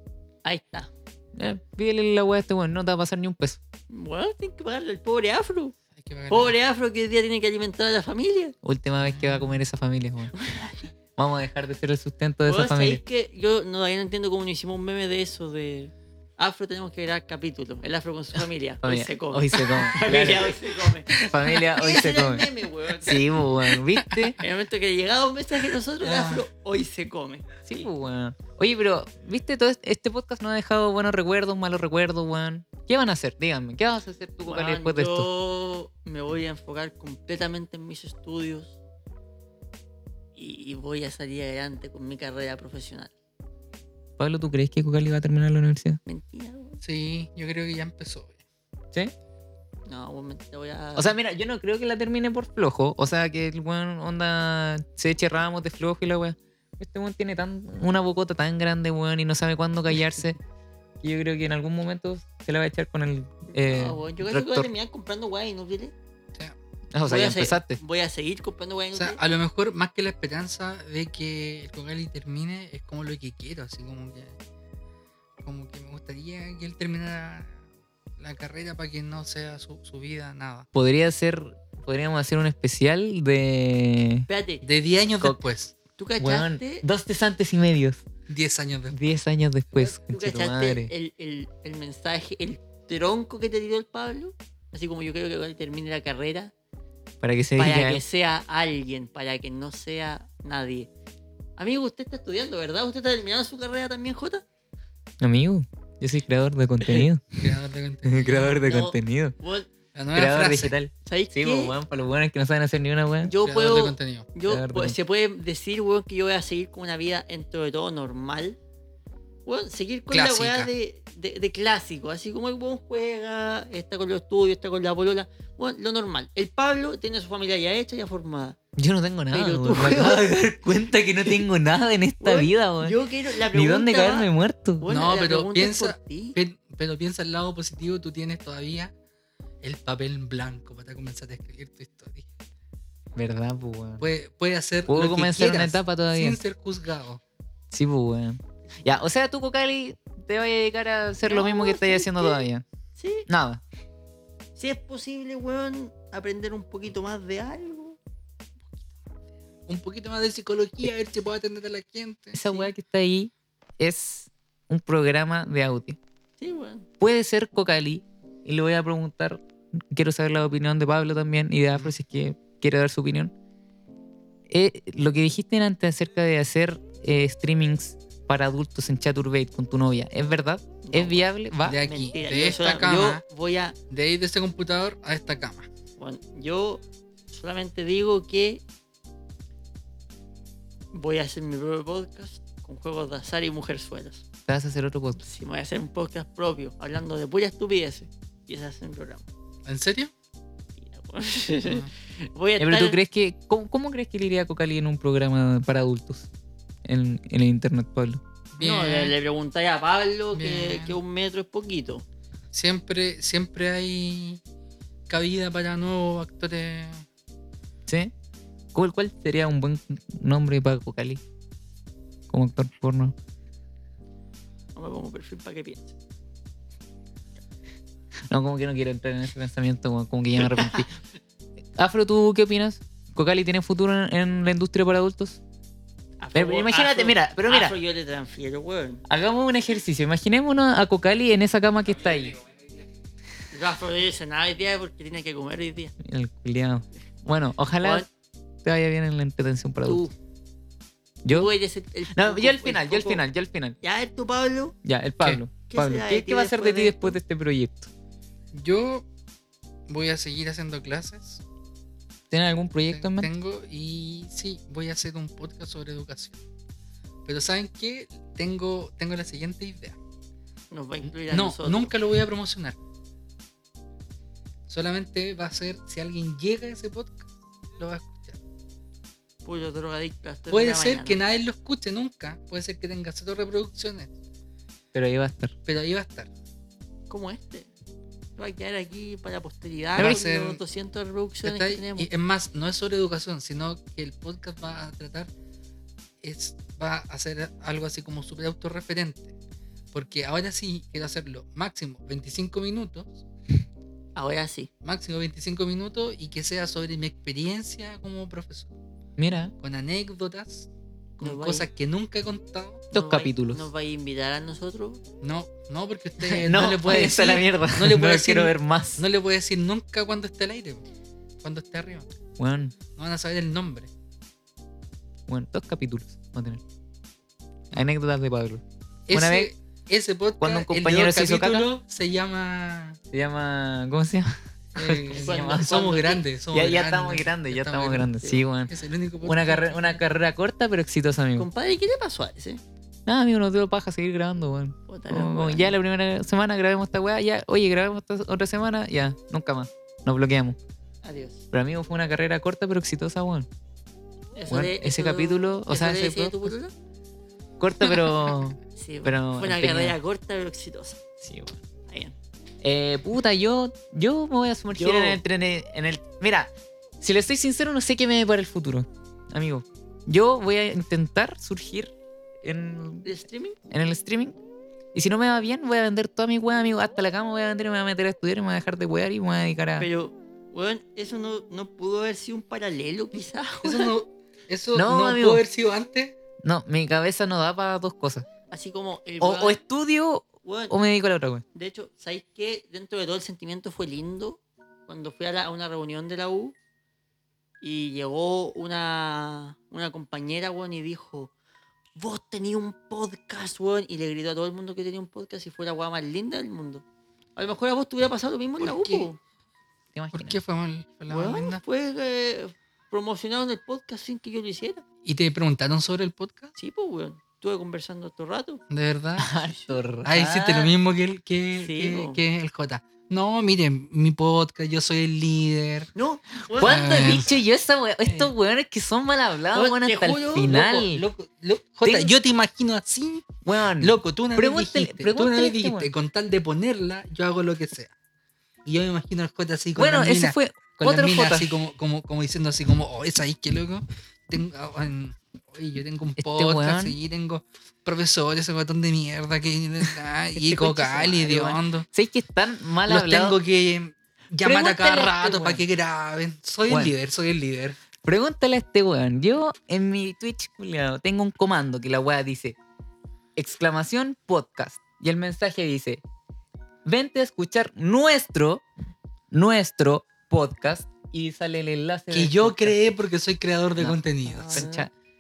S2: Ahí está.
S4: Eh, pídele la weá a este weón, no te va a pasar ni un peso.
S2: Bueno, tienes que pagarle al pobre afro.
S3: Hay que pagar.
S2: Pobre afro que hoy día tiene que alimentar a la familia.
S4: Última vez que va a comer esa familia, weón. Vamos a dejar de ser el sustento de esa familia.
S2: ¿sabéis que yo no, todavía no entiendo cómo no hicimos un meme de eso de afro tenemos que grabar capítulo. El afro con su familia. Hoy se come.
S4: Hoy se come.
S2: familia, hoy se come.
S4: Familia, hoy se come.
S2: meme, weón.
S4: Sí, weón, ¿viste?
S2: En el momento que llegaba un mensaje de nosotros, el
S3: Ah.
S2: afro hoy se come.
S4: Sí, pues, weón. Oye, pero, ¿viste? Todo este- podcast nos ha dejado buenos recuerdos, malos recuerdos, weón. ¿Qué van a hacer? Díganme, ¿qué vas a hacer tú, Cocali,
S2: Weón,
S4: después de esto?
S2: yo me voy a enfocar completamente en mis estudios y voy a salir adelante con mi carrera profesional.
S4: Pablo, ¿tú crees que Cocali va a terminar la universidad?
S2: Mentira, weón.
S3: Sí, yo creo que ya empezó.
S4: ¿Sí?
S2: No, weón, mentira, voy a.
S4: O sea, mira, yo no creo que la termine por flojo. O sea, que el weón onda se eche ramos de flojo y la weón. Este weón tiene tan, una bocota tan grande, weón, y no sabe cuándo callarse. Que yo creo que en algún momento se la va a echar con el. Eh,
S2: no, weón, yo creo que voy a terminar comprando guay, ¿no viste?
S4: Ah, o sea,
S2: voy,
S4: ya empezaste.
S2: voy a seguir comprando guay,
S3: O
S2: ¿no
S3: sea, a lo mejor más que la esperanza de que el Cocali termine es como lo que quiero, así como que como que me gustaría que él terminara la carrera para que no sea su, su vida nada.
S4: Podría ser. Podríamos hacer un especial de.
S2: Espérate,
S3: De 10 años
S4: Co-
S3: después,
S2: ¿tú cachaste?
S4: dos cesantes y medios.
S3: 10 años después.
S4: Diez años después,
S2: ¿Tú
S4: tu
S2: cachaste
S4: madre.
S2: el, el, el mensaje, el tronco que te tiró el Pablo? Así como yo creo que cuando termine la carrera,
S4: Para que se
S2: para
S4: diga.
S2: que sea alguien, para que no sea nadie. Amigo, usted está estudiando, ¿verdad? ¿Usted está terminando su carrera también, Jota?
S4: Amigo, yo soy creador de contenido.
S3: Creador de contenido.
S4: creador de
S2: No.
S4: contenido.
S2: Vos,
S3: La nueva
S4: Creador
S3: frase.
S4: digital.
S2: ¿Sabéis
S4: Sí,
S2: qué?
S4: pues, weón, para los buenos que no saben hacer ni una weón.
S2: Yo
S3: Creador de
S2: puedo,
S3: contenido.
S2: yo,
S4: Creador de
S2: pues,
S4: con-
S2: se puede decir, weón, que yo voy a seguir con una vida dentro de todo normal. Weón, seguir con
S3: Clásica.
S2: la weá de, de, de clásico, así como el weón juega, está con los estudios, está con la polola. Bueno, lo normal. El Pablo tiene su familia ya hecha, ya formada.
S4: Yo no tengo nada,
S2: Pero
S4: weón.
S2: tú,
S4: Me acabo de dar cuenta que no tengo nada en esta
S2: Weón,
S4: vida, weón.
S2: Yo quiero la
S4: Ni
S2: pregunta
S4: dónde
S2: va-
S4: caerme muerto.
S2: Bueno,
S3: No, pero piensa- Pero piensa el lado positivo, tú tienes todavía el papel en blanco para comenzar a escribir tu historia.
S4: ¿Verdad, pues, weón?
S3: Puede, puede hacer
S4: Puedo
S3: lo que
S4: comenzar una etapa todavía.
S3: sin ser juzgado.
S4: Sí, pues, weón. Ya, o sea, tú, Cocali, te vas a dedicar a hacer lo mismo que estás
S2: ¿sabes
S4: haciendo todavía.
S2: Sí,
S4: Nada.
S2: si es posible, weón, aprender un poquito más de algo.
S3: Un poquito más de psicología, a ver si puedo atender a la gente.
S4: Esa
S2: Sí.
S4: weá que está ahí es un programa de audio.
S2: Sí, weón.
S4: Puede ser Cocali. Y le voy a preguntar. Quiero saber la opinión de Pablo también y de Afro si es que quiere dar su opinión. Eh, lo que dijiste antes acerca de hacer eh, streamings para adultos en Chaturbate con tu novia, ¿es verdad? ¿Es viable? ¿Va?
S3: De aquí,
S2: Mentira,
S3: de esta
S2: sola-
S3: cama,
S2: yo voy a.
S3: de ahí de este computador a esta cama.
S2: Bueno, yo solamente digo que voy a hacer mi propio podcast con juegos de azar y mujerzuelas.
S4: Te vas a hacer otro podcast.
S2: Si me voy a hacer un podcast propio, hablando de pura estupideces. Y ese es el programa.
S3: ¿En serio?
S2: Voy a
S4: Eh, pero
S2: estar-
S4: tú crees que. ¿cómo, cómo crees que le iría a Cocali en un programa para adultos? En, en el internet, Pablo.
S2: No, le, le preguntáis a Pablo que, un metro es poquito.
S3: Siempre, siempre hay cabida para nuevos actores.
S4: ¿Sí? ¿Cuál, cuál sería un buen nombre para Cocali? Como actor porno.
S2: No me pongo perfil para que piense.
S4: No, como que no quiero entrar en ese pensamiento, como, como que ya me arrepentí. Afro, ¿tú qué opinas? ¿Cocali tiene futuro en, en la industria para adultos? Pero imagínate,
S2: Afro-
S4: mira, pero mira.
S2: Afro yo le transfiero, weón.
S4: Hagamos un ejercicio. Imaginémonos a Cocali en esa cama que está ahí.
S2: Yo Afro no nada hoy día porque tiene que comer hoy día.
S4: El culiao. Bueno, ojalá
S2: Weón,
S4: te vaya bien en la entretención para
S2: tú,
S4: adultos. ¿Yo?
S2: tú eres el, el
S4: No,
S2: poco-
S4: yo al
S2: el
S4: final, yo al final, yo al final.
S2: Ya, es tu Pablo.
S4: Ya, el Pablo.
S2: ¿Qué
S4: Pablo, ¿qué, qué va a hacer de ti
S2: de
S4: después de este proyecto?
S3: Yo voy a seguir haciendo clases.
S4: ¿Tienes algún proyecto en mente?
S3: Tengo y sí, voy a hacer un podcast sobre educación. Pero ¿saben qué? Tengo, tengo la siguiente idea.
S2: Nos va a incluir a
S3: No,
S2: nosotros.
S3: nunca lo voy a promocionar. Solamente va a ser si alguien llega a ese podcast, lo va a escuchar.
S2: Puro drogadicto. a las tres de
S3: Puede ser
S2: mañana.
S3: que nadie lo escuche nunca. Puede ser que tenga cero reproducciones.
S4: Pero ahí va a estar.
S3: Pero ahí va a estar.
S2: Como este. Va a quedar aquí para la posteridad.
S3: Va a
S2: con
S3: ser-
S2: los 200 reproducciones que tenemos.
S3: Y es más, no es sobre educación, sino que el podcast va a tratar, es, va a hacer algo así como súper autorreferente. Porque ahora sí quiero hacerlo máximo 25 minutos,
S2: Ahora sí.
S3: máximo 25 minutos y que sea sobre mi experiencia como profesor.
S4: Mira,
S3: Con anécdotas, con
S2: Nos
S3: cosas que nunca he contado.
S4: dos
S2: ¿Nos va a-
S4: capítulos.
S2: ¿Nos va a invitar a nosotros?
S3: No, no, porque usted
S4: no,
S3: no, le puede decir,
S4: la mierda.
S3: no le puede decir-
S4: quiero ver más.
S3: no le puede decir nunca cuando esté al aire, cuando esté arriba.
S4: Bueno,
S3: No van a saber el nombre.
S4: bueno, dos capítulos va a tener. Anécdotas de Pablo.
S3: Ese,
S4: Una vez,
S3: ese podcast,
S4: cuando un compañero se hizo caca.
S3: se llama
S4: Se llama. ¿Cómo se llama?
S3: Eh, somos grandes. Somos
S4: Ya, ya
S3: grandes,
S4: estamos grandes, ya estamos grandes. Sí, weón. Una,
S3: podcast.
S4: carre- una carrera corta pero exitosa, amigo.
S2: Compadre, ¿qué le pasó a ese?
S4: Nada, amigo, nos dio paja seguir grabando, weón. Ya la primera semana grabemos esta weá, ya, oye, grabemos esta otra semana, ya, nunca más. Nos bloqueamos.
S2: Adiós.
S4: Pero amigo, fue una carrera corta pero exitosa, weón. Bueno,
S2: de-
S4: ese
S2: eso-
S4: capítulo, o
S2: ¿eso
S4: sea, ese
S2: decía tu?
S4: Corta pero.
S2: Sí,
S4: Pero
S2: fue una carrera corta pero exitosa.
S4: sí, weón. Eh, puta, yo, yo me voy a sumergir
S2: Yo-
S4: en, el, en, el, en el- Mira, si le estoy sincero, no sé qué me para el futuro, amigo. Yo voy a intentar surgir en,
S2: ¿El streaming?
S4: en el streaming. Y si no me va bien, voy a vender toda mi weá, amigo. Hasta la cama voy a vender y me voy a meter a estudiar y me voy a dejar de wear y me voy a dedicar a.
S2: Pero, weón, eso no, no pudo haber sido un paralelo, quizás.
S3: Eso no, eso
S4: No,
S3: no,
S4: amigo.
S3: pudo haber sido antes.
S4: No, mi cabeza no da para dos cosas.
S2: Así como el
S4: O, o estudio
S2: weón,
S4: o me dedico a la otra, weón.
S2: De hecho, ¿sabéis qué? Dentro de todo el sentimiento fue lindo cuando fui a, la- a una reunión de la U y llegó una, una compañera, weón, y dijo, vos tenías un podcast, weón, y le gritó a todo el mundo que tenía un podcast y fue la weá más linda del mundo. A lo mejor a vos te hubiera pasado lo mismo en la
S3: ¿Por
S2: U,
S3: qué?
S2: po.
S4: ¿Te
S3: ¿Por qué fue mal? Fue la
S2: Weón,
S3: buena.
S2: fue eh, promocionado en el podcast sin que yo lo hiciera.
S3: ¿Y te preguntaron sobre el podcast?
S2: Sí, pues, weón. Estuve conversando todo el rato.
S3: ¿De verdad?
S4: Harto
S3: Ah, hiciste lo
S4: rato.
S3: mismo que el, que,
S2: Sí,
S3: que-
S2: po.
S3: que el J. No, miren, mi podcast, yo soy el líder.
S2: No, weón,
S4: ¿Cuándo he
S3: Ah.
S4: dicho yo esa? Estos weones que son mal hablados,
S2: Weón,
S4: hasta
S2: juro,
S4: el final.
S3: Loco, loco, lo- Jota, yo te imagino así.
S4: Weón.
S3: Loco, tú una vez dijiste, tú una vez
S4: este
S3: dijiste, con tal de ponerla, yo hago lo que sea. Y yo me imagino al J así con
S4: Bueno, ese
S3: minas,
S4: fue
S3: con
S4: otro
S3: minas
S4: J.
S3: así como, como, como diciendo así como, oh, es ahí que loco. Tengo, ah, en- oye, yo tengo un
S4: Este
S3: podcast y tengo profesores, ese botón de mierda que ah, y
S4: Este
S3: cocal y
S4: concha su
S3: de
S4: madre,
S3: hondo.
S4: ¿Sabes que están mal
S3: Los tengo que llamar a cada
S4: este
S3: rato para que graben. Soy el líder, soy el líder.
S4: Pregúntale a este weón. Yo en mi Twitch culiao, tengo un comando que la weá dice exclamación podcast. Y el mensaje dice: Vente a escuchar nuestro, nuestro podcast. Y sale el enlace.
S3: Que yo
S4: podcast.
S3: creé porque soy creador de
S4: No.
S3: contenidos.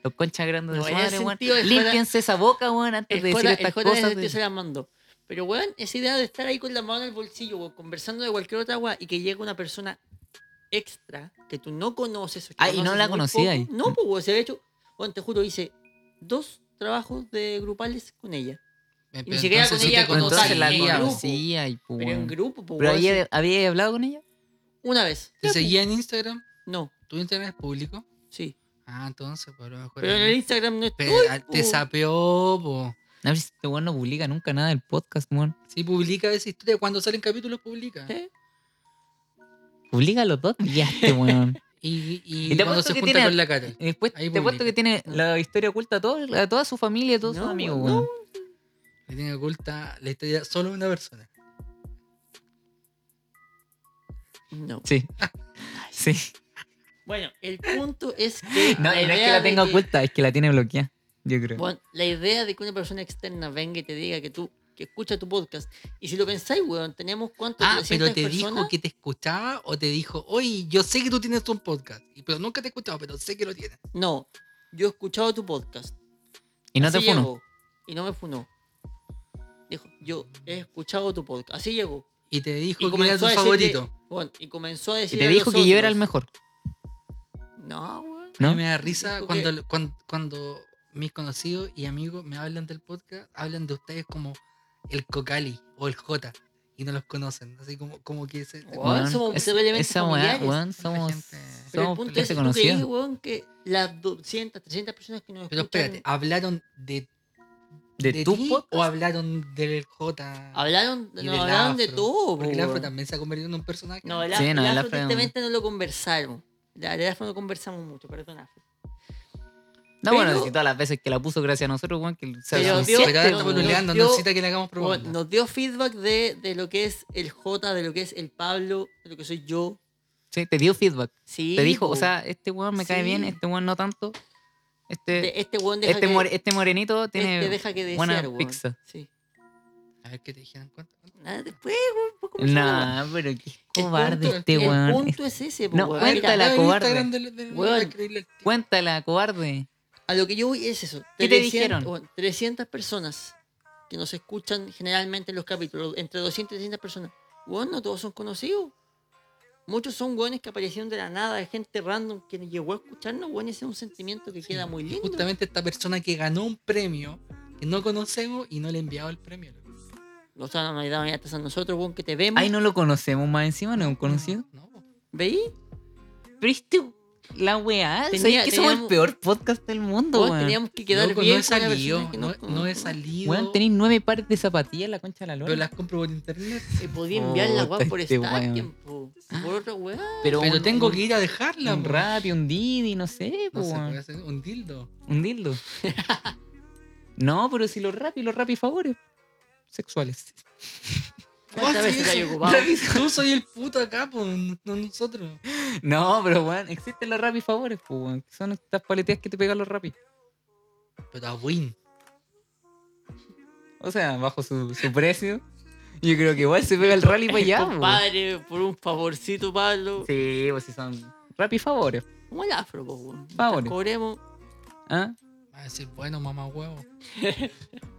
S4: Los conchas grandes
S2: No,
S4: de su madre, weón. Límpiense esa boca, weón, antes de decir estas cosas. de-
S2: se la mandó. Pero, weón, esa idea de estar ahí con la mano en el bolsillo, weón, conversando de cualquier otra weá y que llegue una persona extra que tú no conoces.
S4: Ah, y no
S2: conoces
S4: la conocía ahí.
S2: No, pues, weón, se ha hecho. Weón, te juro, hice dos trabajos de grupales con ella.
S3: Pero
S2: ni siquiera con ella
S4: entonces la
S3: conocía,
S4: y pues,
S2: Pero en
S4: weón.
S2: grupo, pues,
S4: Pero
S2: weón,
S4: había, había hablado con ella.
S2: Una vez.
S3: ¿Te seguía en Instagram?
S2: No,
S3: ¿Tu Instagram es público?
S2: sí.
S3: Ah, entonces, pues a lo mejor.
S2: Pero en el Instagram no estoy.
S3: Ah, te sapeó, po.
S4: A ver si este weón no publica nunca nada del podcast, weón.
S3: Sí, publica esa historia. Cuando salen capítulos, publica.
S2: ¿Eh?
S4: Publica los dos días, este weón.
S3: Y, y,
S4: Y te
S3: cuando se
S4: que
S3: junta
S4: tiene-
S3: con la cara.
S4: Después
S3: Ahí
S4: te
S3: publica.
S4: que tiene la historia oculta a, todo- a toda su familia y a todos sus
S2: No,
S4: amigos,
S2: weón,
S4: weón.
S3: Le tiene oculta la historia solo de una persona.
S2: No.
S4: Sí. sí.
S2: Bueno, el punto es que.
S4: No, y no es que la tenga oculta, es que la tiene bloqueada. Yo creo.
S2: Bueno, la idea de que una persona externa venga y te diga que tú que escucha tu podcast. Y si lo pensáis, weón, tenemos cuántos
S3: Ah, pero
S2: 300
S3: te
S2: personas.
S3: dijo que te escuchaba o te dijo, oye, yo sé que tú tienes un podcast. Y- Pero nunca te he escuchado, pero sé que lo tienes.
S2: No, yo he escuchado tu podcast.
S4: y no te
S2: Así llegó, Y no me funó. Dijo, yo he escuchado tu podcast. Así llegó.
S3: Y te dijo
S2: Y
S3: que era tu favorito.
S2: que- bueno, y comenzó a
S4: Y
S2: decir.
S4: te
S2: a
S4: dijo que yo era el mejor.
S2: No.
S3: A
S4: ¿No?
S3: me da risa
S2: Dijo
S3: cuando, cuando, cuando mis conocidos y amigos me hablan del podcast, hablan de ustedes como el Cocali o el J y no los conocen. Así como, como que se,
S2: Weón, somos
S4: es- esa weá, weón, somos,
S2: Pero el punto es que creí, weón, que las 200, 300 personas que nos
S3: Pero
S2: escuchan.
S3: espérate, hablaron de
S4: ¿De,
S3: de
S4: tu podcast?
S3: o hablaron del J?
S2: Hablaron, no,
S3: del
S2: hablaron de todo.
S3: Porque el afro también se ha convertido en un personaje.
S2: No, el,
S4: Sí, no,
S2: el
S4: el
S2: afro
S4: afro-
S2: tristemente no lo conversaron. La- El afro no conversamos mucho, perdón. afro.
S4: No, bueno,
S2: Pero-
S4: si todas las veces que la puso gracias a nosotros, weón, que se
S2: dio- nos
S3: necesita que le hagamos
S2: Bueno,
S3: propaganda.
S2: nos dio feedback de, de lo que es el J, de lo que es el Pablo, de lo que soy yo.
S4: Sí, te dio feedback.
S2: Sí,
S4: te dijo,
S2: po.
S4: o sea, este weón me cae bien, este weón no tanto. Este,
S2: De- este weón deja
S4: este,
S2: que,
S4: more- este morenito tiene
S2: este deja que
S4: buena
S2: desear, weón.
S4: pizza.
S2: Sí.
S3: A ver qué te dijeron. ¿Cuánto?
S2: Nada, después, weón, pues.
S4: Nah, pero qué
S2: El
S4: cobarde
S2: punto-
S4: este
S2: El
S4: weón.
S2: punto es ese, po,
S4: No,
S2: weón.
S4: cuéntala,
S2: Mira,
S3: Ah, el
S4: cobarde.
S2: Weón.
S3: tío.
S4: Cuéntala, cobarde.
S2: A lo que yo voy es eso.
S4: ¿Qué te dijeron?
S2: 300 personas que nos escuchan generalmente en los capítulos, entre 200 y 300 personas. Bueno, no todos son conocidos. Muchos son buenos que aparecieron de la nada, gente random que llegó a escucharnos. Bueno, ese es un sentimiento que queda muy lindo.
S3: Justamente esta persona que ganó un premio que no conocemos y no le ha enviado el premio.
S2: O sea, no nos a nosotros, bueno, que te vemos.
S4: Ay, no lo conocemos más encima, no es un conocido.
S3: No, po.
S2: ¿Veí?
S4: Pero este, la weá,
S2: Tenía-
S4: ¿sabes que somos el
S2: teníamos-
S4: peor podcast del mundo,
S2: Weón,
S4: weón?
S2: teníamos que quedar
S3: Loco,
S2: bien
S3: no he
S2: con la
S3: salido,
S2: persona que
S3: no,
S2: nos
S3: no he salido.
S4: Weón, tenéis nueve pares de zapatillas en la concha de la lora.
S3: pero las compro por internet.
S2: Se podía enviar la weá
S4: Puta,
S2: por
S4: este
S2: Star
S4: weón.
S2: tiempo. Por otra weá.
S4: Pero,
S3: Pero
S4: un-
S3: tengo
S4: un-
S3: que ir a dejarla.
S4: Un
S3: po.
S4: Rappi, un Didi, no sé,
S3: No
S4: weón.
S3: hacer un dildo.
S4: Un dildo. no, pero si los Rappi, los Rappi favores sexuales.
S2: ¿Cuántas veces hay ocupado?
S3: Tú soy el puto acá, pues, no nosotros.
S4: No, pero weón, existen los Rappi favores, pues, weón. Son estas paleteas que te pegan los Rappi.
S3: Pero a win.
S4: O sea, bajo su, su precio. Yo creo que igual se pega el rally para allá.
S2: Compadre, por un favorcito, Pablo.
S4: Sí, pues si son Rappi favores.
S2: Como el afro, po, weón.
S4: Favores.
S2: Cobremos.
S4: ¿Ah?
S3: Va a decir, bueno, mamá huevo.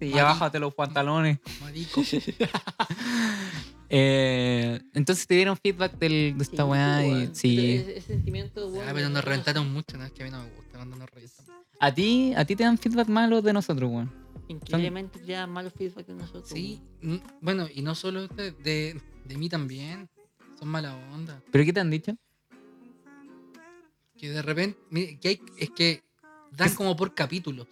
S4: Sí, ya bájate los pantalones.
S3: Marico.
S4: Eh, entonces te dieron feedback del, de esta
S2: Sí,
S4: weá y sí.
S2: Ese, ese sentimiento, weón,
S3: Ah, pero nos reventaron mucho, ¿no? Es que a mí no me gusta cuando nos reventan.
S4: A ti, a ti te dan feedback malos de nosotros, weón.
S2: Increíblemente ya malos feedback de nosotros.
S3: Sí, bueno, y no solo de, de, de mí también. Son mala onda.
S4: ¿Pero qué te han dicho?
S3: Que de repente, mire, que hay, es que dan como por capítulos.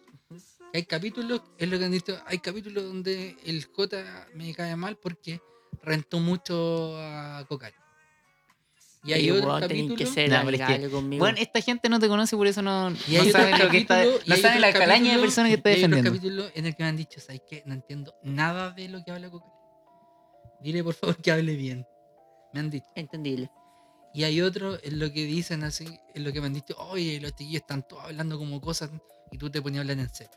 S3: Hay capítulos, es lo que han dicho, hay capítulos donde el J me cae mal porque rentó mucho a Cocal. Y hay
S2: que ser
S4: No, es que-
S2: amigable conmigo.
S4: Bueno, esta gente no te conoce, por eso no,
S3: Y
S4: no
S3: hay
S4: saben
S3: otros
S4: lo que está, no saben la calaña de personas que está
S3: y hay
S4: defendiendo.
S3: capítulos en el que me han dicho, ¿sabes qué? No entiendo nada de lo que habla Cocal. Dile por favor que hable bien. Me han dicho.
S2: Entendible.
S3: Y hay otro en lo que dicen así, en lo que me han dicho, oye, los chiquillos están todos hablando como cosas y tú te ponías a hablar en serio.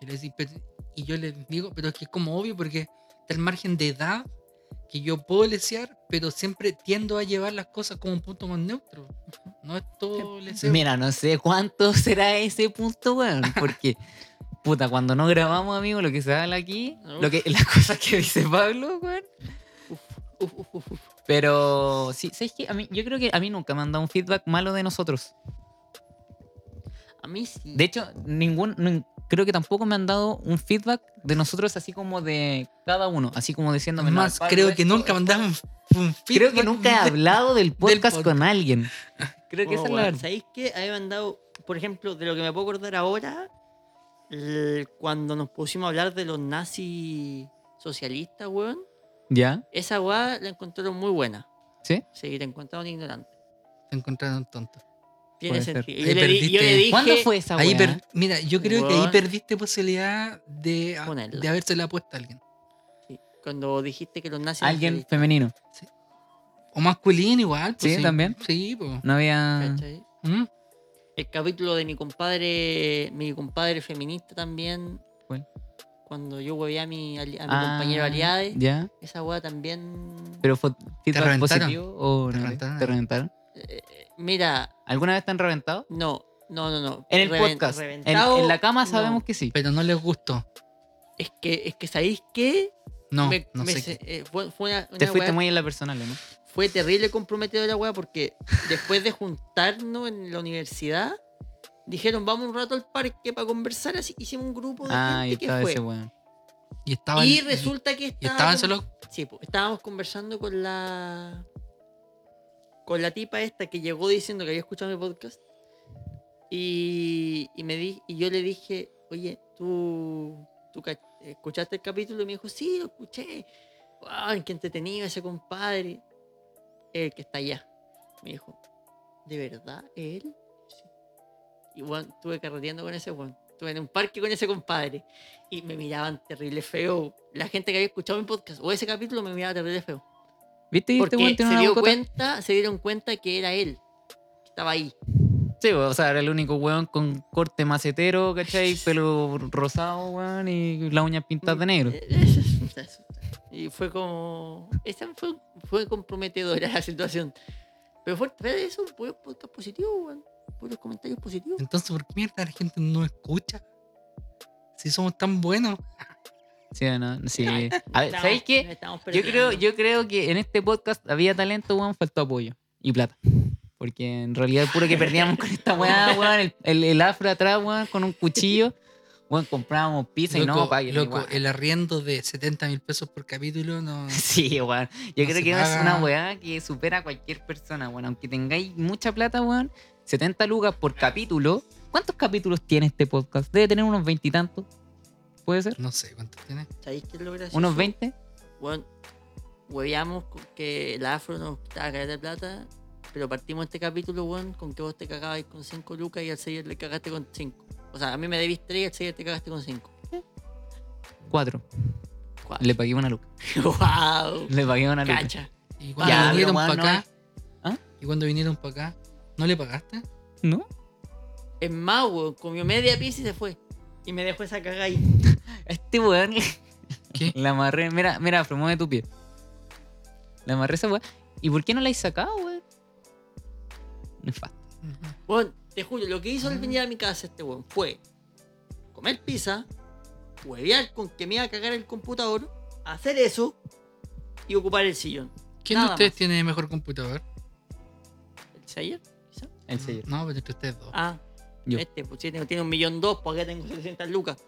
S3: Y, le decís, "Pero-" y yo les digo, pero es que es como obvio porque está el margen de edad que yo puedo lesear, pero siempre tiendo a llevar las cosas como un punto más neutro. No es todo leseo.
S4: Mira, no sé cuánto será ese punto, weón. Porque, puta, cuando no grabamos, amigo, lo que se habla aquí, lo que, las cosas que dice Pablo, weón.
S2: Uf, uf, uf, uf.
S4: Pero, sí, ¿sabes qué? A mí, yo creo que a mí nunca me han dado un feedback malo de nosotros.
S2: A mí sí.
S4: De hecho, ningún, nin- creo que tampoco me han dado un feedback de nosotros así como de cada uno, así como diciéndome.
S3: Es
S4: "No,
S3: más, creo que
S4: esto-
S3: nunca mandaron un
S4: Creo que
S3: feedback
S4: nunca he hablado del podcast
S3: podcast.
S4: con alguien. Creo que
S2: Oh,
S4: esa es la verdad.
S2: ¿Sabéis qué? A mí me han dado, por ejemplo, de lo que me puedo acordar ahora, el- cuando nos pusimos a hablar de los nazis socialistas, weón.
S4: ¿Ya?
S2: Esa weá la encontraron muy buena.
S4: ¿Sí?
S2: Sí, la encontraron ignorante.
S3: Te encontraron tonto.
S2: Tiene sentido.
S3: Ahí
S2: Yo le, di- yo le
S3: perdiste.
S2: dije,
S4: ¿Cuándo fue esa
S3: Ahí per- mira, yo creo que ahí perdiste posibilidad de,
S2: Ponerla.
S3: de haberse la apuesta a alguien.
S2: sí, cuando dijiste que los nazis...
S4: Alguien femenino.
S3: O masculino igual. pues,
S4: Sí, también.
S3: Sí, pues.
S4: No había.
S2: ¿cachai?
S3: ¿Mm?
S2: El capítulo de mi compadre, mi compadre feminista también,
S4: ¿Cuál?
S2: cuando yo huevé a mi, ali- a mi
S4: Ah,
S2: compañero aliade,
S4: Ya.
S2: esa weá también...
S4: Pero fue
S3: reventaron.
S4: positivo o
S3: Te
S4: no?
S3: reventaron.
S4: ¿Te reventaron?
S2: Eh, mira,
S4: ¿Alguna vez te han reventado?
S2: no, no, no, no.
S4: En el
S2: Reven-
S4: podcast. En,
S2: reventado,
S4: en la cama
S2: no.
S4: sabemos que sí.
S3: Pero no les gustó.
S2: Es que, es que ¿sabéis qué?
S3: No,
S2: Me-
S3: no
S2: me
S3: sé.
S2: se-
S3: qué.
S2: eh, fue, fue una,
S4: Te fuiste muy en la personal, ¿no?
S2: fue terrible comprometido la weá porque después de juntarnos en la universidad, dijeron vamos un rato al parque para conversar, así hicimos un grupo de
S4: Ah, y
S2: gente que
S4: estaba
S2: fue.
S4: ese weón.
S3: Y estaban,
S2: Y resulta que
S3: y
S2: estaba
S3: estaban solo.
S2: Sí, pues, estábamos conversando con la con la tipa esta que llegó diciendo que había escuchado mi podcast y, me di y yo le dije, oye, ¿tú, tú escuchaste el capítulo? Y me dijo, sí, lo escuché. Wow, qué entretenido ese compadre. El que está allá. Me dijo, ¿de verdad él? Y bueno, estuve carreteando con ese weón. Estuve en un parque con ese compadre. Y me miraban terrible feo. La gente que había escuchado mi podcast o ese capítulo me miraba terrible feo.
S4: ¿Viste? ¿Y este
S2: Porque
S4: weón tiene
S2: se,
S4: una
S2: dio cuenta, se dieron cuenta que era él. Que estaba ahí.
S4: Sí, o sea, era el único weón con corte macetero, ¿cachai? Pelo rosado, weón, y las uñas pintadas de negro.
S2: Y fue como. Esa fue, fue comprometedora la situación. Pero fue eso, fue un podcast positivo, weón. Puros comentarios positivos.
S3: Entonces, ¿por qué mierda la gente no escucha? Si somos tan buenos.
S4: Sí, o no, sí. A ver, ¿sabéis qué? Yo creo, yo creo que en este podcast había talento, weón, faltó apoyo y plata. Porque en realidad puro que perdíamos con esta weá, weón, el, el, el afro atrás, weón, con un cuchillo. Weón, comprábamos pizza y no,
S3: Loco,
S4: paguen.
S3: loco,
S4: weón.
S3: el arriendo de 70 mil pesos por capítulo no.
S4: Sí, weón. Yo
S3: No
S4: creo que es
S3: paga.
S4: una weá que supera a cualquier persona, weón. Aunque tengáis mucha plata, weón. 70 lucas por capítulo. ¿Cuántos capítulos tiene este podcast? Debe tener unos veintitantos. ¿Puede ser?
S3: No sé cuánto tiene.
S2: ¿Sabéis qué es lo gracioso?
S4: ¿Unos 20?
S2: Bueno, hueveamos con que el afro nos quitaba caer de plata. Pero partimos este capítulo, weón, con que vos te cagabas con 5 lucas y al seller le cagaste con 5. O sea, a mí me debiste 3 y al seller te cagaste con 5.
S4: Cuatro. Le pagué una luca.
S2: ¡Wow!
S4: Le pagué una luca.
S2: Cacha.
S3: ¿Y cuando
S4: Ya,
S3: vinieron para
S4: weón, no
S3: acá?
S4: ¿Ah?
S3: ¿Y cuando vinieron para acá? ¿No le pagaste?
S4: ¿No?
S2: Es más, weón, comió media pizza y se fue. Y me dejó esa cagada ahí.
S4: Este weón.
S3: ¿Qué?
S4: La amarré. Mira, mira, Afro, mueve tu pie. La amarré esa weón. ¿Y por qué no la has sacado, weón? Nefasto.
S2: Bueno, te juro, lo que hizo al venir a mi casa este weón fue comer pizza, huevear con que me iba a cagar el computador, hacer eso y ocupar el sillón.
S3: ¿Quién de ustedes
S2: más.
S3: tiene mejor computador?
S2: ¿El seller? quizá?
S4: El sello.
S3: No, pero entre ustedes dos.
S2: Ah,
S4: Yo.
S2: este, pues tiene, tiene un millón dos, porque acá tengo 700 lucas.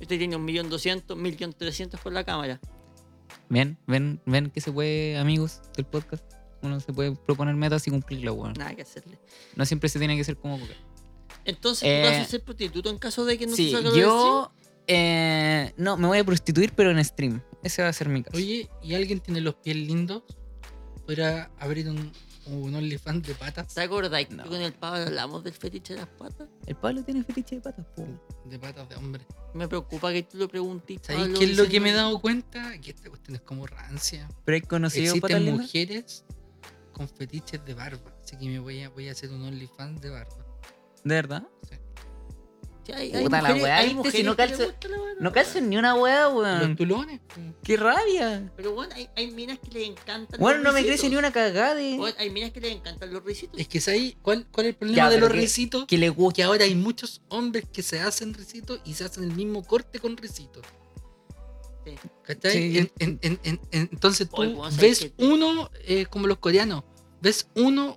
S2: Este tiene un millón doscientos, millón trescientos por la cámara.
S4: Ven, ven, ven que se puede, amigos del podcast. Uno se puede proponer metas y cumplirlas, weón.
S2: Nada que hacerle.
S4: No siempre se tiene que ser como coca.
S2: Entonces,
S4: Eh,
S2: ¿tú vas a ser prostituto en caso de que no
S4: Sí,
S2: te salga
S4: yo. eh, no, me voy a prostituir, pero en stream. Ese va a ser mi caso.
S3: Oye, ¿y alguien tiene los pies lindos? ¿Podrá abrir un, un OnlyFans de patas?
S2: ¿Te acordás que
S4: No.
S2: con el Pablo hablamos del fetiche de las patas?
S4: El Pablo tiene fetiche de patas, po.
S3: De patas de hombre.
S2: Me preocupa que tú lo preguntes.
S3: ¿Sabéis
S2: Pablo,
S3: qué es lo que me he dado cuenta? Que esta cuestión es como rancia.
S4: Pero hay conocido
S3: Existen mujeres con fetiches de barba. Así que me voy a, voy a hacer un OnlyFans de barba.
S4: ¿De verdad?
S2: Sí, hay, hay
S4: Puta
S2: mujeres,
S4: weá,
S2: hay mujeres
S4: Si no
S2: que les
S4: calza-
S2: gusta la weá,
S4: No calzo ni una weá,
S3: Los
S4: weón.
S3: tulones.
S4: ¡Qué rabia!
S2: Pero bueno, hay, hay minas que les encantan
S4: Bueno,
S2: los
S4: no me
S2: risitos.
S4: crece ni una cagada de.
S2: Bueno, hay minas que les encantan los risitos.
S3: Es que ¿sabéis cuál, cuál es el problema
S4: Ya,
S3: de
S4: pero
S3: los
S4: que-
S3: risitos?
S4: Que le gusta.
S3: Que ahora hay muchos hombres que se hacen risitos y se hacen el mismo corte con risitos.
S2: Sí.
S3: ¿Cachai?
S4: Sí.
S3: En- en- en- en- en- entonces tú
S2: Oye, vos sabés
S3: ves
S2: que-
S3: uno eh, como los coreanos. Ves uno.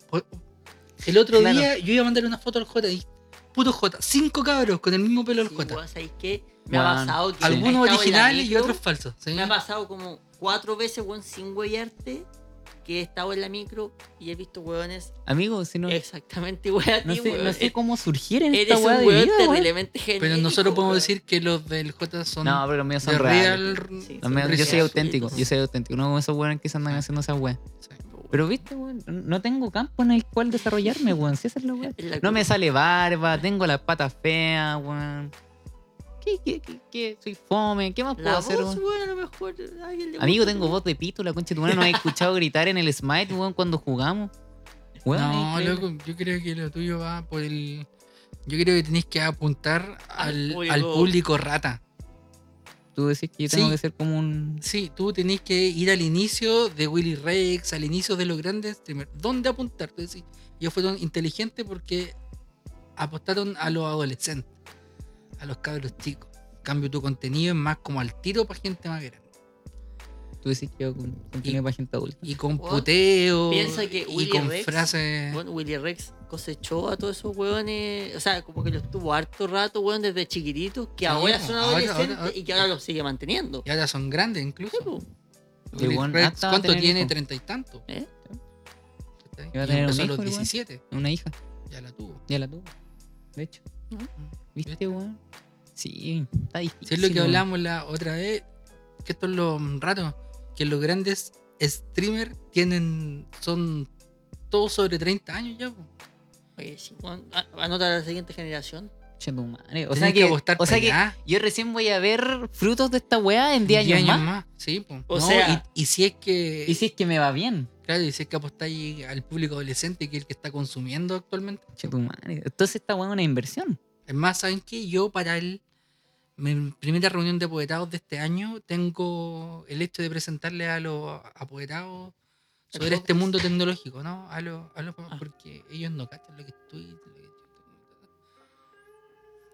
S3: El otro
S4: Claro.
S3: día yo iba a mandar una foto al J y puro J. Cinco cabros con el mismo pelo del
S2: Sí,
S3: J.
S2: Me ha pasado que
S3: Algunos originales y otros falsos. ¿sí?
S2: Me ha pasado como cuatro veces, weón, sin huellarte, que he estado en la micro y he visto hueones
S4: Amigo, si no.
S2: exactamente igual a ti,
S4: No sé,
S2: weón.
S4: no sé cómo surgir en
S2: Eres
S4: esta
S2: un
S4: weá de
S2: weón
S4: vida,
S2: terriblemente.
S3: Pero nosotros podemos
S2: weón.
S3: decir que los del J son
S4: No, pero los míos son
S3: real.
S2: Sí,
S4: Los míos- yo soy auténtico, yo soy auténtico. No como esos weones que se andan haciendo esas weas.
S3: Sí.
S4: Pero viste, weón, no tengo campo en el cual desarrollarme, weón. Si esa es la
S2: la
S4: No me sale barba, tengo las patas feas, weón. ¿Qué, qué, qué, qué? Soy fome, ¿qué más puedo
S2: La
S4: hacer,
S2: voz,
S4: weón?
S2: weón, a lo mejor a alguien le
S4: Amigo,
S2: gusta,
S4: tengo
S2: weón.
S4: voz de pito, la concha de tu madre. ¿No has escuchado gritar en el Smite, weón, cuando jugamos? Weón,
S3: No, loco, yo creo que lo tuyo va por el. Yo creo que tenéis que apuntar
S2: Al
S3: al,
S2: público-
S3: al público rata.
S4: Tú decís que yo tengo
S3: Sí.
S4: que ser como un.
S3: Sí, tú tenés que ir al inicio de Willy Rex, al inicio de los grandes streamers. ¿Dónde apuntar? Tú decís, ellos fueron inteligentes porque apostaron a los adolescentes, a los cabros chicos. En cambio, tu contenido es más como al tiro para gente más grande.
S4: Tú decís que yo con contenido para gente adulta.
S3: Y con
S2: What?
S3: puteo.
S2: Piensa que
S3: y
S2: Willy
S3: con
S2: Rex,
S3: frases.
S2: Bueno, Willy Rex cosechó a todos esos hueones, o sea, como que los tuvo harto rato, weón, desde chiquititos, que
S3: Sí,
S2: ahora son
S3: ahora-
S2: adolescentes
S3: ahora-
S2: y que ahora los sigue manteniendo.
S3: Y ahora son grandes incluso.
S2: Sí,
S3: Willy Rex, ¿Cuánto tiene?
S4: hijo.
S3: Treinta y tanto.
S2: ¿Eh?
S4: Iba a tener un hijo,
S3: los
S4: el weón.
S3: 17.
S4: Una hija,
S3: Ya la tuvo.
S4: ya la tuvo. De hecho. ¿Viste, weón? Sí, está difícil.
S3: Si es lo que hablamos la otra vez, que esto es lo raro, que los grandes streamers tienen, son todos sobre 30 años ya. po.
S2: Oye, sí, anota a la siguiente generación.
S4: O sea
S3: que
S4: que,
S3: apostar
S4: o sea que
S3: allá.
S4: yo recién voy a ver frutos de esta weá en 10 años, más.
S3: Sí, po.
S2: O
S3: No,
S2: sea-
S3: y, y si es que.
S4: Y si es que me va bien.
S3: Claro, y si es que apostáis al público adolescente, que es el que está consumiendo actualmente.
S4: Che, tu madre. Entonces esta weá es una inversión.
S3: Es más, ¿saben qué? Yo para el, mi primera reunión de apoderados de este año tengo el hecho de presentarle a los apoderados sobre este
S2: podcast.
S3: mundo tecnológico, ¿no? A los, a los-
S2: Ah.
S3: porque ellos no cachan lo que estoy. lo que estoy-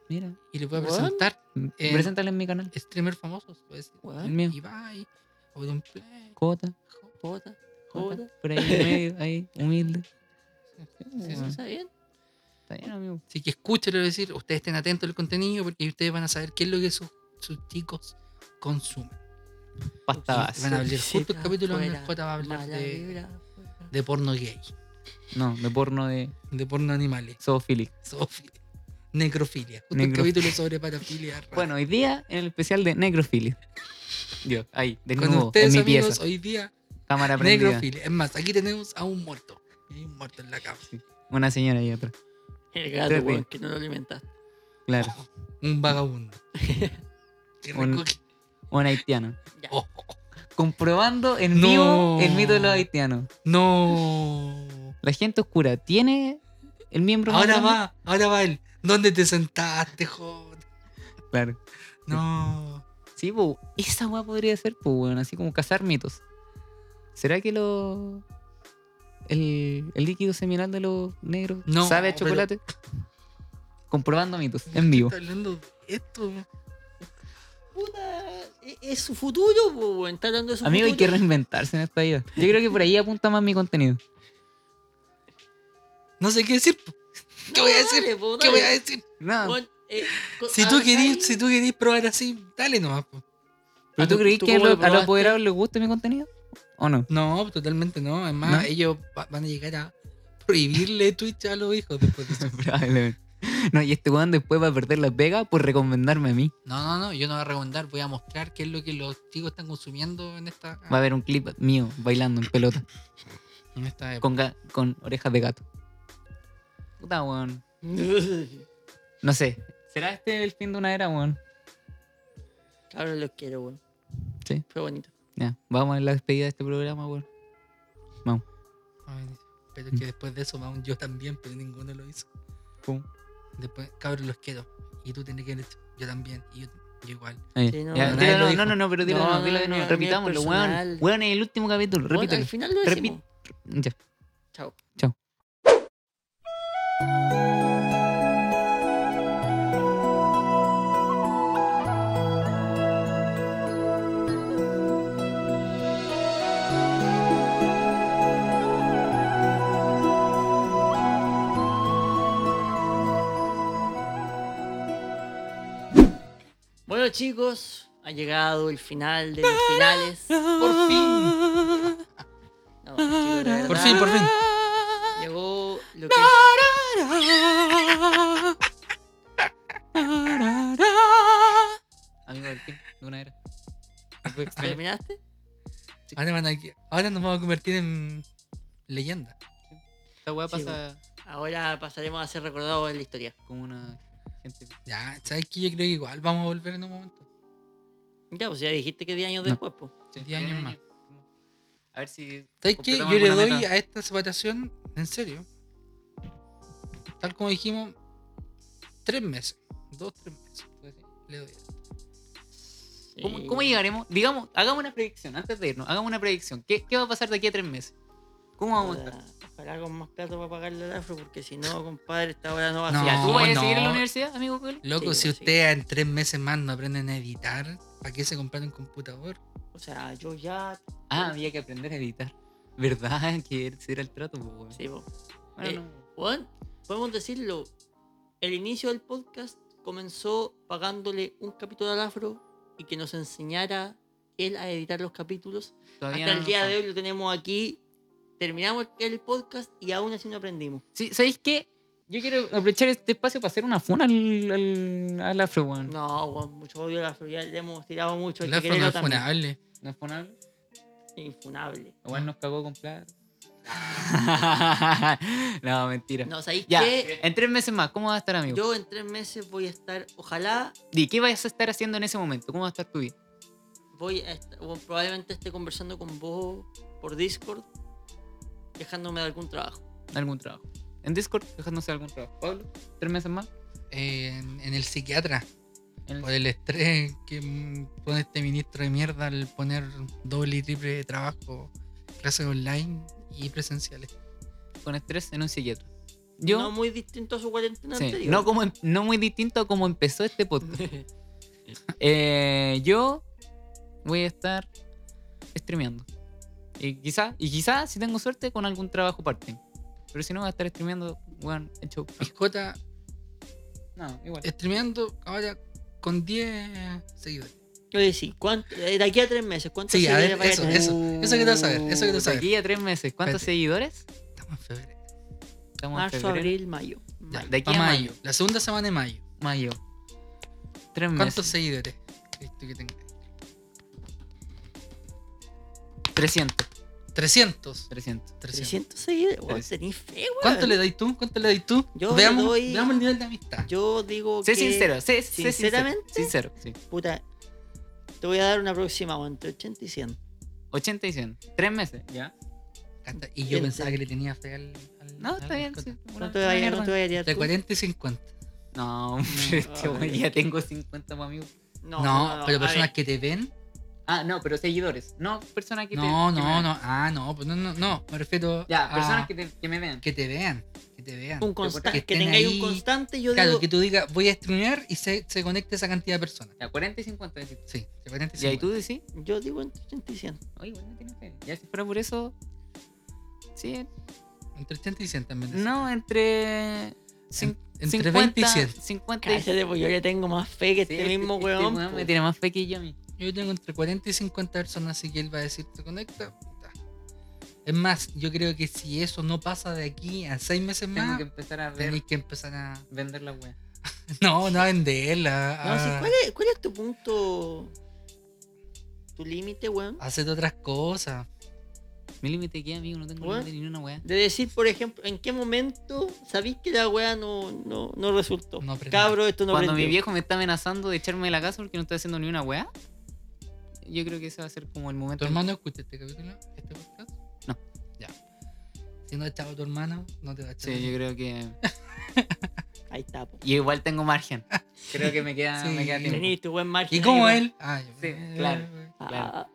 S4: Mira.
S3: Y les voy a presentar Eh,
S4: Preséntale en mi canal.
S3: streamers famosos. Pues,
S4: El mío.
S3: Ibai, Auronplay.
S4: Jota.
S2: jota,
S4: Jota.
S2: jota.
S4: Por ahí en medio, ahí, humilde.
S3: Sí,
S2: Sí,
S3: sí.
S2: ¿Está bien?
S4: Está bien, amigo.
S3: Así que escúchenlo decir, ustedes estén atentos al contenido porque ustedes van a saber qué es lo que sus, sus chicos consumen.
S4: Pasta
S3: Y
S4: base.
S3: van a hablar justo el
S2: Visita
S3: capítulo donde el Jota va a hablar de, de porno gay,
S4: No, de porno de
S3: de porno animales,
S4: zoofilia.
S3: zoofilia, necrofilia. Justo capítulo sobre parafilia. rara.
S4: Bueno, hoy día en el especial de necrofilia. Dios, ahí,
S3: con
S4: desnudo,
S3: ustedes
S4: en mi
S3: amigos,
S4: pieza.
S3: hoy día
S4: Cámara prendida.
S3: necrofilia. Es más, aquí tenemos a un muerto. Hay un muerto en la cama.
S4: Una señora ahí atrás.
S2: El gato, weón, que no lo alimentaste.
S4: Claro.
S3: Un vagabundo. que
S4: Un-
S3: recoge-
S4: Un haitiano.
S2: Ya.
S3: Oh,
S4: Comprobando en
S3: No.
S4: vivo el mito de los haitianos.
S3: no.
S4: La gente oscura tiene el miembro más
S3: Ahora
S4: grande?
S3: va, ahora va él. ¿Dónde te sentaste, joder?
S4: Claro.
S3: No.
S4: Sí, pues, esa weá podría ser, pues, weón, así como cazar mitos. ¿Será que lo. El, el líquido seminal de los negros
S3: No,
S4: sabe a
S3: pero-
S4: chocolate? Comprobando mitos, en vivo.
S3: ¿Qué estás hablando de esto?
S2: Puta, e- es su futuro, po. Está hablando de su
S4: Amigo, hay que
S2: futuro.
S4: reinventarse en esta vida. Yo creo que por ahí apunta más mi contenido.
S3: No sé qué decir. ¿Qué voy a decir?
S2: dale, po,
S3: ¿Qué voy a decir?
S2: Eh, co-
S3: Si tú
S2: ah,
S3: querís, si tú querís probar así, dale nomás. po.
S4: ¿pero tú
S2: ¿tú-
S4: creís
S2: tú
S4: que a lo- a los apoderados les gusta mi contenido? ¿O no?
S3: No, totalmente no. Además,
S4: ¿No?
S3: ellos va- van a llegar a prohibirle Twitch a los hijos después de eso.
S4: Probablemente. No, y este weón después va a perder la pega por recomendarme a mí.
S3: No, no, no. Yo no voy a recomendar. Voy a mostrar qué es lo que los chicos están consumiendo en esta,
S4: Va a haber un clip mío bailando en pelota
S3: en esta época.
S4: con, con orejas de gato. Puta, weón. No sé. ¿Será este el fin de una era, weón?
S2: Claro, los quiero, weón.
S4: Sí.
S2: Fue bonito.
S4: Ya, vamos a la despedida de este programa, weón. Vamos.
S3: Ay, pero es que después de eso, vamos, yo también, pero ninguno lo hizo. Después, cabros, los quiero. Y tú tienes que. Yo también. Y yo, yo igual.
S2: Sí, no,
S4: Ya,
S3: no,
S4: no,
S3: dijo.
S4: no, no, no, pero dilo
S2: No,
S4: dilo de nuevo.
S2: no,
S4: Repitámoslo, weón. Weón, en el último capítulo,
S2: Bueno,
S4: repítelo.
S2: al final lo.
S4: Ya.
S2: Chao. Bueno chicos, ha llegado el final de los finales.
S3: Por fin.
S2: No, chicos, la
S3: Por fin, por fin.
S2: Llegó lo que
S4: Amigo del fin de una era.
S2: ¿Terminaste?
S3: Ahora, van a- ahora nos vamos a convertir en leyenda.
S4: Esta weá
S2: Sí,
S4: pasa
S2: Ahora pasaremos a ser recordados en la historia.
S4: como una gente.
S3: Ya, ¿sabes qué? Yo creo que igual vamos a volver en un momento.
S2: Ya, pues ya dijiste que 10 años
S4: No.
S2: después, pues.
S3: Sí, 10 años más.
S4: A ver si.
S3: ¿Sabes qué? Yo le doy
S4: meta.
S3: a esta separación, en serio, tal como dijimos, tres meses. Dos, tres meses. Le doy.
S4: ¿Cómo,
S2: Sí.
S4: cómo llegaremos? Digamos, hagamos una predicción antes de irnos. Hagamos una predicción. ¿Qué, qué va a pasar de aquí a tres meses? ¿Cómo vamos a estar?
S2: Ojalá con más plata para pagarle al afro, porque si no, compadre, esta hora no va a
S3: No,
S2: ser.
S4: Ya, ¿tú vas a
S3: no.
S4: seguir en la universidad, amigo Cole?
S3: Loco,
S2: Sí,
S3: si
S2: sí.
S3: ustedes en tres meses más no aprenden a editar, ¿para qué se compran un computador?
S2: O sea, yo ya.
S4: Ah, había que aprender a editar. ¿Verdad? Que ese era el trato, pues, weón.
S2: Sí, po.
S4: Bueno,
S2: Eh,
S4: no.
S2: Bueno, podemos decirlo. El inicio del podcast comenzó pagándole un capítulo al afro y que nos enseñara él a editar los capítulos.
S4: Todavía
S2: Hasta
S4: no
S2: el día de hoy lo tenemos aquí. Terminamos el podcast y aún así no aprendimos.
S4: Sí, ¿sabéis qué? Yo quiero aprovechar este espacio para hacer una funa al, al, al afro, weón.
S2: No, weón, mucho odio a la Florida. Le hemos tirado mucho.
S3: La
S2: que
S3: no es
S2: también.
S3: funable.
S4: ¿No es funable?
S2: Infunable.
S4: Igual nos cagó con plata. no, mentira.
S2: No, ¿sabéis
S4: Ya,
S2: qué?
S4: en tres meses más, ¿cómo va a estar, amigo?
S2: Yo en tres meses voy a estar, ojalá
S4: Di, ¿qué vas a estar haciendo en ese momento? ¿Cómo va a estar tu vida?
S2: voy a est- o probablemente esté conversando con vos por Discord, quejándome de algún trabajo.
S4: ¿Algún trabajo? En Discord, dejándose algún trabajo. Pablo, tres meses más.
S3: Eh, en, en el psiquiatra.
S4: En el-
S3: Por el estrés que pone este ministro de mierda al poner doble y triple de trabajo, clases online y presenciales.
S4: Con estrés en un psiquiatra. Yo,
S2: No muy distinto a su cuarentena
S4: sí,
S2: anterior.
S4: no, como, no muy distinto a cómo empezó este podcast. Eh, yo voy a estar streameando. Y quizá, y quizá, si tengo suerte, con algún trabajo part-time. Pero si no, voy a estar streameando, weón, show.
S3: El Jota
S4: No, igual.
S3: streameando ahora con 10 seguidores.
S2: Yo decía, ¿cuánto, eh, de aquí a tres meses, ¿cuántos
S3: Sí, a ver,
S2: seguidores
S3: eso,
S2: tener?
S3: eso. Eso quiero saber, eso quiero
S4: De
S3: saber.
S4: aquí a tres meses, ¿cuántos
S3: Espérate.
S4: seguidores?
S3: Estamos en febrero.
S4: Estamos en
S2: Marzo,
S4: febrero.
S2: abril, mayo.
S3: Ya,
S2: Mayo.
S4: de aquí a
S3: mayo.
S4: mayo.
S3: La segunda semana de mayo.
S4: Mayo. Tres
S3: ¿Cuántos
S4: meses.
S3: seguidores crees tú que tenga?
S4: 300.
S3: 300.
S4: 300.
S3: 300.
S2: 300 seguidores, weón,
S4: 300.
S2: tenés fe, weón.
S3: ¿Cuánto le dais tú? ¿Cuánto le dais tú?
S2: Yo
S3: veamos,
S2: doy-
S3: veamos el nivel de amistad.
S2: Yo digo
S4: Sé
S2: que...
S4: sincero, sé, sé
S2: sinceramente,
S4: sincero. Sincero, sí.
S2: Puta, te voy a dar un aproximado entre 80 y 100.
S4: 80 y 100. Tres meses, ¿ya?
S3: Y yo pensaba que le tenía fe al. al-
S4: No,
S3: al
S4: está bien. Sí, una-
S2: No te
S4: una
S2: vayas,
S4: mierda.
S2: no te vayas a tirar
S3: De
S2: tú.
S3: 40 y 50.
S4: No, hombre, este
S2: No,
S4: güey, ya tengo 50 más amigos.
S3: No, pero
S2: a
S3: personas
S2: ver,
S3: que te ven.
S4: Ah, no, pero seguidores. No, personas que te.
S3: No,
S4: que
S3: no, no. Ah, no, pues no, no, no. Me refiero
S4: Ya,
S3: a
S4: personas que, te- que me vean.
S3: que te vean. Que te vean.
S2: Un consta-
S3: que
S2: que, tengáis
S3: ahí-
S2: un constante, yo
S3: Claro,
S2: digo...
S3: que tú digas, voy a streamear y se, se conecte esa cantidad de personas.
S4: Ya, 40 y 50. decís.
S3: Sí, de 40 y
S4: Y ahí
S3: 50.
S4: tú decís,
S2: Yo digo entre 80 y 100.
S4: oye, bueno, tienes fe. Ya si fuera por eso. Sí,
S3: Entre 80 y 100 también. decís.
S4: no, entre. cin-
S3: entre 20 y 100.
S4: 50 y
S2: Cállate, pues yo le tengo más fe que
S4: Sí,
S2: este mismo
S4: este
S2: weón.
S4: weón
S2: po.
S4: me tiene más fe que yo a mí.
S3: Yo tengo entre 40 y 50 personas, así que él va a decir, se conecta. puta. Es más, yo creo que si eso no pasa de aquí a 6 meses
S4: Tengo
S3: más,
S4: que empezar a ver,
S3: que empezar a.
S4: vender la wea.
S3: No, no a venderla.
S2: No, sí, ¿cuál, es, ¿Cuál es tu punto? ¿Tu límite, weón?
S3: hacer otras cosas.
S4: Mi límite que amigo, no tengo límite ni una wea.
S2: De decir, por ejemplo, ¿en qué momento sabéis que la weá no, no, no resultó?
S3: No.
S2: Cabro, esto no
S4: Cuando mi viejo me está amenazando de echarme de la casa porque no estoy haciendo ni una wea, yo creo que ese va a ser como el momento.
S3: ¿Tu hermano escucha este capítulo? ¿Este podcast?
S4: No.
S3: Ya. Si no ha echado a tu hermano, no te va a echar.
S4: Sí, yo creo que.
S2: Ahí está, po.
S4: Y igual tengo margen. Creo que me queda,
S3: Sí.
S4: me queda tiempo.
S2: Tenís tu buen margen.
S3: ¿Y cómo
S2: ahí,
S3: él? Ah,
S4: Sí,
S3: eh,
S4: claro. claro.
S2: Ah,